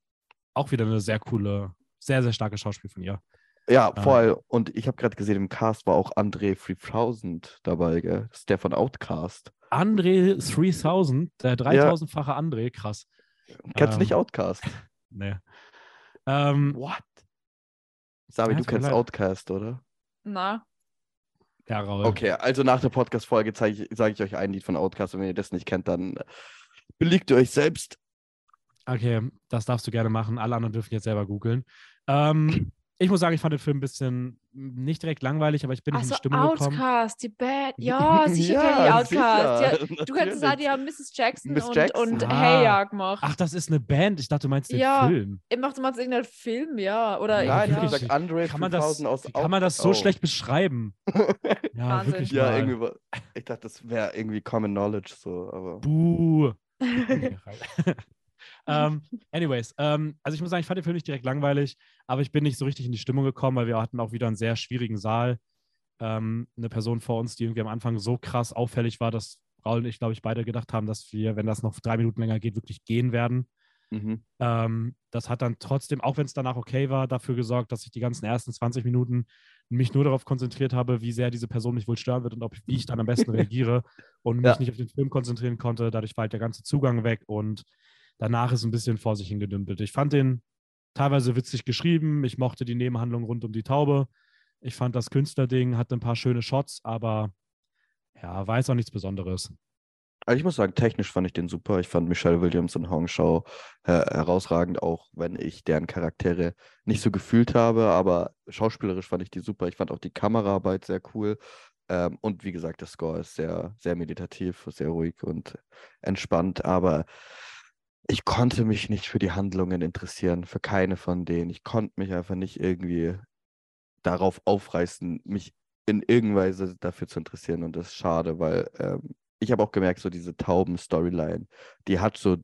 auch wieder eine sehr coole, sehr, sehr starke Schauspiel von ihr. Ja, Ah. voll. Und ich habe gerade gesehen, im Cast war auch André 3000 dabei, gell? Das ist der von Outcast. André 3000, der 3000-fache André, krass. Kennst du nicht Ähm, Outcast? Nee. Ähm, What? Sabi, Ja, du kennst leid. Outcast, oder? Na, ja, Raul. Okay, also nach der Podcast-Folge sage ich, euch ein Lied von Outcast und wenn ihr das nicht kennt, dann belegt ihr euch selbst. Okay, das darfst du gerne machen. Alle anderen dürfen jetzt selber googeln. Ähm, ich muss sagen, ich fand den Film ein bisschen nicht direkt langweilig, aber ich bin nicht in also die Stimmung gekommen. Outcast, die Band. Ja, sicher kenne ich Outcast. sicher, Ja, du kennst sagen, die haben Mrs. Jackson Miss und, Jackson. und Ah. Hey Ja gemacht. Ach, das ist eine Band. Ich dachte, du meinst den Ja. Film. Ich machte mal irgendeinen Film, ja. Oder Ja, Nein, ich ja. habe gesagt, Andre Kann man das, 3000 aus kann man das so Outcast. schlecht beschreiben? Ja, Wahnsinn. wirklich Ja, mal. irgendwie war, ich dachte, das wäre irgendwie Common Knowledge so, aber. Buh. ähm, anyways, ähm, also ich muss sagen, ich fand den Film nicht direkt langweilig, aber ich bin nicht so richtig in die Stimmung gekommen, weil wir hatten auch wieder einen sehr schwierigen Saal. Ähm, eine Person vor uns, die irgendwie am Anfang so krass auffällig war, dass Raul und ich, glaube ich, beide gedacht haben, dass wir, wenn das noch drei Minuten länger geht, wirklich gehen werden. Mhm. Ähm, das hat dann trotzdem, auch wenn es danach okay war, dafür gesorgt, dass ich die ganzen ersten 20 Minuten mich nur darauf konzentriert habe, wie sehr diese Person mich wohl stören wird und ob, wie ich dann am besten reagiere und mich Ja. nicht auf den Film konzentrieren konnte. Dadurch war halt der ganze Zugang weg und danach ist ein bisschen vor sich hingedümpelt. Ich fand den teilweise witzig geschrieben. Ich mochte die Nebenhandlung rund um die Taube. Ich fand das Künstlerding, hatte ein paar schöne Shots, aber ja, jetzt auch nichts Besonderes. Also ich muss sagen, technisch fand ich den super. Ich fand Michelle Williams und Hong Shao her herausragend, auch wenn ich deren Charaktere nicht so gefühlt habe, aber schauspielerisch fand ich die super. Ich fand auch die Kameraarbeit sehr cool. Ähm, und wie gesagt, der Score ist sehr, sehr meditativ, sehr ruhig und entspannt, aber ich konnte mich nicht für die Handlungen interessieren, für keine von denen. Ich konnte mich einfach nicht irgendwie darauf aufreißen, mich in irgendeiner Weise dafür zu interessieren. Und das ist schade, weil ähm, ich habe auch gemerkt, so diese Tauben-Storyline, die hat so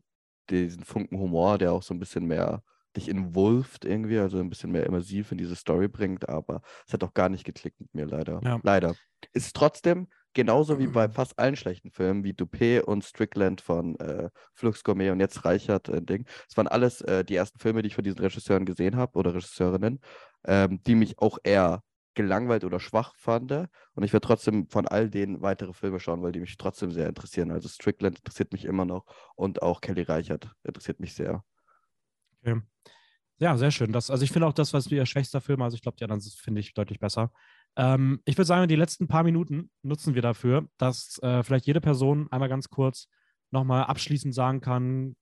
diesen Funken Humor, der auch so ein bisschen mehr dich involved irgendwie, also ein bisschen mehr immersiv in diese Story bringt, aber es hat auch gar nicht geklickt mit mir, leider. Ja. Leider. Ist trotzdem genauso wie bei fast allen schlechten Filmen, wie Dupé und Strickland von äh, Flux Gourmet und jetzt Reichert äh, Ding. Es waren alles äh, die ersten Filme, die ich von diesen Regisseuren gesehen habe oder Regisseurinnen, ähm, die mich auch eher gelangweilt oder schwach fand. Und ich werde trotzdem von all denen weitere Filme schauen, weil die mich trotzdem sehr interessieren. Also Strickland interessiert mich immer noch und auch Kelly Reichert interessiert mich sehr. Okay. Ja, sehr schön. Das, also ich finde auch das, was ihr schwächster Film, also ich glaube, die anderen finde ich deutlich besser. Ähm, ich würde sagen, die letzten paar Minuten nutzen wir dafür, dass äh, vielleicht jede Person einmal ganz kurz nochmal abschließend sagen kann,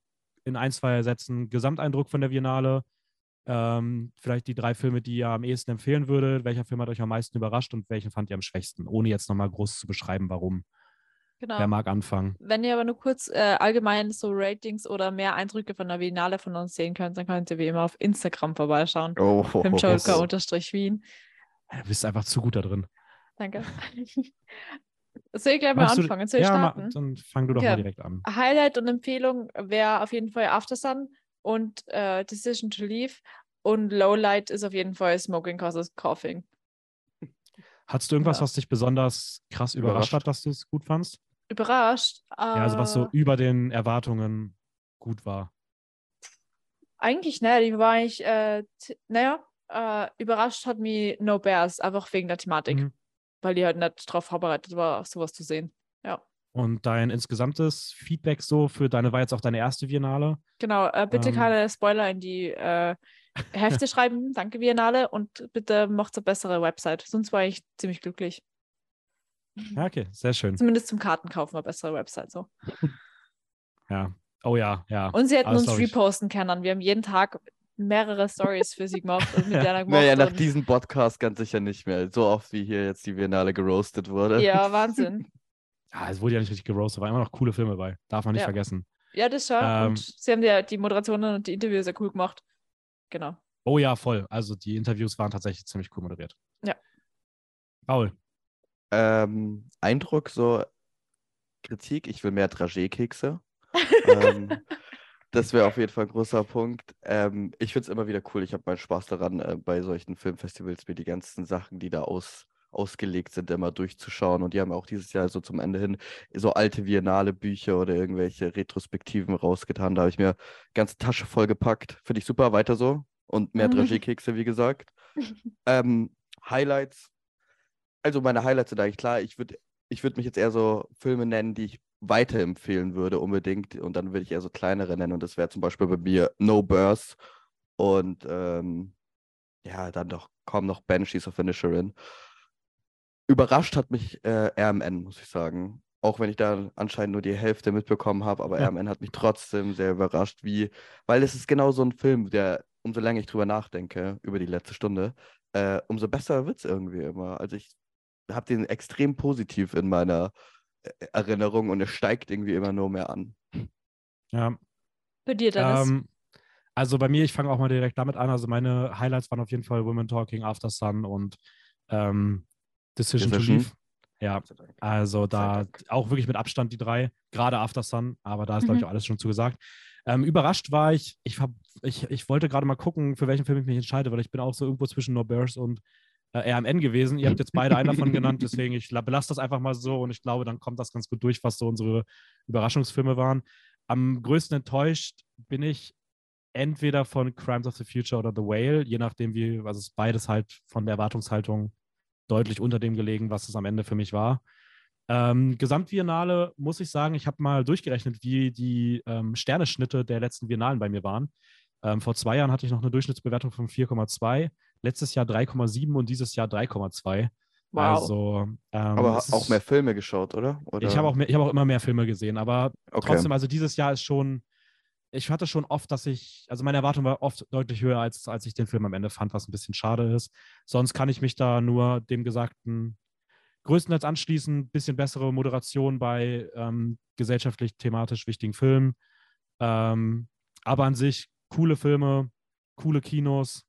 in ein, zwei Sätzen, Gesamteindruck von der Biennale, ähm, vielleicht die drei Filme, die ihr am ehesten empfehlen würdet, welcher Film hat euch am meisten überrascht und welchen fand ihr am schwächsten, ohne jetzt nochmal groß zu beschreiben, warum. Genau. Wer mag anfangen? Wenn ihr aber nur kurz äh, allgemein so Ratings oder mehr Eindrücke von der Biennale von uns sehen könnt, dann könnt ihr wie immer auf Instagram vorbeischauen. Oh, Filmjoker-Wien. Du bist einfach zu gut da drin. Danke. Soll ich gleich mal du- anfangen? Soll ich ja, ma- starten? dann fang du doch Okay. mal direkt an. Highlight und Empfehlung wäre auf jeden Fall After Sun und äh, Decision to Leave. Und Lowlight ist auf jeden Fall Smoking Causes Coughing. Hattest du irgendwas, Ja. was dich besonders krass überrascht, Überrascht. hat, dass du es gut fandst? Überrascht. Ja, also was so äh, über den Erwartungen gut war. Eigentlich, ne, die war ich, äh, naja, äh, überrascht hat mich No Bears, einfach wegen der Thematik, Mhm. weil die halt nicht darauf vorbereitet war, sowas zu sehen. Und dein insgesamtes Feedback so für deine, war jetzt auch deine erste Biennale? Genau, äh, bitte Ähm. keine Spoiler in die äh, Hefte schreiben, danke Biennale und bitte macht eine bessere Website, sonst war ich ziemlich glücklich. Ja, okay, sehr schön. Zumindest zum Kartenkaufen eine bessere Website so. Ja. Oh ja, ja. Und sie hätten das uns ich. reposten können. Wir haben jeden Tag mehrere Stories für sie gemacht und mit der gemacht. Naja, nach und- diesem Podcast ganz sicher nicht mehr. So oft wie hier jetzt die Biennale geroastet wurde. Ja, Wahnsinn. Ja, es wurde ja nicht richtig geroastet, war immer noch coole Filme bei. Darf man nicht Ja. vergessen. Ja, das schon. Ähm. und sie haben ja die Moderationen und die Interviews sehr cool gemacht. Genau. Oh ja, voll. Also die Interviews waren tatsächlich ziemlich cool moderiert. Ja. Paul. Ähm, Eindruck, so Kritik, ich will mehr Dragé-Kekse. ähm, das wäre auf jeden Fall ein großer Punkt. Ähm, ich finde es immer wieder cool. Ich habe meinen Spaß daran, äh, bei solchen Filmfestivals mir die ganzen Sachen, die da aus, ausgelegt sind, immer durchzuschauen. Und die haben auch dieses Jahr so zum Ende hin so alte Biennale-Bücher oder irgendwelche Retrospektiven rausgetan. Da habe ich mir ganze Tasche voll gepackt. Finde ich super, weiter so. Und mehr Mhm. Dragé-Kekse, wie gesagt. ähm, Highlights. Also meine Highlights sind eigentlich klar. Ich würde ich würd mich jetzt eher so Filme nennen, die ich weiterempfehlen würde unbedingt. Und dann würde ich eher so kleinere nennen. Und das wäre zum Beispiel bei mir No Burst Und ähm, ja, dann doch kaum noch Banshees of Inisherin. Überrascht hat mich äh, RMN, muss ich sagen. Auch wenn ich da anscheinend nur die Hälfte mitbekommen habe, aber Ja. RMN hat mich trotzdem sehr überrascht, wie, weil es ist genau so ein Film, der, umso länger ich drüber nachdenke, über die letzte Stunde, äh, umso besser wird es irgendwie immer. Also ich habe den extrem positiv in meiner Erinnerung und es steigt irgendwie immer nur mehr an. Ja. Bei dir, Dennis. Ähm, also bei mir, ich fange auch mal direkt damit an. Also meine Highlights waren auf jeden Fall Women Talking, After Sun und ähm, Decision, to Decision. Leave. Ja, also da auch wirklich mit Abstand die drei, gerade After Sun, aber da ist, glaube ich, Mhm. auch alles schon zugesagt. Ähm, überrascht war ich, ich, hab, ich, ich wollte gerade mal gucken, für welchen Film ich mich entscheide, weil ich bin auch so irgendwo zwischen No Bears und äh, RMN gewesen. Ihr habt jetzt beide einen davon genannt, deswegen ich la- belasse das einfach mal so und ich glaube, dann kommt das ganz gut durch, was so unsere Überraschungsfilme waren. Am größten enttäuscht bin ich entweder von Crimes of the Future oder The Whale, je nachdem wie, also es ist beides halt von der Erwartungshaltung deutlich unter dem gelegen, was es am Ende für mich war. Ähm, Gesamtbiennale muss ich sagen, ich habe mal durchgerechnet, wie die ähm, Sterneschnitte der letzten Biennalen bei mir waren. Ähm, vor zwei Jahren hatte ich noch eine Durchschnittsbewertung von 4,2, letztes Jahr 3,7 und dieses Jahr 3,2. wow. Also, ähm, Aber auch ist- mehr Filme geschaut, oder? oder? Ich habe auch, mehr- ich hab auch immer mehr Filme gesehen, aber okay. trotzdem, also dieses Jahr ist schon, ich hatte schon oft, dass ich, also meine Erwartung war oft deutlich höher, als, als ich den Film am Ende fand, was ein bisschen schade ist. Sonst kann ich mich da nur dem Gesagten größtenteils anschließen. Bisschen bessere Moderation bei ähm, gesellschaftlich, thematisch wichtigen Filmen. Ähm, aber an sich coole Filme, coole Kinos.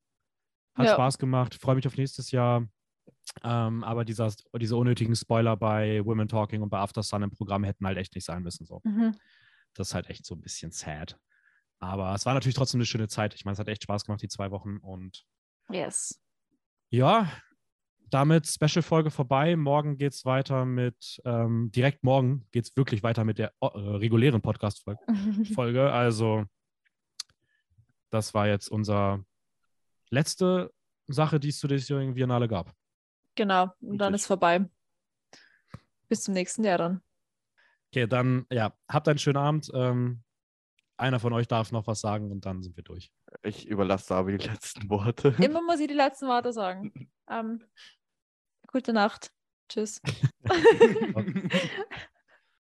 Hat Ja. Spaß gemacht. Freue mich auf nächstes Jahr. Ähm, aber dieser, diese unnötigen Spoiler bei Women Talking und bei After Sun im Programm hätten halt echt nicht sein müssen. So. Mhm. Das ist halt echt so ein bisschen sad. Aber es war natürlich trotzdem eine schöne Zeit. Ich meine, es hat echt Spaß gemacht, die zwei Wochen. Und Yes. ja, damit Special-Folge vorbei. Morgen geht es weiter mit, ähm, direkt morgen geht es wirklich weiter mit der äh, regulären Podcast-Folge. Also, das war jetzt unser letzte Sache, die es zu der diesjährigen Biennale gab. genau. Und dann Richtig. ist vorbei. Bis zum nächsten Jahr dann. Okay, dann, ja, habt einen schönen Abend. Ähm, einer von euch darf noch was sagen und dann sind wir durch. Ich überlasse David die letzten Worte. Immer muss ich die letzten Worte sagen. Ähm, gute Nacht. Tschüss.